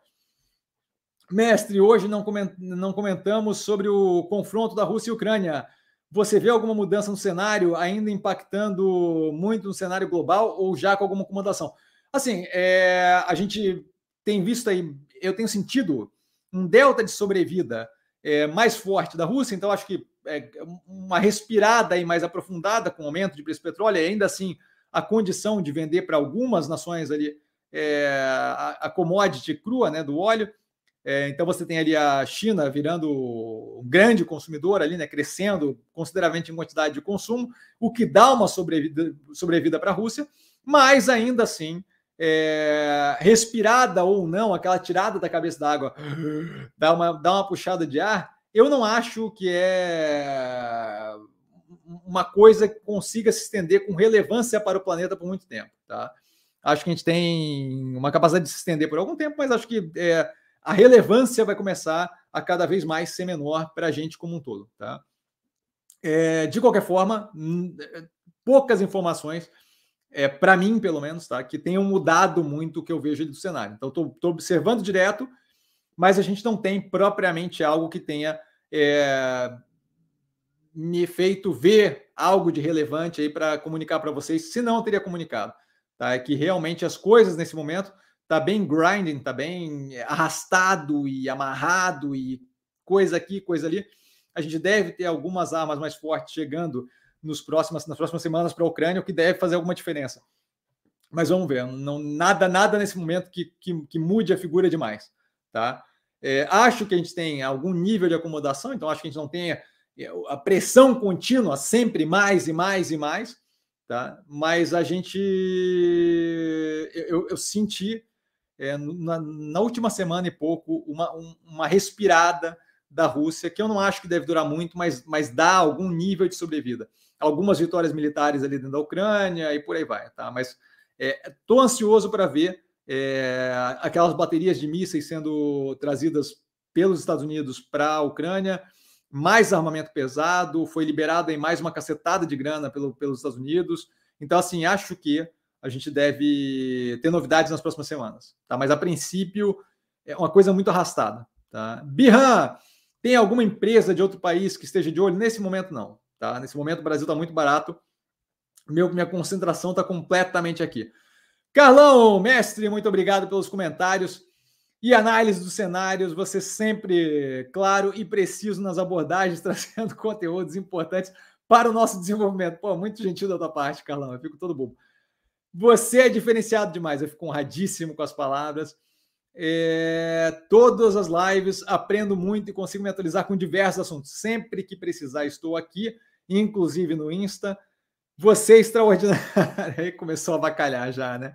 Mestre, hoje não, não comentamos sobre o confronto da Rússia e Ucrânia. Você vê alguma mudança no cenário ainda impactando muito no cenário global ou já com alguma acomodação? Assim, é, a gente tem visto aí, eu tenho sentido um delta de sobrevida é, mais forte da Rússia, então acho que é, uma respirada aí mais aprofundada com o aumento de preço do petróleo, e ainda assim a condição de vender para algumas nações ali é, a, a, commodity crua né, do óleo. É, então você tem ali a China virando um grande consumidor ali, né, crescendo consideravelmente em quantidade de consumo, o que dá uma sobrevida, sobrevida para a Rússia, mas ainda assim, é, respirada ou não, aquela tirada da cabeça d'água, dá uma, dá uma puxada de ar, eu não acho que é uma coisa que consiga se estender com relevância para o planeta por muito tempo. Tá? Acho que a gente tem uma capacidade de se estender por algum tempo, mas acho que é, a relevância vai começar a cada vez mais ser menor para a gente como um todo. Tá? É, de qualquer forma, poucas informações, é, para mim, pelo menos, tá, que tenham mudado muito o que eu vejo do cenário. Então, estou observando direto, mas a gente não tem propriamente algo que tenha é, me feito ver algo de relevante aí para comunicar para vocês, se não eu teria comunicado. Tá? É que realmente as coisas nesse momento tá bem grinding, tá bem arrastado e amarrado e coisa aqui, coisa ali. A gente deve ter algumas armas mais fortes chegando nos próximas, nas próximas semanas para a Ucrânia, o que deve fazer alguma diferença. Mas vamos ver, não, nada, nada nesse momento que, que, que mude a figura demais. Tá? É, acho que a gente tem algum nível de acomodação, então acho que a gente não tem a pressão contínua, sempre mais e mais e mais, tá? mas a gente. Eu, eu senti é, na, na, última semana e pouco uma, um, uma respirada da Rússia, que eu não acho que deve durar muito, mas, mas dá algum nível de sobrevida. Algumas vitórias militares ali dentro da Ucrânia e por aí vai, tá? Mas estou é, ansioso para ver é, aquelas baterias de mísseis sendo trazidas pelos Estados Unidos para a Ucrânia, mais armamento pesado, foi liberado em mais uma cacetada de grana pelo, pelos Estados Unidos. Então, assim, acho que a gente deve ter novidades nas próximas semanas, tá? Mas a princípio é uma coisa muito arrastada, tá? Birran, tem alguma empresa de outro país que esteja de olho? Nesse momento, não, tá? Nesse momento, o Brasil está muito barato. Meu, minha concentração está completamente aqui. Carlão, mestre, muito obrigado pelos comentários e análise dos cenários. Você sempre claro e preciso nas abordagens, trazendo conteúdos importantes para o nosso desenvolvimento. Pô, muito gentil da tua parte, Carlão. Eu fico todo bobo. Você é diferenciado demais. Eu fico honradíssimo com as palavras. É, todas as lives aprendo muito e consigo me atualizar com diversos assuntos. Sempre que precisar, estou aqui, inclusive no Insta. Você é extraordinário. Aí começou a bacalhar já, né?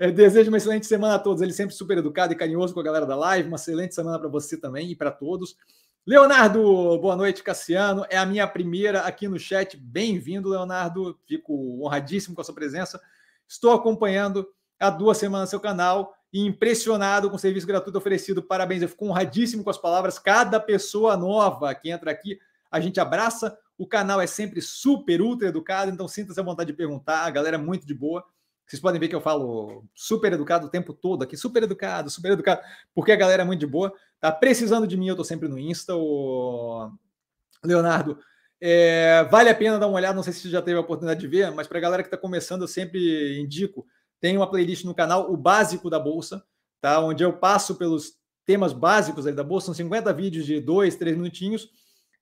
Eu desejo uma excelente semana a todos. Ele sempre super educado e carinhoso com a galera da live. Uma excelente semana para você também e para todos. Leonardo, boa noite, Cassiano. É a minha primeira aqui no chat. Bem-vindo, Leonardo. Fico honradíssimo com a sua presença. Estou acompanhando há duas semanas seu canal e impressionado com o serviço gratuito oferecido. Parabéns, eu fico honradíssimo com as palavras. Cada pessoa nova que entra aqui, a gente abraça o canal é sempre super, ultra educado, então sinta-se à vontade de perguntar. A galera é muito de boa. Vocês podem ver que eu falo super educado o tempo todo aqui, super educado, super educado, porque a galera é muito de boa. Tá precisando de mim, eu tô sempre no Insta. O Leonardo, é, vale a pena dar uma olhada. Não sei se você já teve a oportunidade de ver, mas para a galera que está começando, eu sempre indico. Tem uma playlist no canal, o básico da bolsa, tá? Onde eu passo pelos temas básicos da bolsa. São 50 vídeos de dois, três minutinhos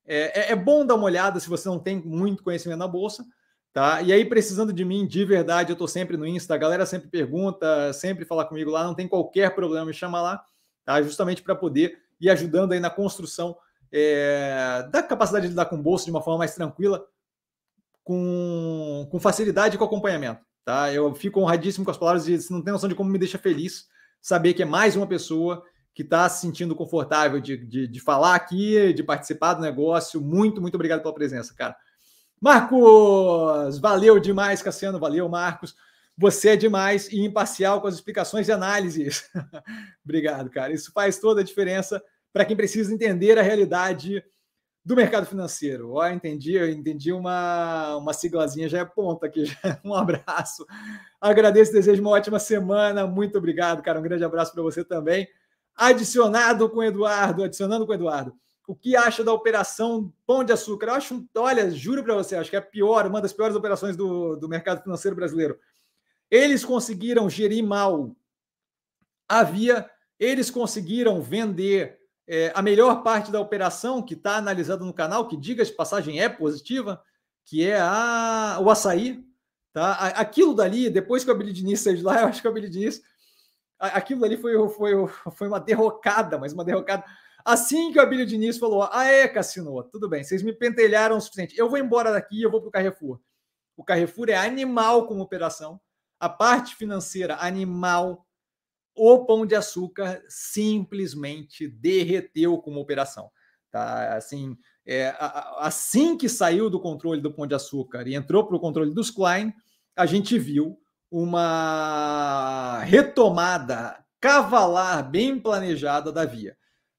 é, é, é, bom dar uma olhada se você não tem muito conhecimento na bolsa, tá? E aí, precisando de mim, de verdade, eu estou sempre no Insta, a galera sempre pergunta, sempre fala comigo lá, não tem qualquer problema, me chama lá, tá? Justamente para poder ir ajudando aí na construção é, da capacidade de lidar com bolsa de uma forma mais tranquila, com, com facilidade e com acompanhamento, tá? Eu fico honradíssimo com as palavras e você não tem noção de como me deixa feliz saber que é mais uma pessoa que está se sentindo confortável de, de, de, falar aqui, de participar do negócio. Muito, muito obrigado pela presença, cara. Marcos, valeu demais, Cassiano, valeu, Marcos. Você é demais e imparcial com as explicações e análises. obrigado, cara. Isso faz toda a diferença para quem precisa entender a realidade do mercado financeiro. Ó, entendi, eu entendi uma, uma siglazinha, já é ponta aqui. Já. Um abraço. Agradeço, desejo uma ótima semana. Muito obrigado, cara. Um grande abraço para você também adicionado com Eduardo, adicionando com Eduardo. O que acha da operação Pão de Açúcar? Eu acho, olha, juro para você, acho que é a pior, uma das piores operações do, do mercado financeiro brasileiro. Eles conseguiram gerir mal a via, eles conseguiram vender é, a melhor parte da operação que está analisada no canal, que diga de passagem é positiva, que é a, o açaí. Tá? Aquilo dali, depois que o Abel Diniz saiu de lá, eu acho que o Abel Diniz aquilo ali foi, foi, foi uma derrocada, mas uma derrocada. Assim que o Abílio Diniz falou: Ah, é, Cassino, tudo bem, vocês me pentelharam o suficiente. Eu vou embora daqui eu vou para o Carrefour. O Carrefour é animal como operação, a parte financeira, animal. O pão de açúcar simplesmente derreteu como operação. Tá? Assim, é, assim que saiu do controle do Pão de Açúcar e entrou para o controle dos Klein, a gente viu uma retomada cavalar bem planejada da via.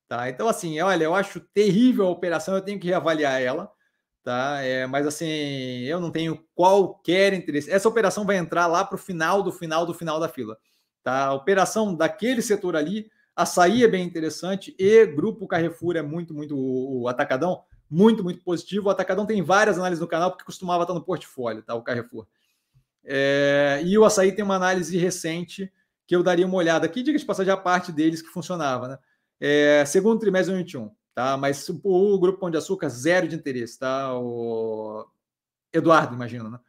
Tá? Então, assim, olha, eu acho terrível a operação, eu tenho que reavaliar ela. Tá? É, mas assim, eu não tenho qualquer interesse. Essa operação vai entrar lá para o final do final do final da fila. Tá? A operação daquele setor ali, açaí é bem interessante e grupo Carrefour é muito, muito o atacadão, muito, muito positivo. O atacadão tem várias análises no canal porque costumava estar no portfólio, tá? O Carrefour. É, e o açaí tem uma análise recente que eu daria uma olhada aqui, diga de passagem a parte deles que funcionava, né? É, segundo trimestre de 2021, tá? Mas o, o grupo Pão de Açúcar, zero de interesse, tá? O Eduardo, imagino, né?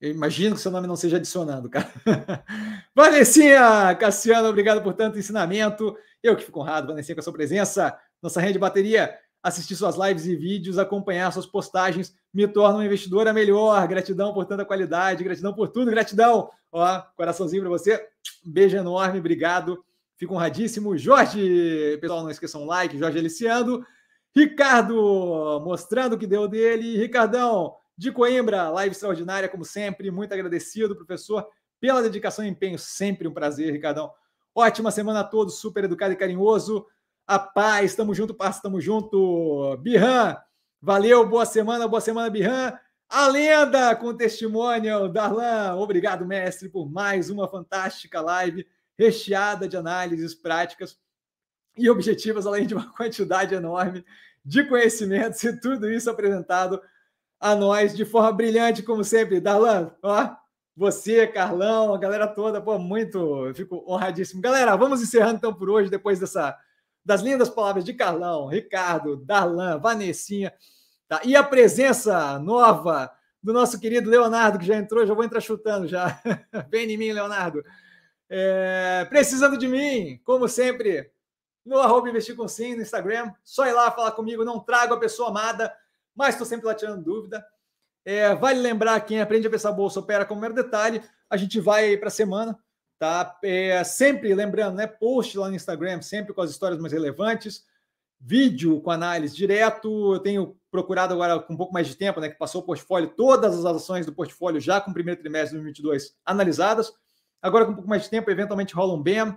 Eu imagino que seu nome não seja adicionado, cara. Vanessinha, Cassiano, obrigado por tanto ensinamento. Eu que fico honrado, Vanessinha, com a sua presença. Nossa rede de bateria, assistir suas lives e vídeos, acompanhar suas postagens, me torna uma investidora melhor. Gratidão por tanta qualidade, gratidão por tudo, gratidão. Ó, coraçãozinho para você. beijo enorme, obrigado. Fico honradíssimo. Jorge, pessoal, não esqueçam o like, Jorge Aliciando. Ricardo, mostrando o que deu dele. Ricardão, de Coimbra, live extraordinária, como sempre. Muito agradecido, professor, pela dedicação e empenho. Sempre um prazer, Ricardão. Ótima semana a todos, super educado e carinhoso. A paz, estamos junto, parça, estamos junto. Birran, valeu, boa semana, boa semana, Birran. A lenda com testemunho, Darlan. Obrigado, mestre, por mais uma fantástica live recheada de análises práticas e objetivas, além de uma quantidade enorme de conhecimentos e tudo isso apresentado a nós de forma brilhante, como sempre. Darlan, ó, você, Carlão, a galera toda, pô, muito, fico honradíssimo. Galera, vamos encerrando então por hoje, depois dessa das lindas palavras de Carlão, Ricardo, Darlan, Vanessinha, tá? e a presença nova do nosso querido Leonardo, que já entrou, já vou entrar chutando já. Vem em mim, Leonardo. É, precisando de mim, como sempre, no arroba investir com sim no Instagram. Só ir lá falar comigo, não trago a pessoa amada, mas estou sempre lá tirando dúvida. É, vale lembrar, quem aprende a pensar bolsa opera como mero detalhe. A gente vai para a semana, tá? É, sempre lembrando, né? Post lá no Instagram, sempre com as histórias mais relevantes. Vídeo com análise direto. Eu tenho procurado agora com um pouco mais de tempo, né? Que passou o portfólio, todas as ações do portfólio já com o primeiro trimestre de 2022 analisadas. Agora com um pouco mais de tempo, eventualmente rola um BEM.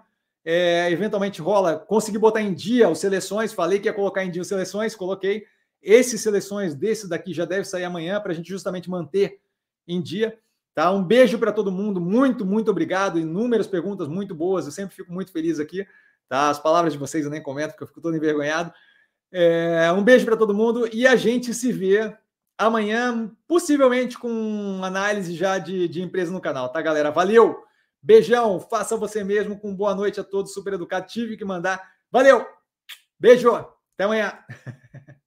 É, eventualmente rola, consegui botar em dia os seleções, falei que ia colocar em dia os seleções, coloquei. Esses seleções desse daqui já deve sair amanhã para a gente justamente manter em dia. Tá? Um beijo para todo mundo, muito, muito obrigado. Inúmeras perguntas muito boas, eu sempre fico muito feliz aqui. Tá? As palavras de vocês eu nem comento, porque eu fico todo envergonhado. É, um beijo para todo mundo e a gente se vê amanhã, possivelmente com análise já de, de empresa no canal, tá, galera? Valeu! Beijão, faça você mesmo com boa noite a todos, super educado. Tive que mandar. Valeu! Beijo! Até amanhã!